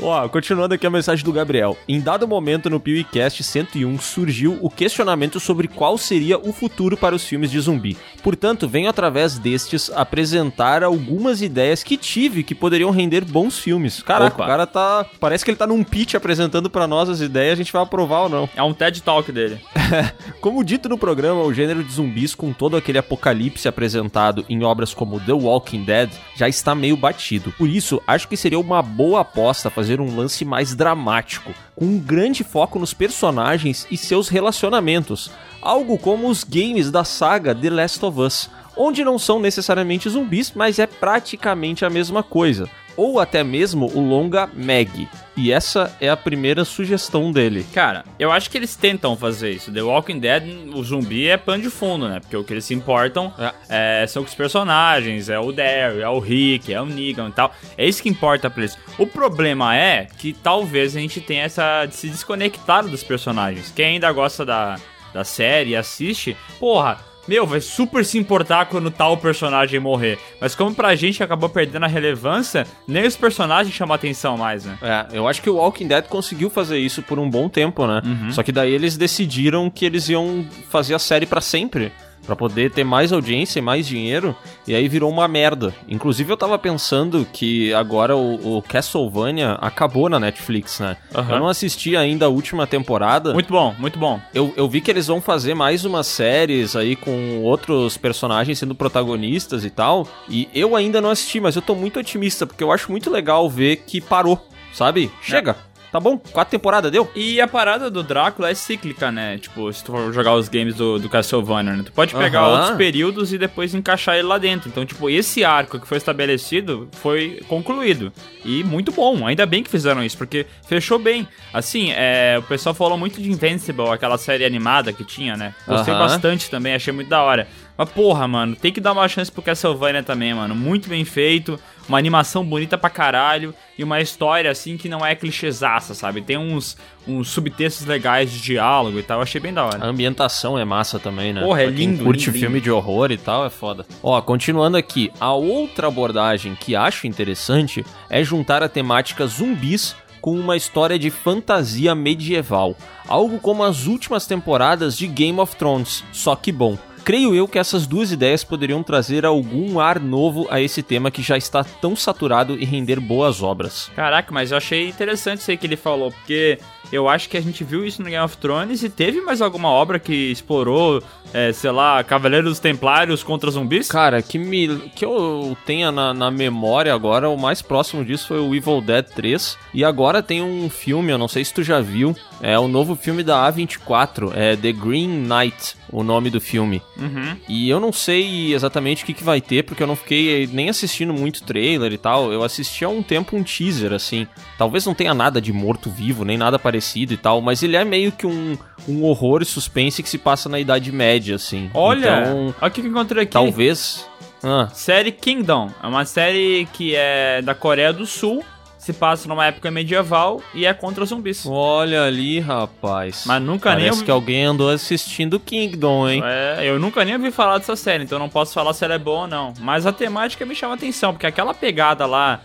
Ó, continuando aqui a mensagem do Gabriel. Em dado momento no PewCast 101 surgiu o questionamento sobre qual seria o futuro para os filmes de zumbi. Portanto, venho através destes apresentar algumas ideias que tive que poderiam render bons filmes. Caraca, Opa. o cara tá. Parece que ele tá num pitch apresentando pra nós as ideias, a gente vai aprovar ou não. É um TED Talk dele. Como dito no programa, o gênero de zumbis, com todo aquele apocalipse apresentado em obras como The Walking Dead, já está meio batido. Por isso, acho que seria uma boa aposta fazer um lance mais dramático, com um grande foco nos personagens e seus relacionamentos. Algo como os games da saga The Last of Us, onde não são necessariamente zumbis, mas é praticamente a mesma coisa. Ou até mesmo o longa Meg. E essa é a primeira sugestão dele. Cara, eu acho que eles tentam fazer isso. The Walking Dead, o zumbi é pano de fundo, né? Porque o que eles se importam é, são com os personagens, é o Daryl, é o Rick, é o Negan e tal. É isso que importa pra eles. O problema é que talvez a gente tenha essa de se desconectar dos personagens. Quem ainda gosta da, da série e assiste, porra, meu, vai super se importar quando tal personagem morrer. Mas como pra gente acabou perdendo a relevância, nem os personagens chamam atenção mais, né? É, eu acho que o Walking Dead conseguiu fazer isso por um bom tempo, né? Uhum. Só que daí eles decidiram que eles iam fazer a série pra sempre. Pra poder ter mais audiência e mais dinheiro. E aí virou uma merda. Inclusive eu tava pensando que agora o, o Castlevania acabou na Netflix, né? Aham. Eu não assisti ainda a última temporada. Muito bom, muito bom. Eu, eu vi que eles vão fazer mais umas séries aí com outros personagens sendo protagonistas e tal. E eu ainda não assisti, mas eu tô muito otimista, porque eu acho muito legal ver que parou, sabe? Chega. Tá bom? Quatro temporadas deu? E a parada do Drácula é cíclica, né? Tipo, se tu for jogar os games do, do Castlevania, né? Tu pode pegar outros períodos e depois encaixar ele lá dentro. Então, tipo, esse arco que foi estabelecido foi concluído. E muito bom. Ainda bem que fizeram isso, porque fechou bem. Assim, é, o pessoal falou muito de Invincible, aquela série animada que tinha, né? Gostei bastante também, achei muito da hora. Mas porra, mano, tem que dar uma chance pro Castlevania também, mano. Muito bem feito, uma animação bonita pra caralho e uma história assim que não é clichêzaça, sabe? Tem uns, uns subtextos legais de diálogo e tal, eu achei bem da hora. A ambientação é massa também, né? Porra, é Pra quem lindo, curte lindo, filme lindo. de horror e tal, é foda. Ó, continuando aqui, a outra abordagem que acho interessante é juntar a temática zumbis com uma história de fantasia medieval. Algo como as últimas temporadas de Game of Thrones, só que bom. Creio eu que essas duas ideias poderiam trazer algum ar novo a esse tema que já está tão saturado e render boas obras. Caraca, mas eu achei interessante isso aí que ele falou, porque eu acho que a gente viu isso no Game of Thrones e teve mais alguma obra que explorou, é, sei lá, Cavaleiros Templários contra zumbis? Cara, que, me, que eu tenha na, na memória agora, o mais próximo disso foi o Evil Dead 3. E agora tem um filme, eu não sei se tu já viu, é o novo filme da A24, é The Green Knight, o nome do filme. Uhum. E eu não sei exatamente o que, que vai ter, porque eu não fiquei nem assistindo muito trailer e tal. Eu assisti há um tempo um teaser, assim. Talvez não tenha nada de morto-vivo, nem nada parecido e tal, mas ele é meio que um, um horror e suspense que se passa na Idade Média, assim. Olha, Então, olha o que eu encontrei aqui. talvez. Ah, Série Kingdom. É uma série que é da Coreia do Sul, se passa numa época medieval e é contra zumbis. olha ali, rapaz. Mas nunca nem Parece que alguém andou assistindo Kingdom, hein? É, eu nunca nem ouvi falar dessa série, então não posso falar se ela é boa ou não. Mas a temática me chama atenção, porque aquela pegada lá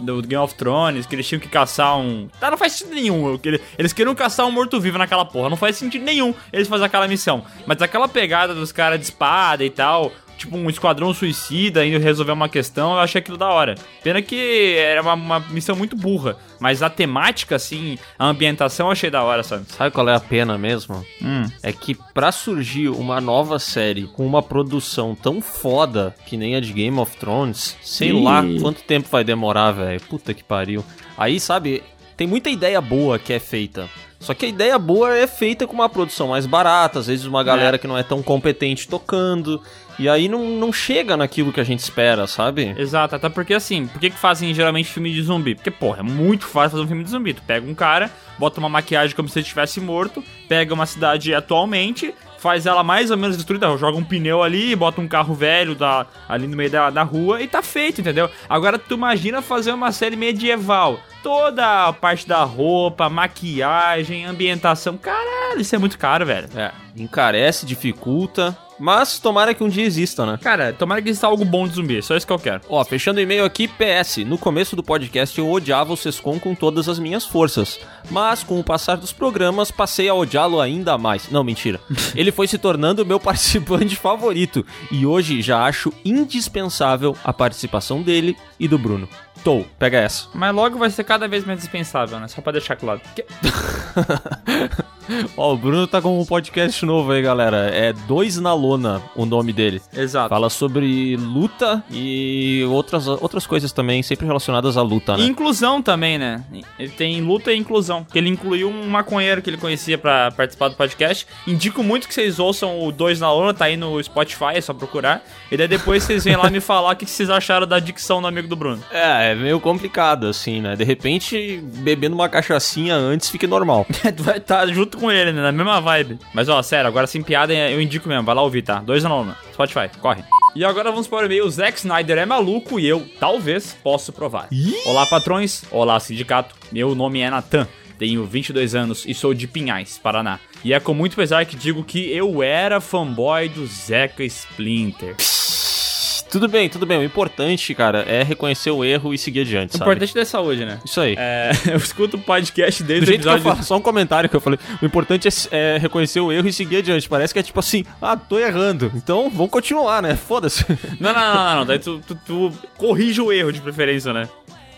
do Game of Thrones, que eles tinham que caçar um. Tá, não faz sentido nenhum. Eles queriam caçar um morto-vivo naquela porra. Não faz sentido nenhum eles fazerem aquela missão. Mas aquela pegada dos caras de espada e tal. Tipo, um esquadrão suicida indo resolver uma questão, eu achei aquilo da hora. Pena que era uma, uma missão muito burra. Mas a temática, assim, a ambientação eu achei da hora, sabe? Sabe qual é a pena mesmo? Hum. É que pra surgir uma nova série com uma produção tão foda que nem a de Game of Thrones, sei Ih. lá quanto tempo vai demorar, velho. Puta que pariu. Aí, sabe, tem muita ideia boa que é feita. Só que a ideia boa é feita com uma produção mais barata, às vezes uma galera É. que não é tão competente tocando. E aí não, não chega naquilo que a gente espera, sabe? Exato, até porque assim, por que, que fazem geralmente filme de zumbi? Porque, porra, é muito fácil fazer um filme de zumbi. Tu pega um cara, bota uma maquiagem como se ele estivesse morto, pega uma cidade atualmente, faz ela mais ou menos destruída, joga um pneu ali, bota um carro velho da, ali no meio da, da rua e tá feito, entendeu? Agora tu imagina fazer uma série medieval. Toda a parte da roupa, maquiagem, ambientação. Caralho, isso é muito caro, velho. É, encarece, dificulta. Mas tomara que um dia exista, né? Cara, tomara que exista algo bom de zumbi, só isso que eu quero. Ó, fechando o e-mail aqui, PS. No começo do podcast eu odiava o Sescon com todas as minhas forças. Mas com o passar dos programas, passei a odiá-lo ainda mais. Não, mentira. Ele foi se tornando meu participante favorito. E hoje já acho indispensável a participação dele e do Bruno. Tô, pega essa. Mas logo vai ser cada vez mais dispensável, né? Só pra deixar claro. Que- Ó, o Bruno tá com um podcast novo aí, galera. É Dois na Lona, o nome dele. Exato. Fala sobre luta e outras, outras coisas também, sempre relacionadas à luta, né? E inclusão também, né? Ele tem luta e inclusão. Que ele incluiu um maconheiro que ele conhecia pra participar do podcast. Indico muito que vocês ouçam o 2 na lona, tá aí no Spotify, é só procurar. E daí depois vocês vêm lá me falar o que vocês acharam da dicção do amigo do Bruno. É, é meio complicado, assim, né? De repente, bebendo uma cachaçinha antes fica normal. tu vai estar junto com ele, né? Na mesma vibe. Mas ó, sério, agora sem piada eu indico mesmo. Vai lá ouvir, tá? 2 na lona. Spotify, corre. E agora vamos para o e-mail. O Zack Snyder é maluco e eu, talvez, posso provar. Olá, patrões. Olá, sindicato. Meu nome é Natan. Tenho 22 anos e sou de Pinhais, Paraná. E é com muito pesar que digo que eu era fanboy do Zeca Splinter. Tudo bem, tudo bem. O importante, cara, é reconhecer o erro e seguir adiante, O sabe? importante é saúde, né? Isso aí. É, eu escuto o podcast Do desde o jeito que eu episódio... falo, só um comentário que eu falei. O importante é, é reconhecer o erro e seguir adiante. Parece que é tipo assim, ah, tô errando. Então vamos continuar, né? Foda-se. Não, não, não, não, não. Daí tu, tu, tu corrige o erro de preferência, né?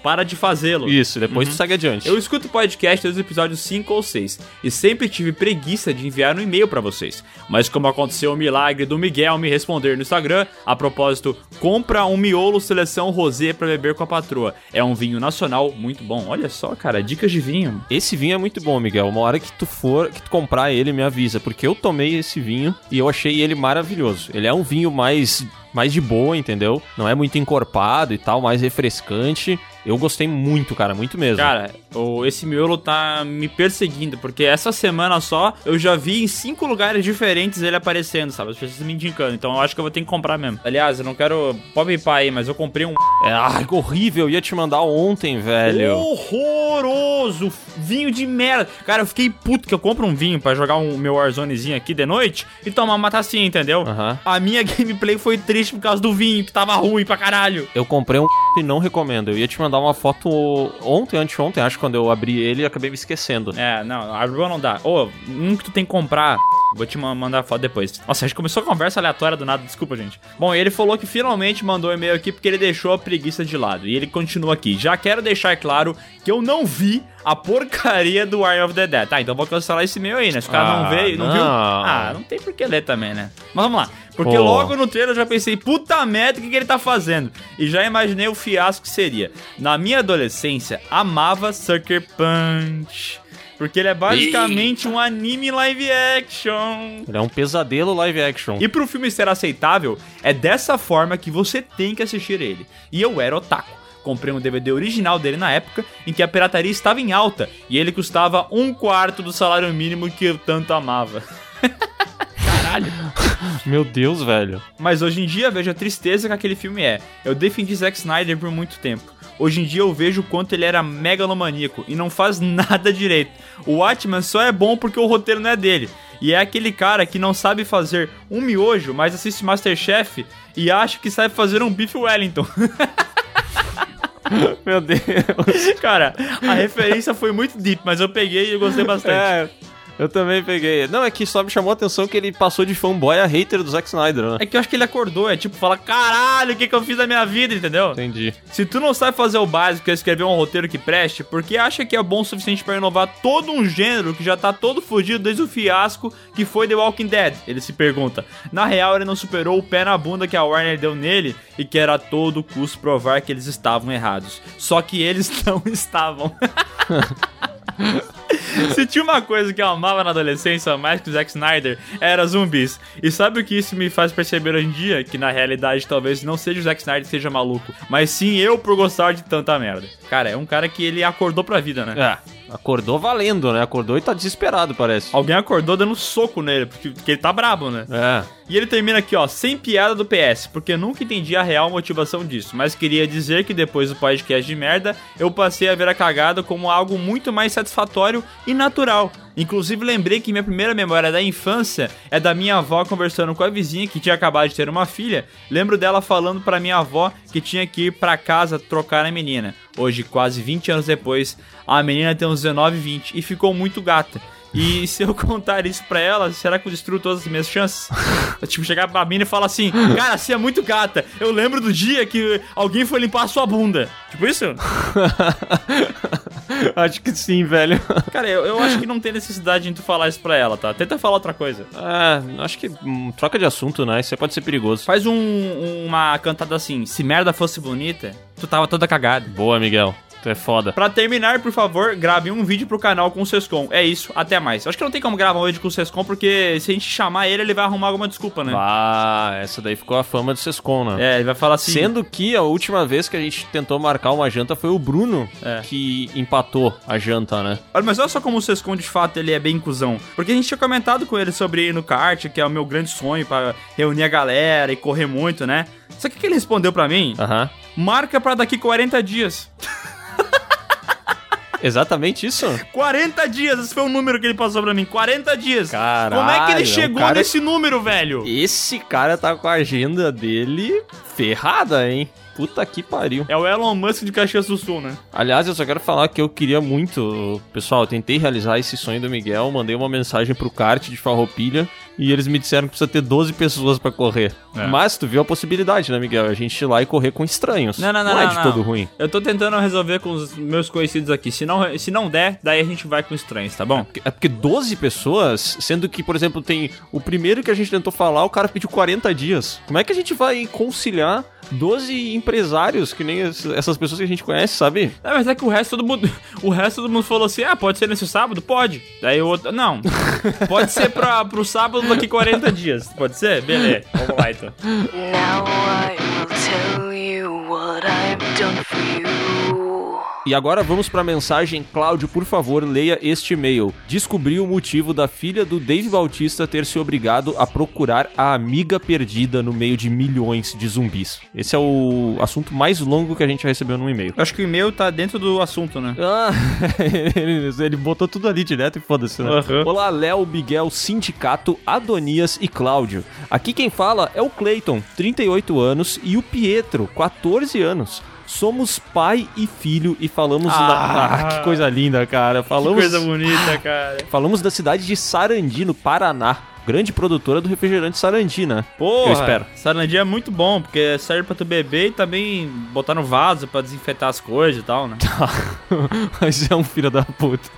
Para de fazê-lo. Isso, depois tu segue adiante. Eu escuto o podcast desde o episódio 5 ou 6 e sempre tive preguiça de enviar um e-mail pra vocês. Mas como aconteceu o milagre do Miguel me responder no Instagram, a propósito, compra um miolo seleção rosé pra beber com a patroa. É um vinho nacional muito bom. Olha só, cara, dicas de vinho. Esse vinho é muito bom, Miguel. Uma hora que tu for, que tu comprar ele, me avisa. Porque eu tomei esse vinho e eu achei ele maravilhoso. Ele é um vinho mais, mais de boa, entendeu? Não é muito encorpado e tal, mais refrescante. Eu gostei muito, cara, muito mesmo. Cara, o, esse miolo tá me perseguindo, porque essa semana só eu já vi em cinco lugares diferentes ele aparecendo, sabe? As pessoas me indicando. Então eu acho que eu vou ter que comprar mesmo. Aliás, eu não quero. Pode me pá aí, mas eu comprei um. É, ai, que horrível. Eu ia te mandar ontem, velho. Horroroso! Vinho de merda. Cara, eu fiquei puto que eu compro um vinho pra jogar um meu Warzonezinho aqui de noite e tomar uma tacinha, entendeu? Aham. A minha gameplay foi triste por causa do vinho, que tava ruim pra caralho. Eu comprei um e não recomendo. Eu ia te mandar uma foto ontem, anteontem, acho, quando eu abri ele e acabei me esquecendo. É, não, a rua não dá. Ô, um que tu tem que comprar. Vou te ma- mandar a foto depois. Nossa, a gente começou a conversa aleatória do nada, desculpa, gente. Bom, ele falou que finalmente mandou um e-mail aqui porque ele deixou a preguiça de lado. E ele continua aqui. Já quero deixar claro que eu não vi a porcaria do Iron of the Dead. Tá, então vou cancelar esse e-mail aí, né? Se o cara não Ah, veio, não, viu. não. Ah, não tem por que ler também, né? Mas vamos lá. Porque Pô. logo no trailer eu já pensei, puta merda, o que, que ele tá fazendo? E já imaginei o fiasco que seria. Na minha adolescência, amava Sucker Punch. Porque ele é basicamente um anime live action. Ele é um pesadelo live action. E pro filme ser aceitável, é dessa forma que você tem que assistir ele. E eu era otaku. Comprei um DVD original dele na época em que a pirataria estava em alta e ele custava um quarto do salário mínimo que eu tanto amava. Caralho. Meu Deus, velho. Mas hoje em dia vejo a tristeza que aquele filme é. Eu defendi Zack Snyder por muito tempo. Hoje em dia eu vejo o quanto ele era megalomaníaco e não faz nada direito. O Watchman só é bom porque o roteiro não é dele. E é aquele cara que não sabe fazer um miojo, mas assiste Masterchef e acha que sabe fazer um bife Wellington. Meu Deus. Cara, a referência foi muito deep, mas eu peguei e eu gostei bastante. É, eu também peguei. Não, é que só me chamou a atenção que ele passou de fanboy a hater do Zack Snyder, né? É que eu acho que ele acordou, é tipo, fala, caralho, o que, que eu fiz da minha vida, entendeu? Entendi. Se tu não sabe fazer o básico, é escrever um roteiro que preste, porque acha que é bom o suficiente pra inovar todo um gênero que já tá todo fugido desde o fiasco que foi The Walking Dead? Ele se pergunta. Na real, ele não superou o pé na bunda que a Warner deu nele e que era a todo custo provar que eles estavam errados. Só que eles não estavam. Se tinha uma coisa que eu amava na adolescência mais que o Zack Snyder, era zumbis. E sabe o que isso me faz perceber hoje em dia? Que na realidade talvez não seja o Zack Snyder que seja maluco, mas sim eu por gostar de tanta merda. Cara, é um cara que ele acordou pra vida, né? É, acordou valendo, né? Acordou e tá desesperado, parece. Alguém acordou dando soco nele, porque, porque ele tá brabo, né? É. E ele termina aqui, ó, sem piada do PS, porque nunca entendi a real motivação disso, mas queria dizer que depois do podcast de merda, eu passei a ver a cagada como algo muito mais satisfatório e natural. Inclusive, lembrei que minha primeira memória da infância é da minha avó conversando com a vizinha que tinha acabado de ter uma filha. Lembro dela falando pra minha avó que tinha que ir pra casa trocar a menina. Hoje, quase 20 anos depois, a menina tem uns 19, 20 e ficou muito gata. E se eu contar isso pra ela, será que eu destruo todas as minhas chances? Eu, tipo, chegar pra mina e falar assim: Cara, você é muito gata. Eu lembro do dia que alguém foi limpar a sua bunda. Tipo isso? acho que sim, velho. Cara, eu, eu acho que não tem necessidade de tu falar isso pra ela, tá? Tenta falar outra coisa. É, acho que hum, troca de assunto, né? Isso pode ser perigoso. Faz um- uma cantada assim: Se merda fosse bonita, tu tava toda cagada. Boa, Miguel. É foda. Pra terminar, por favor, grave um vídeo pro canal com o Sescom. É isso, até mais. Acho que não tem como gravar um vídeo com o Sescom, porque se a gente chamar ele, ele vai arrumar alguma desculpa, né? Ah, essa daí ficou a fama do Sescom, né? É, ele vai falar assim. Sendo que a última vez que a gente tentou marcar uma janta foi o Bruno É. que empatou a janta, né? Olha, mas olha só como o Sescom, de fato, ele é bem cuzão. Porque a gente tinha comentado com ele sobre ir no kart, que é o meu grande sonho pra reunir a galera e correr muito, né? Só que o que ele respondeu pra mim? Aham. Marca pra daqui 40 dias. Exatamente isso? 40 dias, esse foi o número que ele passou pra mim. 40 dias. Caralho, Como é que ele chegou cara- nesse número, velho? Esse cara tá com a agenda dele ferrada, hein? Puta que pariu. É o Elon Musk de Caxias do Sul, né? Aliás, eu só quero falar que eu queria muito. Pessoal, eu tentei realizar esse sonho do Miguel, mandei uma mensagem pro kart de Farroupilha e eles me disseram que precisa ter 12 pessoas pra correr. É. Mas tu viu a possibilidade, né, Miguel? A gente ir lá e correr com estranhos. Não, não, não, não é de não. todo ruim. Eu tô tentando resolver com os meus conhecidos aqui. Se não, se não der, daí a gente vai com estranhos, tá bom? É porque 12 pessoas, sendo que, por exemplo, tem o primeiro que a gente tentou falar, o cara pediu 40 dias. Como é que a gente vai conciliar 12 empresários, que nem es- essas pessoas que a gente conhece, sabe? É, mas é que o resto todo mundo. O resto todo mundo falou assim: ah, pode ser nesse sábado? Pode. Daí o outro. Não. Pode ser pra, pro sábado daqui 40 dias. Pode ser? Beleza. Vamos lá então. Now I will tell you what I've done for you. E agora vamos pra mensagem. Cláudio, por favor, leia este e-mail. Descobri o motivo da filha do Dave Bautista ter se obrigado a procurar a amiga perdida no meio de milhões de zumbis. Esse é o assunto mais longo que a gente já recebeu num e-mail. Acho que o e-mail tá dentro do assunto, né? Ah, ele, ele botou tudo ali direto e foda-se, né? Aham. Olá, Léo, Miguel, Sindicato, Adonias e Cláudio. Aqui quem fala é o Clayton, 38 anos, e o Pietro, 14 anos. Somos pai e filho e falamos Ah. da... Ah, que coisa linda, cara. Falamos... Que coisa bonita, cara. Falamos da cidade de Sarandi, no Paraná. Grande produtora do refrigerante Sarandi, né? Porra, Eu espero. Sarandia é muito bom, porque serve pra tu beber e também botar no vaso pra desinfetar as coisas e tal, né? Mas é um filho da puta.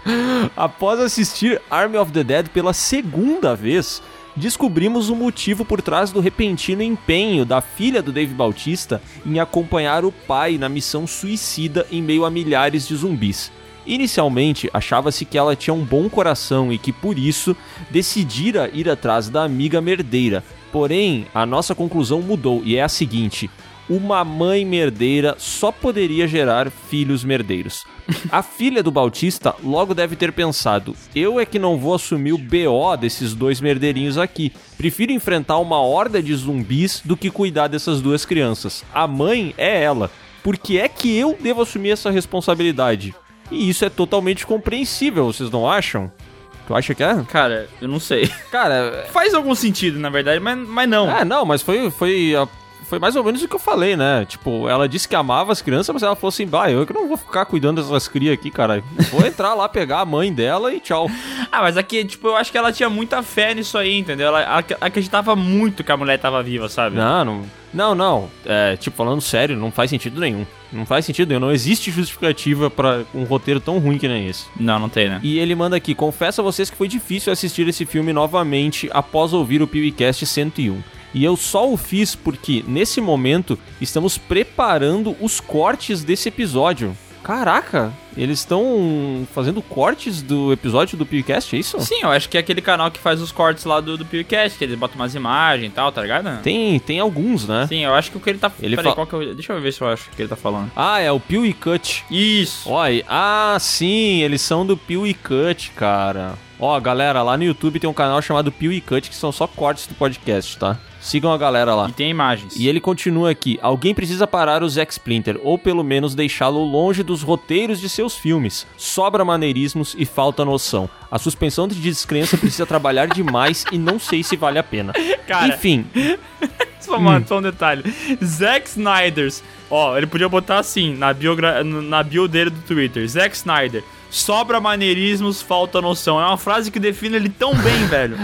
Após assistir Army of the Dead pela segunda vez, descobrimos o motivo por trás do repentino empenho da filha do Dave Bautista em acompanhar o pai na missão suicida em meio a milhares de zumbis. Inicialmente, achava-se que ela tinha um bom coração e que por isso decidira ir atrás da amiga merdeira. Porém, a nossa conclusão mudou e é a seguinte: uma mãe merdeira só poderia gerar filhos merdeiros. A filha do Bautista logo deve ter pensado: eu é que não vou assumir o BO desses dois merdeirinhos aqui. Prefiro enfrentar uma horda de zumbis do que cuidar dessas duas crianças. A mãe é ela. Por que é que eu devo assumir essa responsabilidade? E isso é totalmente compreensível, vocês não acham? Tu acha que é? Cara, eu não sei. Cara, Faz algum sentido, na verdade, mas, mas não. É, não, mas foi, foi, a- foi mais ou menos o que eu falei, né? Tipo, ela disse que amava as crianças, mas ela falou assim: bah, eu que não vou ficar cuidando dessas crias aqui, cara. Vou entrar lá, pegar a mãe dela e tchau. Ah, mas aqui, tipo, eu acho que ela tinha muita fé nisso aí, entendeu? Ela ac- acreditava muito que a mulher tava viva, sabe? Não, não. Não, não. É, tipo, falando sério, não faz sentido nenhum. Não faz sentido nenhum. Não existe justificativa pra um roteiro tão ruim que nem esse. Não, não tem, né? E ele manda aqui: confesso a vocês que foi difícil assistir esse filme novamente após ouvir o PewCast 101. E eu só o fiz porque, nesse momento, estamos preparando os cortes desse episódio. Caraca, eles estão fazendo cortes do episódio do PewCast, é isso? Sim, eu acho que é aquele canal que faz os cortes lá do, do PewCast, que eles botam umas imagens e tal, tá ligado? Tem, tem alguns, né? Sim, eu acho que o que ele tá... Ele Peraí, qual que o... Deixa eu ver se eu acho o que ele tá falando. Ah, é o Pew e Cut. Isso. Olha, ah, sim, eles são do Pew e Cut, cara. Ó, galera, lá no YouTube tem um canal chamado Pio e Cut, que são só cortes do podcast, tá? Sigam a galera lá. E tem imagens. E ele continua aqui: alguém precisa parar o Zack Splinter, ou pelo menos deixá-lo longe dos roteiros de seus filmes. Sobra maneirismos e falta noção. A suspensão de descrença precisa trabalhar demais e não sei se vale a pena. Cara. Enfim, Só, mano, só um detalhe. Zack Snyder's. Ó, ele podia botar assim na, biogra na bio dele do Twitter. Zack Snyder. Sobra maneirismos, falta noção. É uma frase que define ele tão bem, velho.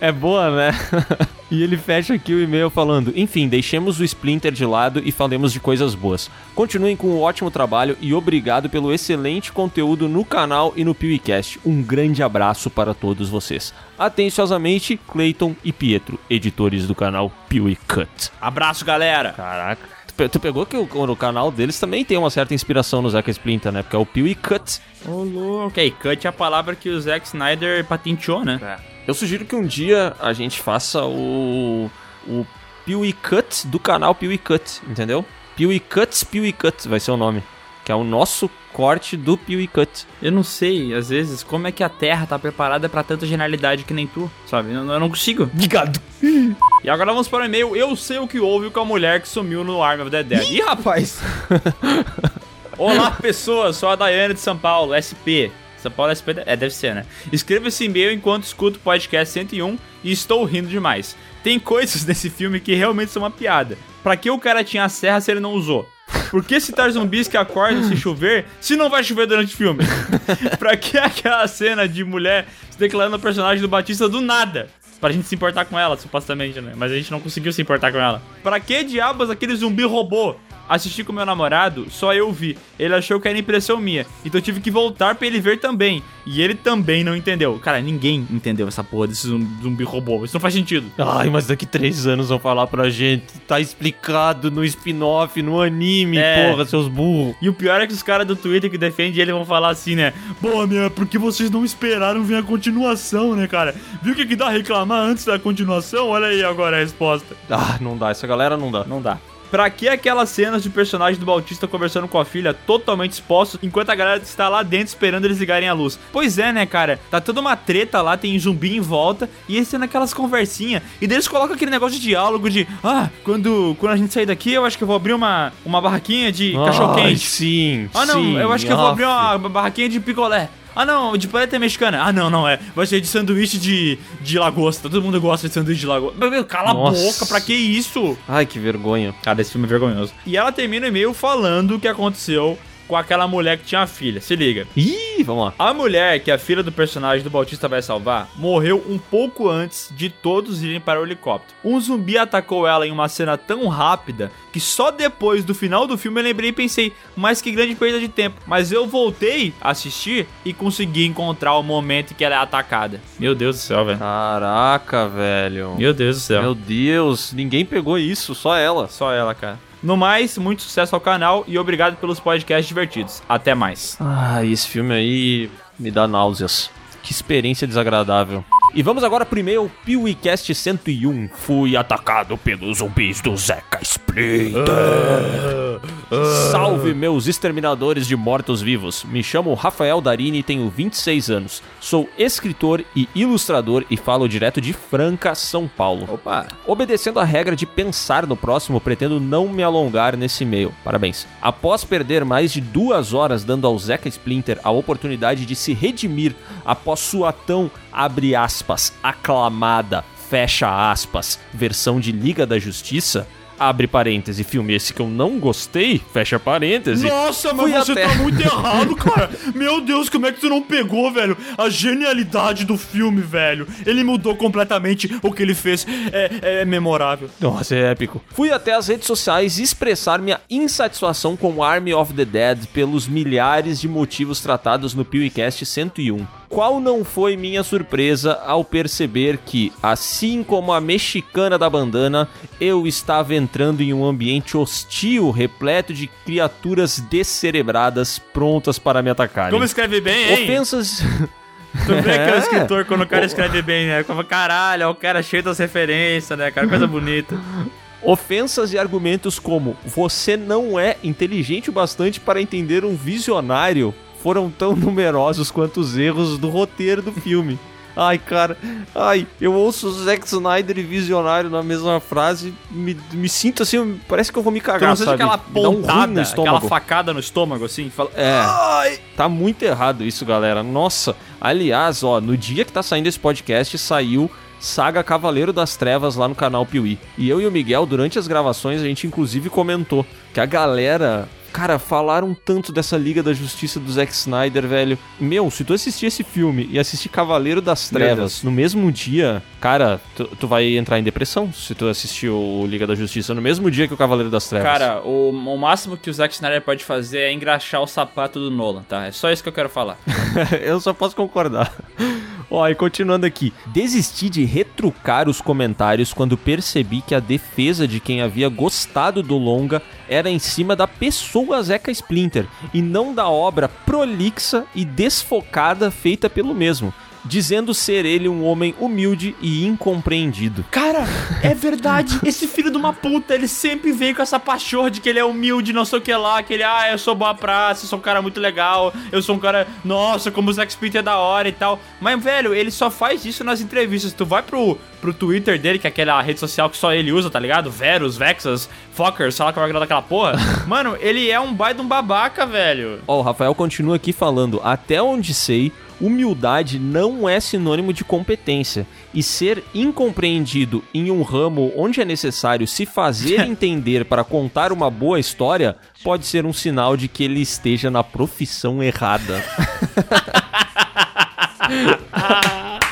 é boa, né? e ele fecha aqui o e-mail falando: Enfim, deixemos o Splinter de lado e falemos de coisas boas. Continuem com o ótimo trabalho e obrigado pelo excelente conteúdo no canal e no PewCast. Um grande abraço para todos vocês. Atenciosamente, Clayton e Pietro, editores do canal Pew Cut. Abraço, galera. Caraca. Tu pe- Tu pegou que o, o canal deles também tem uma certa inspiração no Zack Splinter, né? Porque é o Pew Cut. Ô, louco. Ok, cut é a palavra que o Zack Snyder patenteou, né? Eu sugiro que um dia a gente faça o. o Pew Cut do canal Pew Cut, entendeu? Pew Cuts Pew Cut vai ser o nome. Que é o nosso corte do Pew Cut. Eu não sei, às vezes, como é que a Terra tá preparada pra tanta genialidade que nem tu, sabe? Eu, eu não consigo. Obrigado. E agora vamos para o e-mail. Eu sei o que houve com a mulher que sumiu no Army of the Dead. Ih, rapaz! Olá, pessoas. Sou a Daiane de São Paulo, SP. São Paulo SP. É, deve ser, né? Escreva esse e-mail enquanto escuto o podcast 101 e estou rindo demais. Tem coisas nesse filme que realmente são uma piada. Pra que o cara tinha a serra se ele não usou? Por que citar zumbis que acordam se chover se não vai chover durante o filme? pra que aquela cena de mulher se declarando o personagem do Batista do nada? Pra gente se importar com ela, supostamente, né? Mas a gente não conseguiu se importar com ela. Pra que diabos aquele zumbi robô? Assisti com meu namorado, só eu vi. Ele achou que era impressão minha. Então eu tive que voltar pra ele ver também. E ele também não entendeu. Cara, ninguém entendeu essa porra desse zum- zumbi robô. Isso não faz sentido. Ai, mas daqui três anos vão falar pra gente. Tá explicado no spin-off, no anime, É. porra, seus burros. E o pior é que os caras do Twitter que defendem ele vão falar assim, né? Pô, minha, porque vocês não esperaram ver a continuação, né, cara? Viu o que, que dá reclamar antes da continuação? Olha aí agora a resposta. Ah, não dá. Essa galera não dá. Não dá. Pra que aquelas cenas de personagem do Bautista conversando com a filha totalmente expostos, enquanto a galera está lá dentro esperando eles ligarem a luz? Pois é, né, cara? Tá toda uma treta lá, tem zumbi em volta, e eles tendo aquelas conversinhas. E daí eles colocam aquele negócio de diálogo de Ah, quando, quando a gente sair daqui, eu acho que eu vou abrir uma, uma barraquinha de Ai, cachorro-quente. sim, Ah, não, sim, eu acho que eu vou abrir uma barraquinha de picolé. Ah, não, de paleta mexicana. Ah, não, não, é. Vai ser de sanduíche de, de lagosta. Todo mundo gosta de sanduíche de lagosta. Meu, meu, cala Nossa. a boca, pra que isso? Ai, que vergonha. Cara, esse filme é vergonhoso. E ela termina o e-mail falando o que aconteceu com aquela mulher que tinha a filha. Se liga. Ih, vamos lá. A mulher que a filha do personagem do Bautista vai salvar morreu um pouco antes de todos irem para o helicóptero. Um zumbi atacou ela em uma cena tão rápida que só depois do final do filme eu lembrei e pensei, mas que grande perda de tempo. Mas eu voltei a assistir e consegui encontrar o momento em que ela é atacada. Meu Deus do céu, velho. Caraca, velho. Meu Deus do céu. Meu Deus, ninguém pegou isso, só ela. Só ela, cara. No mais, muito sucesso ao canal e obrigado pelos podcasts divertidos. Até mais. Ah, esse filme aí me dá náuseas. Que experiência desagradável. E vamos agora pro e-mail PeeWeeCast 101. Fui atacado pelos zumbis do Zeca Splinter. Salve, meus exterminadores de mortos-vivos. Me chamo Rafael Darini e tenho 26 anos. Sou escritor e ilustrador e falo direto de Franca, São Paulo. Opa! Obedecendo a regra de pensar no próximo, pretendo não me alongar nesse e-mail. Parabéns. Após perder mais de duas horas dando ao Zeca Splinter a oportunidade de se redimir após sua tão, abre aspas, aclamada, fecha aspas, versão de Liga da Justiça, abre parêntese, filme esse que eu não gostei, fecha parêntese. Nossa, mas Fui você até- tá muito errado, cara. Meu Deus, como é que tu não pegou, velho? A genialidade do filme, velho. Ele mudou completamente o que ele fez. É, é memorável. Nossa, é épico. Fui até as redes sociais expressar minha insatisfação com Army of the Dead pelos milhares de motivos tratados no PewCast 101. Qual não foi minha surpresa ao perceber que, assim como a mexicana da bandana, eu estava entrando em um ambiente hostil, repleto de criaturas descerebradas prontas para me atacarem. Como escreve bem, hein? Ofensas. Tu vê que é o É. escritor quando o cara escreve bem, né? Como, caralho, é o cara cheio das referências, né, cara? Coisa bonita. Ofensas e argumentos como você não é inteligente o bastante para entender um visionário foram tão numerosos quanto os erros do roteiro do filme. Ai, cara, ai, eu ouço Zack Snyder e Visionário na mesma frase, me, me sinto assim, parece que eu vou me cagar, Tu não sabe? aquela um pontada, no aquela facada no estômago, assim? Fala, É. Tá muito errado isso, galera. Nossa. Aliás, ó, no dia que tá saindo esse podcast, saiu Saga Cavaleiro das Trevas lá no canal Piuí. E eu e o Miguel, durante as gravações, a gente inclusive comentou que a galera. Cara, falaram tanto dessa Liga da Justiça do Zack Snyder, velho. Meu, se tu assistir esse filme e assistir Cavaleiro das Trevas no mesmo dia, cara, tu, tu vai entrar em depressão se tu assistir o Liga da Justiça no mesmo dia que o Cavaleiro das Trevas. Cara, o, o máximo que o Zack Snyder pode fazer é engraxar o sapato do Nolan, tá? É só isso que eu quero falar. eu só posso concordar. Ó, e continuando aqui. Desisti de retrucar os comentários quando percebi que a defesa de quem havia gostado do longa era em cima da pessoa Zeca Splinter e não da obra prolixa e desfocada feita pelo mesmo, dizendo ser ele um homem humilde e incompreendido. Cara, é verdade. Esse filho de uma puta, ele sempre vem com essa pachorra de que ele é humilde, não sei o que lá, que ele, ah, eu sou boa praça, eu sou um cara muito legal, eu sou um cara, nossa, como o Zack Splinter é da hora e tal. Mas, velho, ele só faz isso nas entrevistas. Tu vai pro, pro Twitter dele, que é aquela rede social que só ele usa, tá ligado? Verus, Vexas, Fockers, sei lá como é que é daquela porra. Mano, ele é um baita de um babaca, velho. Ó, o Rafael continua aqui falando: até onde sei, humildade não é sinônimo de competência. E ser incompreendido em um ramo onde é necessário se fazer entender para contar uma boa história pode ser um sinal de que ele esteja na profissão errada.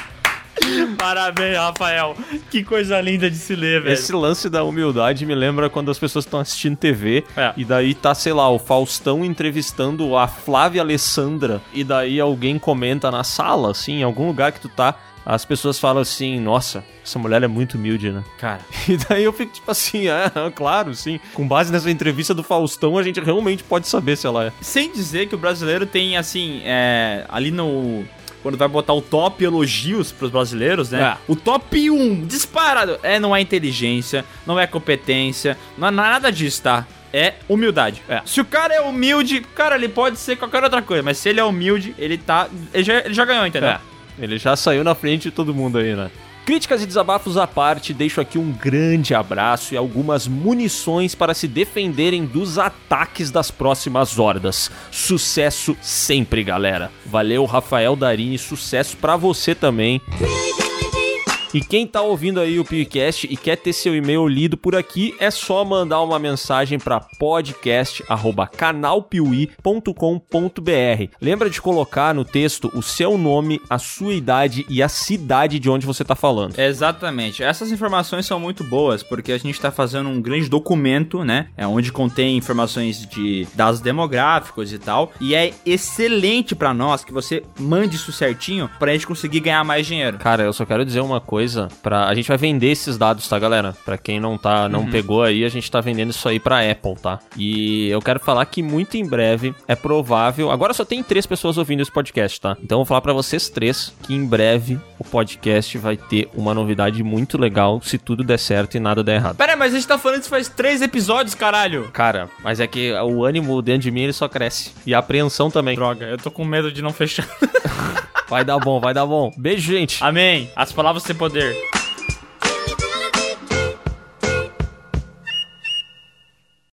Parabéns, Rafael. Que coisa linda de se ler, velho. Esse lance da humildade me lembra quando as pessoas estão assistindo TV É. e daí tá, sei lá, o Faustão entrevistando a Flávia Alessandra e daí alguém comenta na sala, assim, em algum lugar que tu tá, as pessoas falam assim, nossa, essa mulher é muito humilde, né? Cara. E daí eu fico tipo assim, é, claro, sim. Com base nessa entrevista do Faustão, a gente realmente pode saber se ela é. Sem dizer que o brasileiro tem, assim, é, ali no. Quando vai botar o top elogios pros brasileiros, né? É. O top 1, disparado. É, não é inteligência, não é competência, não é nada disso, tá? É humildade. Se o cara é humilde, cara, ele pode ser qualquer outra coisa, mas se ele é humilde, ele tá. Ele já, ele já ganhou, entendeu? É, ele já saiu na frente de todo mundo aí, né? Críticas e desabafos à parte, deixo aqui um grande abraço e algumas munições para se defenderem dos ataques das próximas hordas. Sucesso sempre, galera. Valeu, Rafael Darini, sucesso pra você também. E quem tá ouvindo aí o podcast e quer ter seu e-mail lido por aqui, é só mandar uma mensagem para podcast@canalpiuí.com.br. Lembra de colocar no texto o seu nome, a sua idade e a cidade de onde você tá falando. Exatamente. Essas informações são muito boas porque a gente está fazendo um grande documento, né? É onde contém informações de dados demográficos e tal. E é excelente pra nós que você mande isso certinho pra gente conseguir ganhar mais dinheiro. Cara, eu só quero dizer uma coisa, para a gente vai vender esses dados, tá, galera? Pra quem não tá, não Uhum. pegou aí, a gente tá vendendo isso aí pra Apple, tá? E eu quero falar que muito em breve é provável, agora só tem três pessoas ouvindo esse podcast, tá? Então eu vou falar pra vocês três que em breve o podcast vai ter uma novidade muito legal, se tudo der certo e nada der errado. Pera aí, mas a gente tá falando isso faz três episódios, caralho. Cara, mas é que o ânimo dentro de mim ele só cresce. E a apreensão também. Droga, eu tô com medo de não fechar. Vai dar bom, vai dar bom. Beijo, gente. Amém. As palavras têm poder.